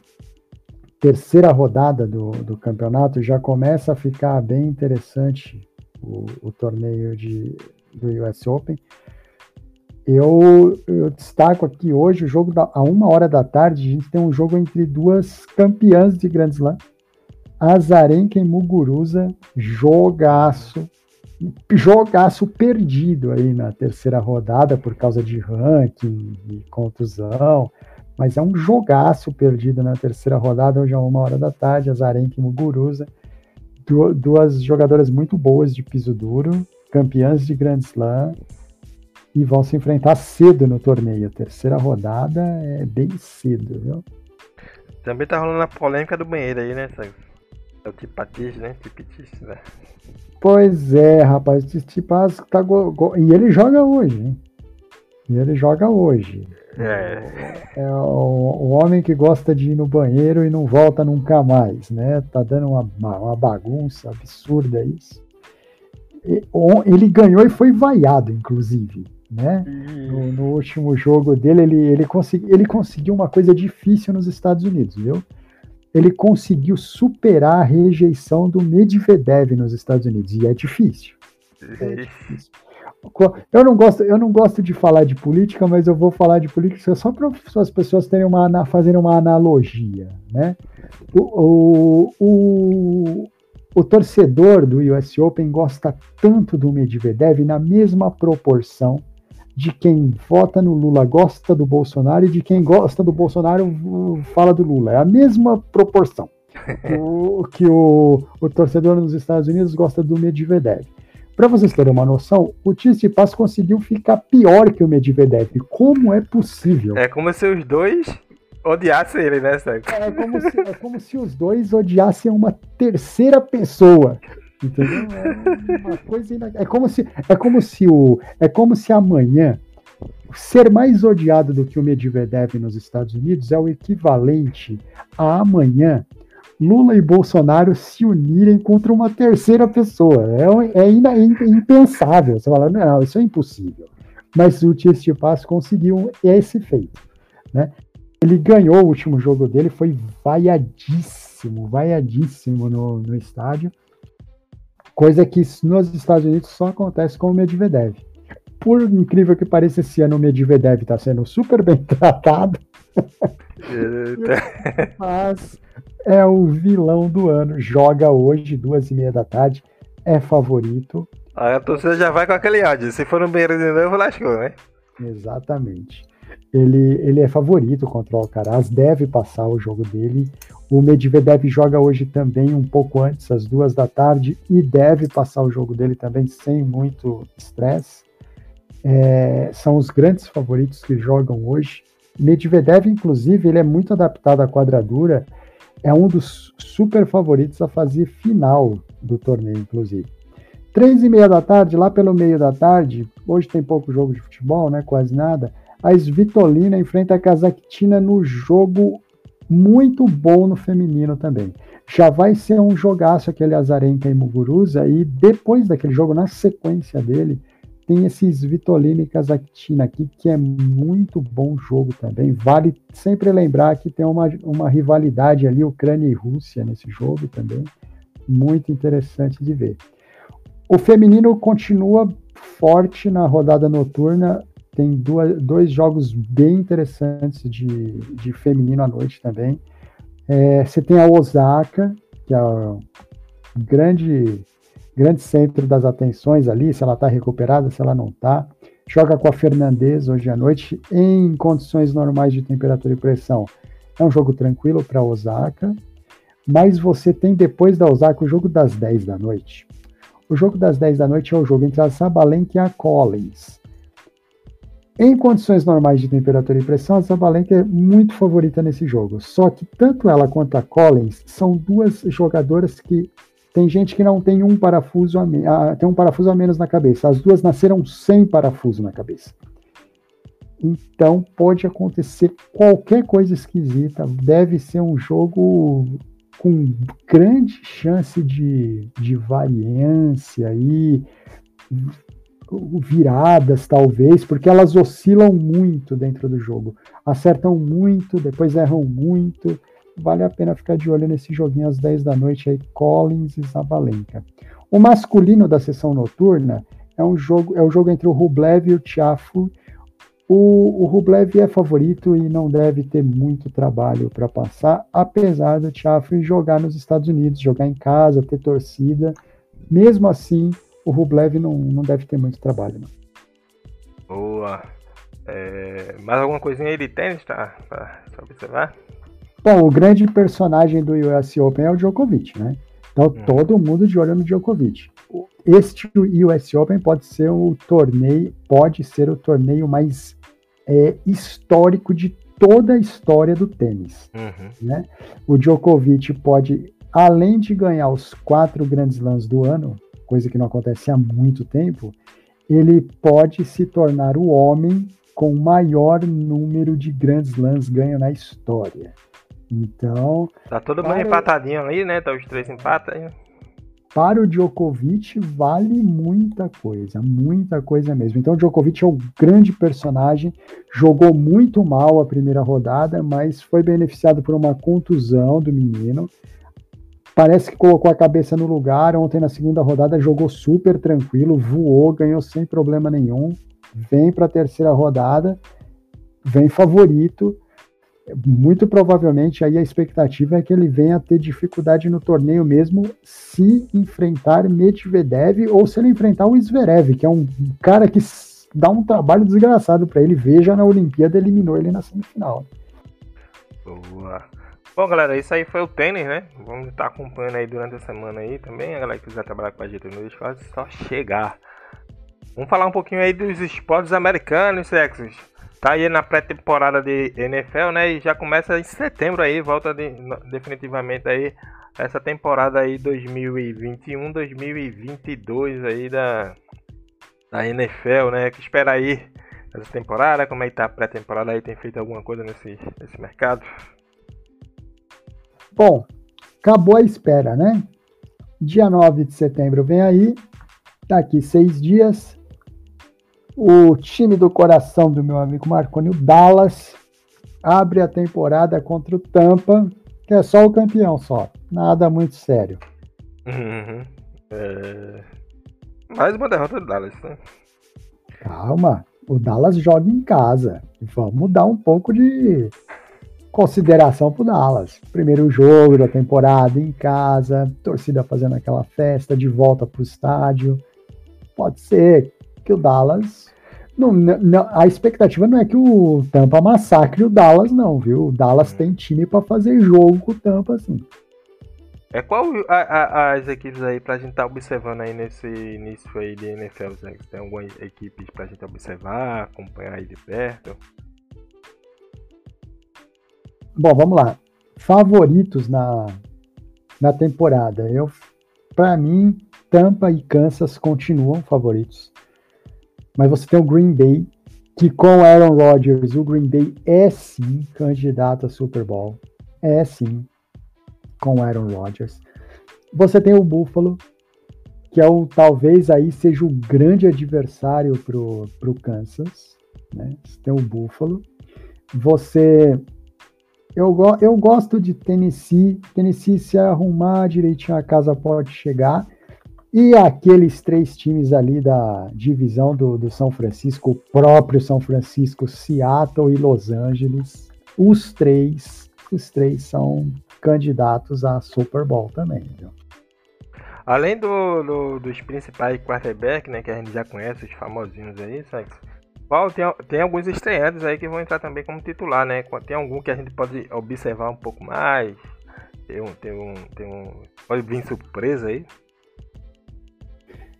terceira rodada do, do campeonato, já começa a ficar bem interessante o, o torneio de, do US Open. Eu, eu, destaco aqui hoje o jogo da, a uma hora da tarde, a gente tem um jogo entre duas campeãs de Grand Slam, Azarenka e Muguruza, jogaço, jogaço perdido aí na terceira rodada por causa de ranking e contusão, mas é um jogaço perdido na terceira rodada, hoje é uma hora da tarde, Azarenka e Muguruza, duas jogadoras muito boas de piso duro, campeãs de Grand Slam, e vão se enfrentar cedo no torneio. Terceira rodada é bem cedo, viu? Também tá rolando a polêmica do banheiro aí, né, É o Tipatis, né? Tipitis, né? Pois é, rapaz, o Tsitsipas tá go, go, e ele joga hoje, hein? E ele joga hoje. É. é o, o, homem que gosta de ir no banheiro e não volta nunca mais, né? Tá dando uma, uma bagunça absurda isso. Ele ganhou e foi vaiado, inclusive, né? No, no último jogo dele, ele, ele, consegui, ele conseguiu uma coisa difícil nos Estados Unidos, viu? Ele conseguiu superar a rejeição do Medvedev nos Estados Unidos. E é difícil. É difícil. Eu não, gosto, eu não gosto de falar de política, mas eu vou falar de política só para as pessoas terem uma, fazerem uma analogia. Né? O, o, o, o torcedor do US Open gosta tanto do Medvedev na mesma proporção de quem vota no Lula gosta do Bolsonaro e de quem gosta do Bolsonaro fala do Lula. É a mesma proporção. o, que o, o, torcedor nos Estados Unidos gosta do Medvedev. Para vocês terem uma noção, o Tsitsipas conseguiu ficar pior que o Medvedev. Como é possível? É como se os dois odiassem ele, né, Sérgio? É como se, é como se os dois odiassem uma terceira pessoa. Entendeu? É uma coisa é como se é como se o é como se amanhã ser mais odiado do que o Medvedev nos Estados Unidos é o equivalente a amanhã Lula e Bolsonaro se unirem contra uma terceira pessoa. É, é, é impensável. Você fala, não, isso é impossível. Mas o Tsitsipas conseguiu esse feito. Né? Ele ganhou o último jogo dele, foi vaiadíssimo, vaiadíssimo no, no estádio. Coisa que nos Estados Unidos só acontece com o Medvedev. Por incrível que pareça, esse ano o Medvedev está sendo super bem tratado. Mas é o vilão do ano. Joga hoje, duas e meia da tarde. É favorito. Aí a torcida já vai com aquele áudio. Se for no banheiro de novo, lascou, né? Exatamente. Ele, ele é favorito contra o Alcaraz, deve passar o jogo dele. O Medvedev joga hoje também um pouco antes, às duas da tarde, e deve passar o jogo dele também sem muito estresse. É, são os grandes favoritos que jogam hoje. Medvedev, inclusive, ele é muito adaptado à quadradura, é um dos super favoritos a fazer final do torneio, inclusive. Três e meia da tarde, lá pelo meio da tarde, hoje tem pouco jogo de futebol, né? Quase nada. A Svitolina enfrenta a Kazakhtina no jogo muito bom no feminino também. Já vai ser um jogaço aquele Azarenka e Muguruza, e depois daquele jogo, na sequência dele, tem esse Svitolina e Kazakhtina aqui, que é muito bom jogo também. Vale sempre lembrar que tem uma, uma rivalidade ali, Ucrânia e Rússia, nesse jogo também. Muito interessante de ver. O feminino continua forte na rodada noturna. Tem duas, dois jogos bem interessantes de, de feminino à noite também. É, você tem a Osaka, que é o grande grande centro das atenções ali, se ela está recuperada, se ela não está. Joga com a Fernandes hoje à noite em condições normais de temperatura e pressão. É um jogo tranquilo para Osaka, mas você tem depois da Osaka o jogo das 10 da noite. O jogo das 10 da noite é o jogo entre a Sabalenka e a Collins. Em condições normais de temperatura e pressão, a Sabalenka é muito favorita nesse jogo. Só que tanto ela quanto a Collins são duas jogadoras que tem gente que não tem um parafuso a menos, ah, tem um parafuso a menos na cabeça. As duas nasceram sem parafuso na cabeça. Então pode acontecer qualquer coisa esquisita. Deve ser um jogo com grande chance de, de variância e viradas, talvez, porque elas oscilam muito dentro do jogo. Acertam muito, depois erram muito vale a pena ficar de olho nesse joguinho às 10 da noite aí, Collins e Zabalenka. O masculino da sessão noturna é um jogo, é o jogo entre o Rublev e o Tiafo. O, o Rublev é favorito e não deve ter muito trabalho para passar, apesar do Tiafo jogar nos Estados Unidos, jogar em casa, ter torcida. Mesmo assim, o Rublev não, não deve ter muito trabalho. Não. Boa. É, mais alguma coisinha aí de tênis tá, para observar? Bom, o grande personagem do US Open é o Djokovic, né? Então hum. todo mundo de olho no Djokovic. Este US Open pode ser o torneio, pode ser o torneio mais é, histórico de toda a história do tênis. Uhum. Né? O Djokovic pode, além de ganhar os quatro grandes lãs do ano, coisa que não acontece há muito tempo, ele pode se tornar o homem com o maior número de grandes lãs ganho na história. Então. Tá todo mundo empatadinho ali, né? Tá os três empates aí. Para o Djokovic vale muita coisa, muita coisa mesmo. Então o Djokovic é um grande personagem, jogou muito mal a primeira rodada, mas foi beneficiado por uma contusão do menino. Parece que colocou a cabeça no lugar. Ontem na segunda rodada jogou super tranquilo, voou, ganhou sem problema nenhum. Vem para a terceira rodada, vem favorito muito provavelmente aí a expectativa é que ele venha ter dificuldade no torneio mesmo se enfrentar Medvedev ou se ele enfrentar o Zverev, que é um cara que dá um trabalho desgraçado para ele. Veja na Olimpíada, eliminou ele na semifinal. Boa. Bom, galera, isso aí foi o tênis, né? Vamos estar acompanhando aí durante a semana aí também. A galera que quiser trabalhar com a gente no esporte, é só chegar. Vamos falar um pouquinho aí dos esportes americanos, sexos. Tá aí na pré-temporada de NFL, né? E já começa em setembro aí, volta de, definitivamente aí essa temporada aí 2021-2022 aí da, da NFL, né? Que espera aí essa temporada, como é que tá a pré-temporada aí? Tem feito alguma coisa nesse, nesse mercado? Bom, acabou a espera, né? Dia 9 de setembro vem aí, daqui seis dias, o time do coração do meu amigo Marconi, o Dallas, abre a temporada contra o Tampa, que é só o campeão só, nada muito sério. Uhum. É... Mais uma derrota do Dallas, né? Calma, o Dallas joga em casa. Vamos dar um pouco de consideração pro Dallas. Primeiro jogo da temporada em casa, torcida fazendo aquela festa de volta pro estádio. Pode ser que o Dallas. Não, não, a expectativa não é que o Tampa massacre o Dallas, não, viu? O Dallas tem time para fazer jogo com o Tampa, assim. É qual a, a, as equipes aí pra gente estar tá observando aí nesse início aí de NFL, né? Tem algumas equipes pra gente observar, acompanhar aí de perto? Bom, vamos lá. Favoritos na, na temporada. Eu, para mim, Tampa e Kansas continuam favoritos. Mas você tem o Green Bay, que com Aaron Rodgers, o Green Bay é sim candidato a Super Bowl. É sim, com Aaron Rodgers. Você tem o Buffalo, que é o talvez aí seja o grande adversário pro, pro Kansas. Né? Você tem o Buffalo. Você eu, go eu gosto de Tennessee. Tennessee, se arrumar direitinho, a casa pode chegar. E aqueles três times ali da divisão do, do São Francisco, o próprio São Francisco, Seattle e Los Angeles, os três, os três são candidatos a Super Bowl também. Viu? Além do, do, dos principais quarterback, né, que a gente já conhece, os famosinhos aí, sabe? Tem, tem alguns estreantes aí que vão entrar também como titular, né? Tem algum que a gente pode observar um pouco mais. Tem um, tem um, tem um pode vir surpresa aí.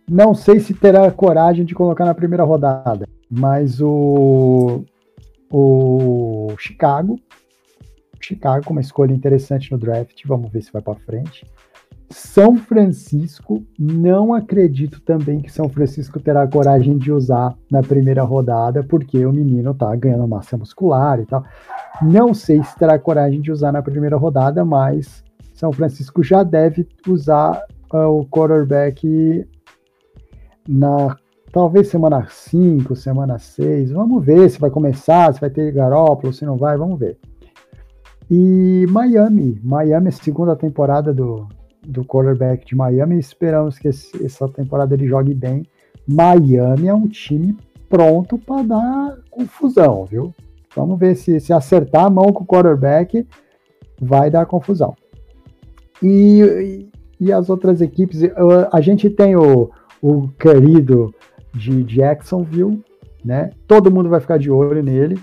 Não sei se terá coragem de colocar na primeira rodada, mas o o Chicago, Chicago com uma escolha interessante no draft, vamos ver se vai para frente. São Francisco, não acredito também que São Francisco terá coragem de usar na primeira rodada, porque o menino tá ganhando massa muscular e tal. Não sei se terá coragem de usar na primeira rodada, mas São Francisco já deve usar uh, o quarterback na talvez semana 5, semana 6. Vamos ver se vai começar, se vai ter Garópolo, se não vai, vamos ver. E Miami, Miami, segunda temporada do, do quarterback de Miami. Esperamos que esse, essa temporada ele jogue bem. Miami é um time pronto para dar confusão, viu? Vamos ver se, se acertar a mão com o quarterback, vai dar confusão. E, e, as outras equipes, a gente tem o, o querido de Jacksonville, né? Todo mundo vai ficar de olho nele,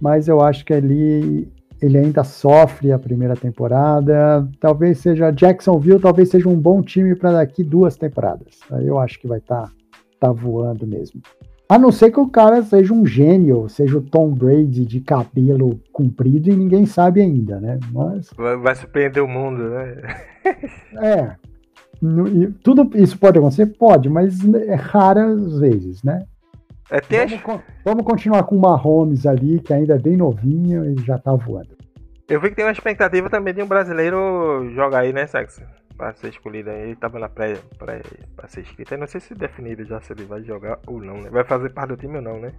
mas eu acho que ali ele ainda sofre a primeira temporada. Talvez seja Jacksonville, talvez seja um bom time para daqui duas temporadas. Eu acho que vai estar tá, tá voando mesmo. A não ser que o cara seja um gênio, seja o Tom Brady de cabelo comprido e ninguém sabe ainda, né? Mas... Vai surpreender o mundo, né? é. Tudo isso pode acontecer? Pode, mas é raras vezes, né? É, vamos, vamos, continuar com o Mahomes ali, que ainda é bem novinho e já tá voando. Eu vi que tem uma expectativa também de um brasileiro jogar aí, né, Sax? Pra ser escolhido aí. Ele tava na pré, pré pra ser inscrito. Eu não sei se definido já se ele vai jogar ou não, né? Vai fazer parte do time ou não, né?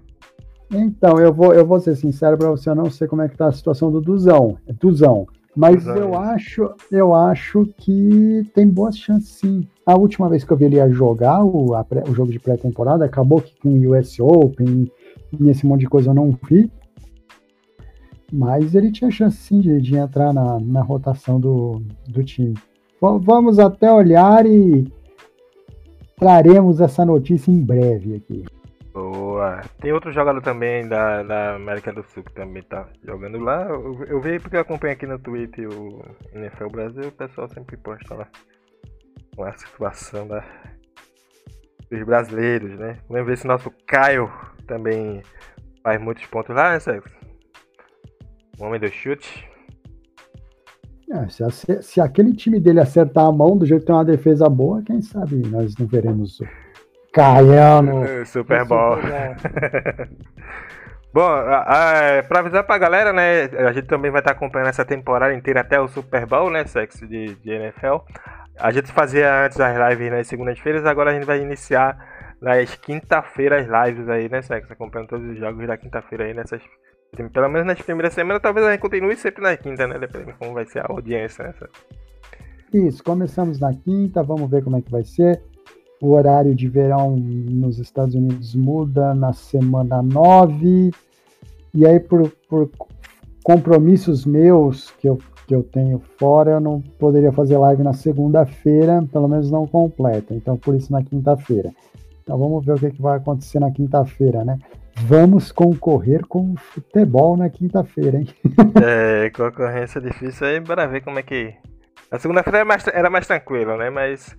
Então, eu vou, eu vou ser sincero pra você, eu não sei como é que tá a situação do Duzão. É Duzão. Mas eu acho, eu acho que tem boas chances sim. A última vez que eu vi ele jogar o, a, o jogo de pré-temporada, acabou que com o US Open e esse monte de coisa eu não vi. Mas ele tinha chance sim de, de entrar na, na rotação do, do time. V vamos até olhar e traremos essa notícia em breve aqui. Boa. Tem outro jogador também da, da América do Sul que também tá jogando lá. Eu, eu vi porque eu acompanho aqui no Twitter o NFL Brasil, o pessoal sempre posta lá com a situação da, dos brasileiros, né? Vamos ver se nosso Caio também faz muitos pontos lá, né, Sérgio? O homem do chute. É, se, se, aquele time dele acertar a mão do jeito que tem uma defesa boa, quem sabe nós não veremos Caiano. Super Bowl. Bom, para avisar pra galera, né? A gente também vai estar acompanhando essa temporada inteira até o Super Bowl, né? Sexo de, de NFL. A gente fazia antes as lives nas segundas-feiras, agora a gente vai iniciar nas quinta-feiras lives aí, né, Sexo? Acompanhando todos os jogos da quinta-feira aí nessas. Pelo menos nas primeiras semanas, talvez a gente continue sempre na quinta, né? Dependendo de como vai ser a audiência, né? Isso, começamos na quinta, vamos ver como é que vai ser. O horário de verão nos Estados Unidos muda na semana 9. E aí, por, por compromissos meus que eu, que eu tenho fora, eu não poderia fazer live na segunda-feira, pelo menos não completa. Então, por isso, na quinta-feira. Então, vamos ver o que, que vai acontecer na quinta-feira, né? Vamos concorrer com futebol na quinta-feira, hein? É, concorrência difícil aí, bora ver como é que. A segunda-feira era mais, era mais tranquilo, né? Mas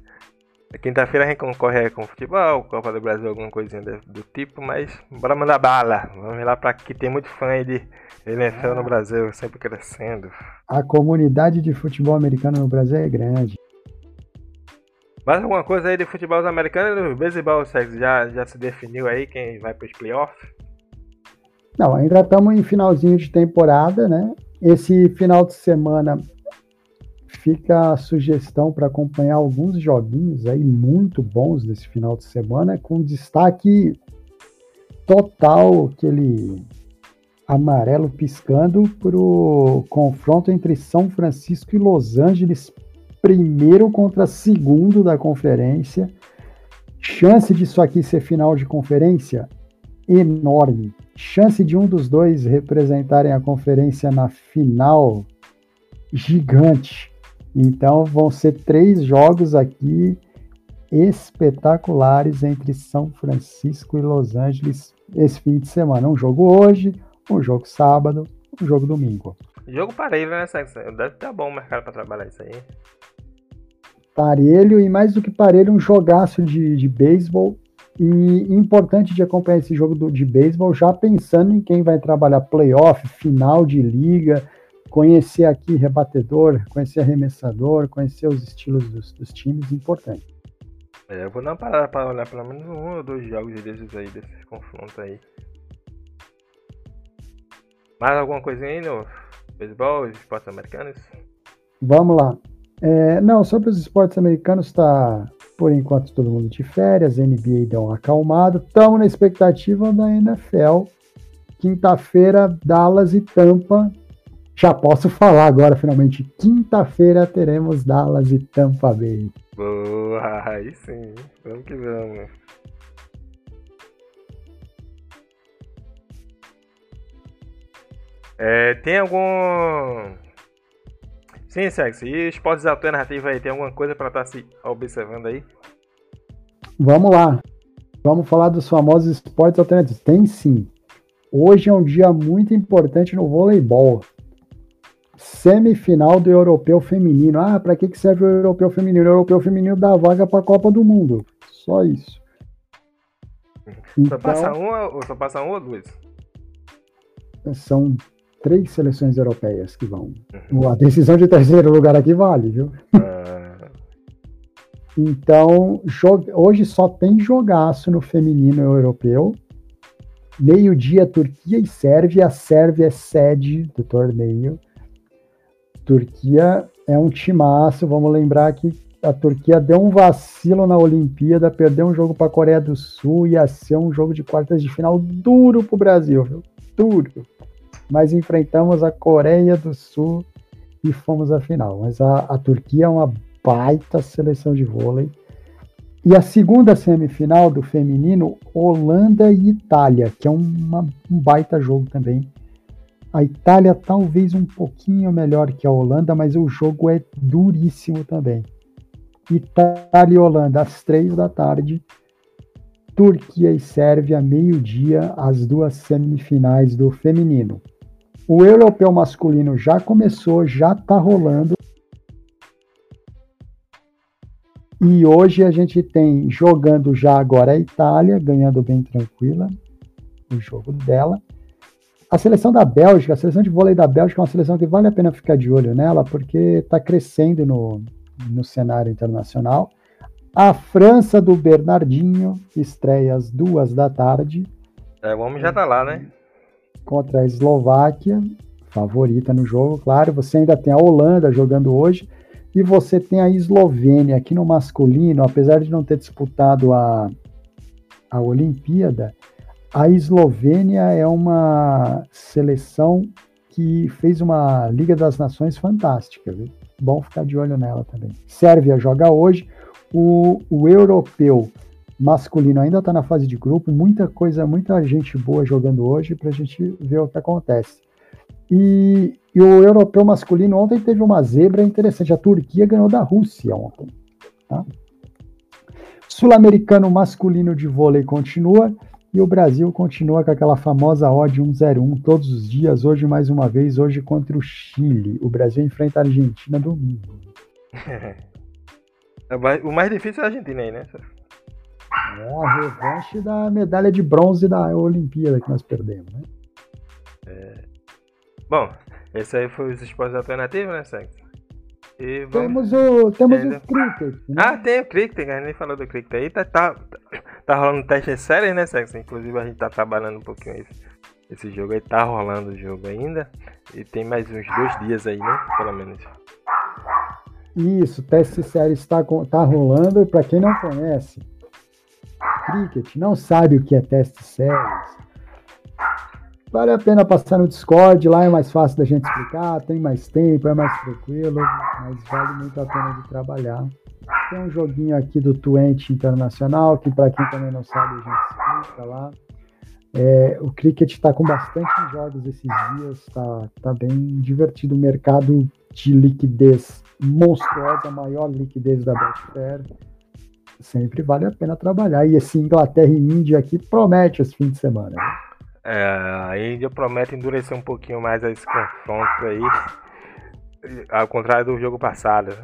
Quinta-feira a gente concorre com futebol, Copa do Brasil, alguma coisinha do, tipo, mas bora mandar bala. Vamos lá para que tem muito fã de NFL no Brasil, sempre crescendo. A comunidade de futebol americano no Brasil é grande. Mais alguma coisa aí de futebol americano e do beisebol, Sexo? Já, já se definiu aí quem vai para os playoffs? Não, ainda estamos em finalzinho de temporada, né? Esse final de semana fica a sugestão para acompanhar alguns joguinhos aí muito bons desse final de semana, com destaque total, aquele amarelo piscando para o confronto entre São Francisco e Los Angeles, primeiro contra segundo da conferência. Chance disso aqui ser final de conferência? Enorme. Chance de um dos dois representarem a conferência na final? Gigante. Então vão ser três jogos aqui espetaculares entre São Francisco e Los Angeles esse fim de semana. Um jogo hoje, um jogo sábado, um jogo domingo. Jogo parelho, né, Sexo? Deve estar bom o mercado para trabalhar isso aí. Parelho e mais do que parelho, um jogaço de, de beisebol. E importante de acompanhar esse jogo do, de beisebol já pensando em quem vai trabalhar playoff, final de liga, conhecer aqui rebatedor, conhecer arremessador, conhecer os estilos dos, dos times, importante. É, eu vou dar uma parada para olhar pelo menos um ou dois jogos desses aí, desses confrontos aí. Mais alguma coisinha aí no beisebol, esportes americanos? Vamos lá. É, não, sobre os esportes americanos, tá por enquanto todo mundo de férias, NBA deu um acalmado. Estamos na expectativa da NFL. Quinta-feira, Dallas e Tampa já posso falar agora, finalmente. Quinta-feira teremos Dallas e Tampa Bay. Boa, aí sim. Vamos que vamos. É, tem algum. Sim, sexo. E esportes alternativos aí? Tem alguma coisa para estar tá se observando aí? Vamos lá. Vamos falar dos famosos esportes alternativos. Tem sim. Hoje é um dia muito importante no voleibol semifinal do Europeu Feminino. Ah, para que, que serve o Europeu Feminino? O Europeu Feminino dá vaga para a Copa do Mundo. Só isso. Então, só, passa uma, ou só passa um ou duas? São três seleções europeias que vão. Uhum. A decisão de terceiro lugar aqui vale, viu? Ah. Então, hoje só tem jogaço no feminino europeu. Meio-dia, Turquia e Sérvia. A Sérvia é sede do torneio. Turquia é um timaço, vamos lembrar que a Turquia deu um vacilo na Olimpíada, perdeu um jogo para a Coreia do Sul, ia ser um jogo de quartas de final duro para o Brasil, viu? duro. Mas enfrentamos a Coreia do Sul e fomos à final. Mas a, a Turquia é uma baita seleção de vôlei. E a segunda semifinal do feminino, Holanda e Itália, que é uma, um baita jogo também. A Itália talvez um pouquinho melhor que a Holanda, mas o jogo é duríssimo também. Itália e Holanda às três da tarde. Turquia e Sérvia, meio-dia, as duas semifinais do feminino. O europeu masculino já começou, já está rolando. E hoje a gente tem jogando já agora a Itália, ganhando bem tranquila o jogo dela. A seleção da Bélgica, a seleção de vôlei da Bélgica é uma seleção que vale a pena ficar de olho nela, porque está crescendo no, no cenário internacional. A França do Bernardinho estreia às duas da tarde. É, o homem já tá lá, né? contra a Eslováquia, favorita no jogo, claro. Você ainda tem a Holanda jogando hoje e você tem a Eslovênia aqui no masculino, apesar de não ter disputado a, a Olimpíada, a Eslovênia é uma seleção que fez uma Liga das Nações fantástica, viu? Bom ficar de olho nela também. Sérvia joga hoje, o, o europeu masculino ainda está na fase de grupo, muita coisa, muita gente boa jogando hoje para a gente ver o que acontece. E, e, o europeu masculino ontem teve uma zebra interessante. A Turquia ganhou da Rússia ontem. Tá? Sul-americano masculino de vôlei continua e o Brasil continua com aquela famosa odd 101 todos os dias. Hoje, mais uma vez, hoje contra o Chile. O Brasil enfrenta a Argentina domingo. o mais difícil é a Argentina aí, né? É a revanche da medalha de bronze da Olimpíada que nós perdemos, né? É... Bom, esse aí foi os esportes alternativos, né, Sexo? E vamos... Temos o, temos é, o cricket. Né? Ah, tem o cricket, a gente nem falou do cricket aí. Tá, tá, tá rolando teste sério, né, Sexo? Inclusive a gente tá trabalhando um pouquinho esse, esse jogo aí. Tá rolando o jogo ainda. E tem mais uns dois dias aí, né? Pelo menos. Isso, teste sério está tá rolando. E para quem não conhece, cricket, não sabe o que é teste sério Vale a pena passar no Discord, lá é mais fácil da gente explicar, tem mais tempo, é mais tranquilo, mas vale muito a pena de trabalhar. Tem um joguinho aqui do Twente Internacional, que para quem também não sabe, a gente explica lá. É, o cricket está com bastante jogos esses dias, está tá bem divertido. O mercado de liquidez monstruosa, a maior liquidez da Betfair. Sempre vale a pena trabalhar. E esse Inglaterra e Índia aqui promete esse fim de semana. Né? É, a Índia promete endurecer um pouquinho mais esse confronto aí, ao contrário do jogo passado.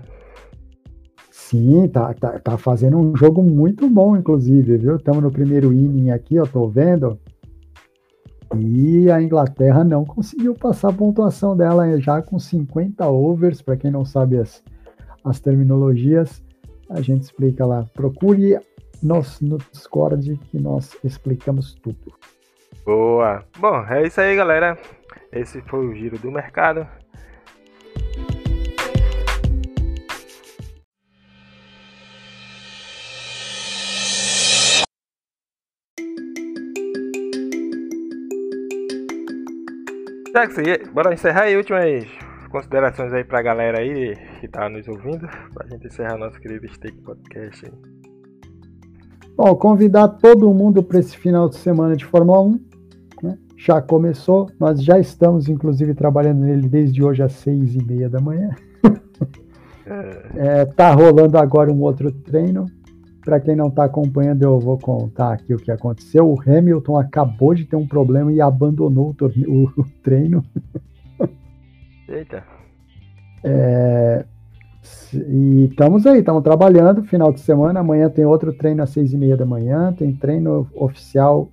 Sim, tá, tá, tá fazendo um jogo muito bom, inclusive, viu? Estamos no primeiro inning aqui, eu tô vendo. E a Inglaterra não conseguiu passar a pontuação dela já com 50 overs, para quem não sabe as, as terminologias, a gente explica lá. Procure nós no Discord que nós explicamos tudo. Boa! Bom, é isso aí, galera. Esse foi o giro do mercado. Jackson, bora encerrar aí últimas considerações aí pra galera aí que tá nos ouvindo, pra gente encerrar nosso querido Steak Podcast aí. Bom, convidar todo mundo para esse final de semana de Fórmula 1 né? Já começou, nós já estamos, inclusive, trabalhando nele desde hoje às seis e meia da manhã. é, tá rolando agora um outro treino. Para quem não está acompanhando, eu vou contar aqui o que aconteceu. O Hamilton acabou de ter um problema e abandonou o, o, o treino. Eita. É, e estamos aí, estamos trabalhando. Final de semana, amanhã tem outro treino às seis e meia da manhã. Tem treino oficial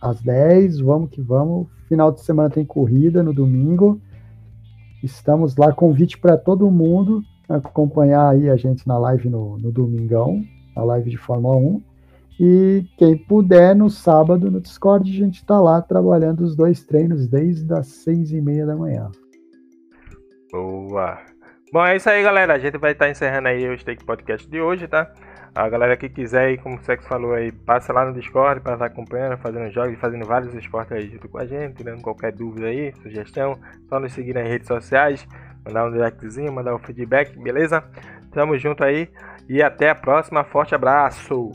às 10, vamos que vamos. Final de semana tem corrida no domingo. Estamos lá, convite para todo mundo acompanhar aí a gente na live no, no domingão, a live de Fórmula 1. E quem puder, no sábado, no Discord, a gente está lá trabalhando os dois treinos desde as seis e meia da manhã. Boa! Bom, é isso aí, galera. A gente vai estar tá encerrando aí o Steak Podcast de hoje, tá? A galera que quiser aí, como o Sex falou aí, passa lá no Discord para estar acompanhando, fazendo jogos, fazendo vários esportes aí junto com a gente, tirando qualquer dúvida aí, sugestão, só nos seguir nas redes sociais, mandar um directzinho, mandar um feedback, beleza? Tamo junto aí e até a próxima. Forte abraço!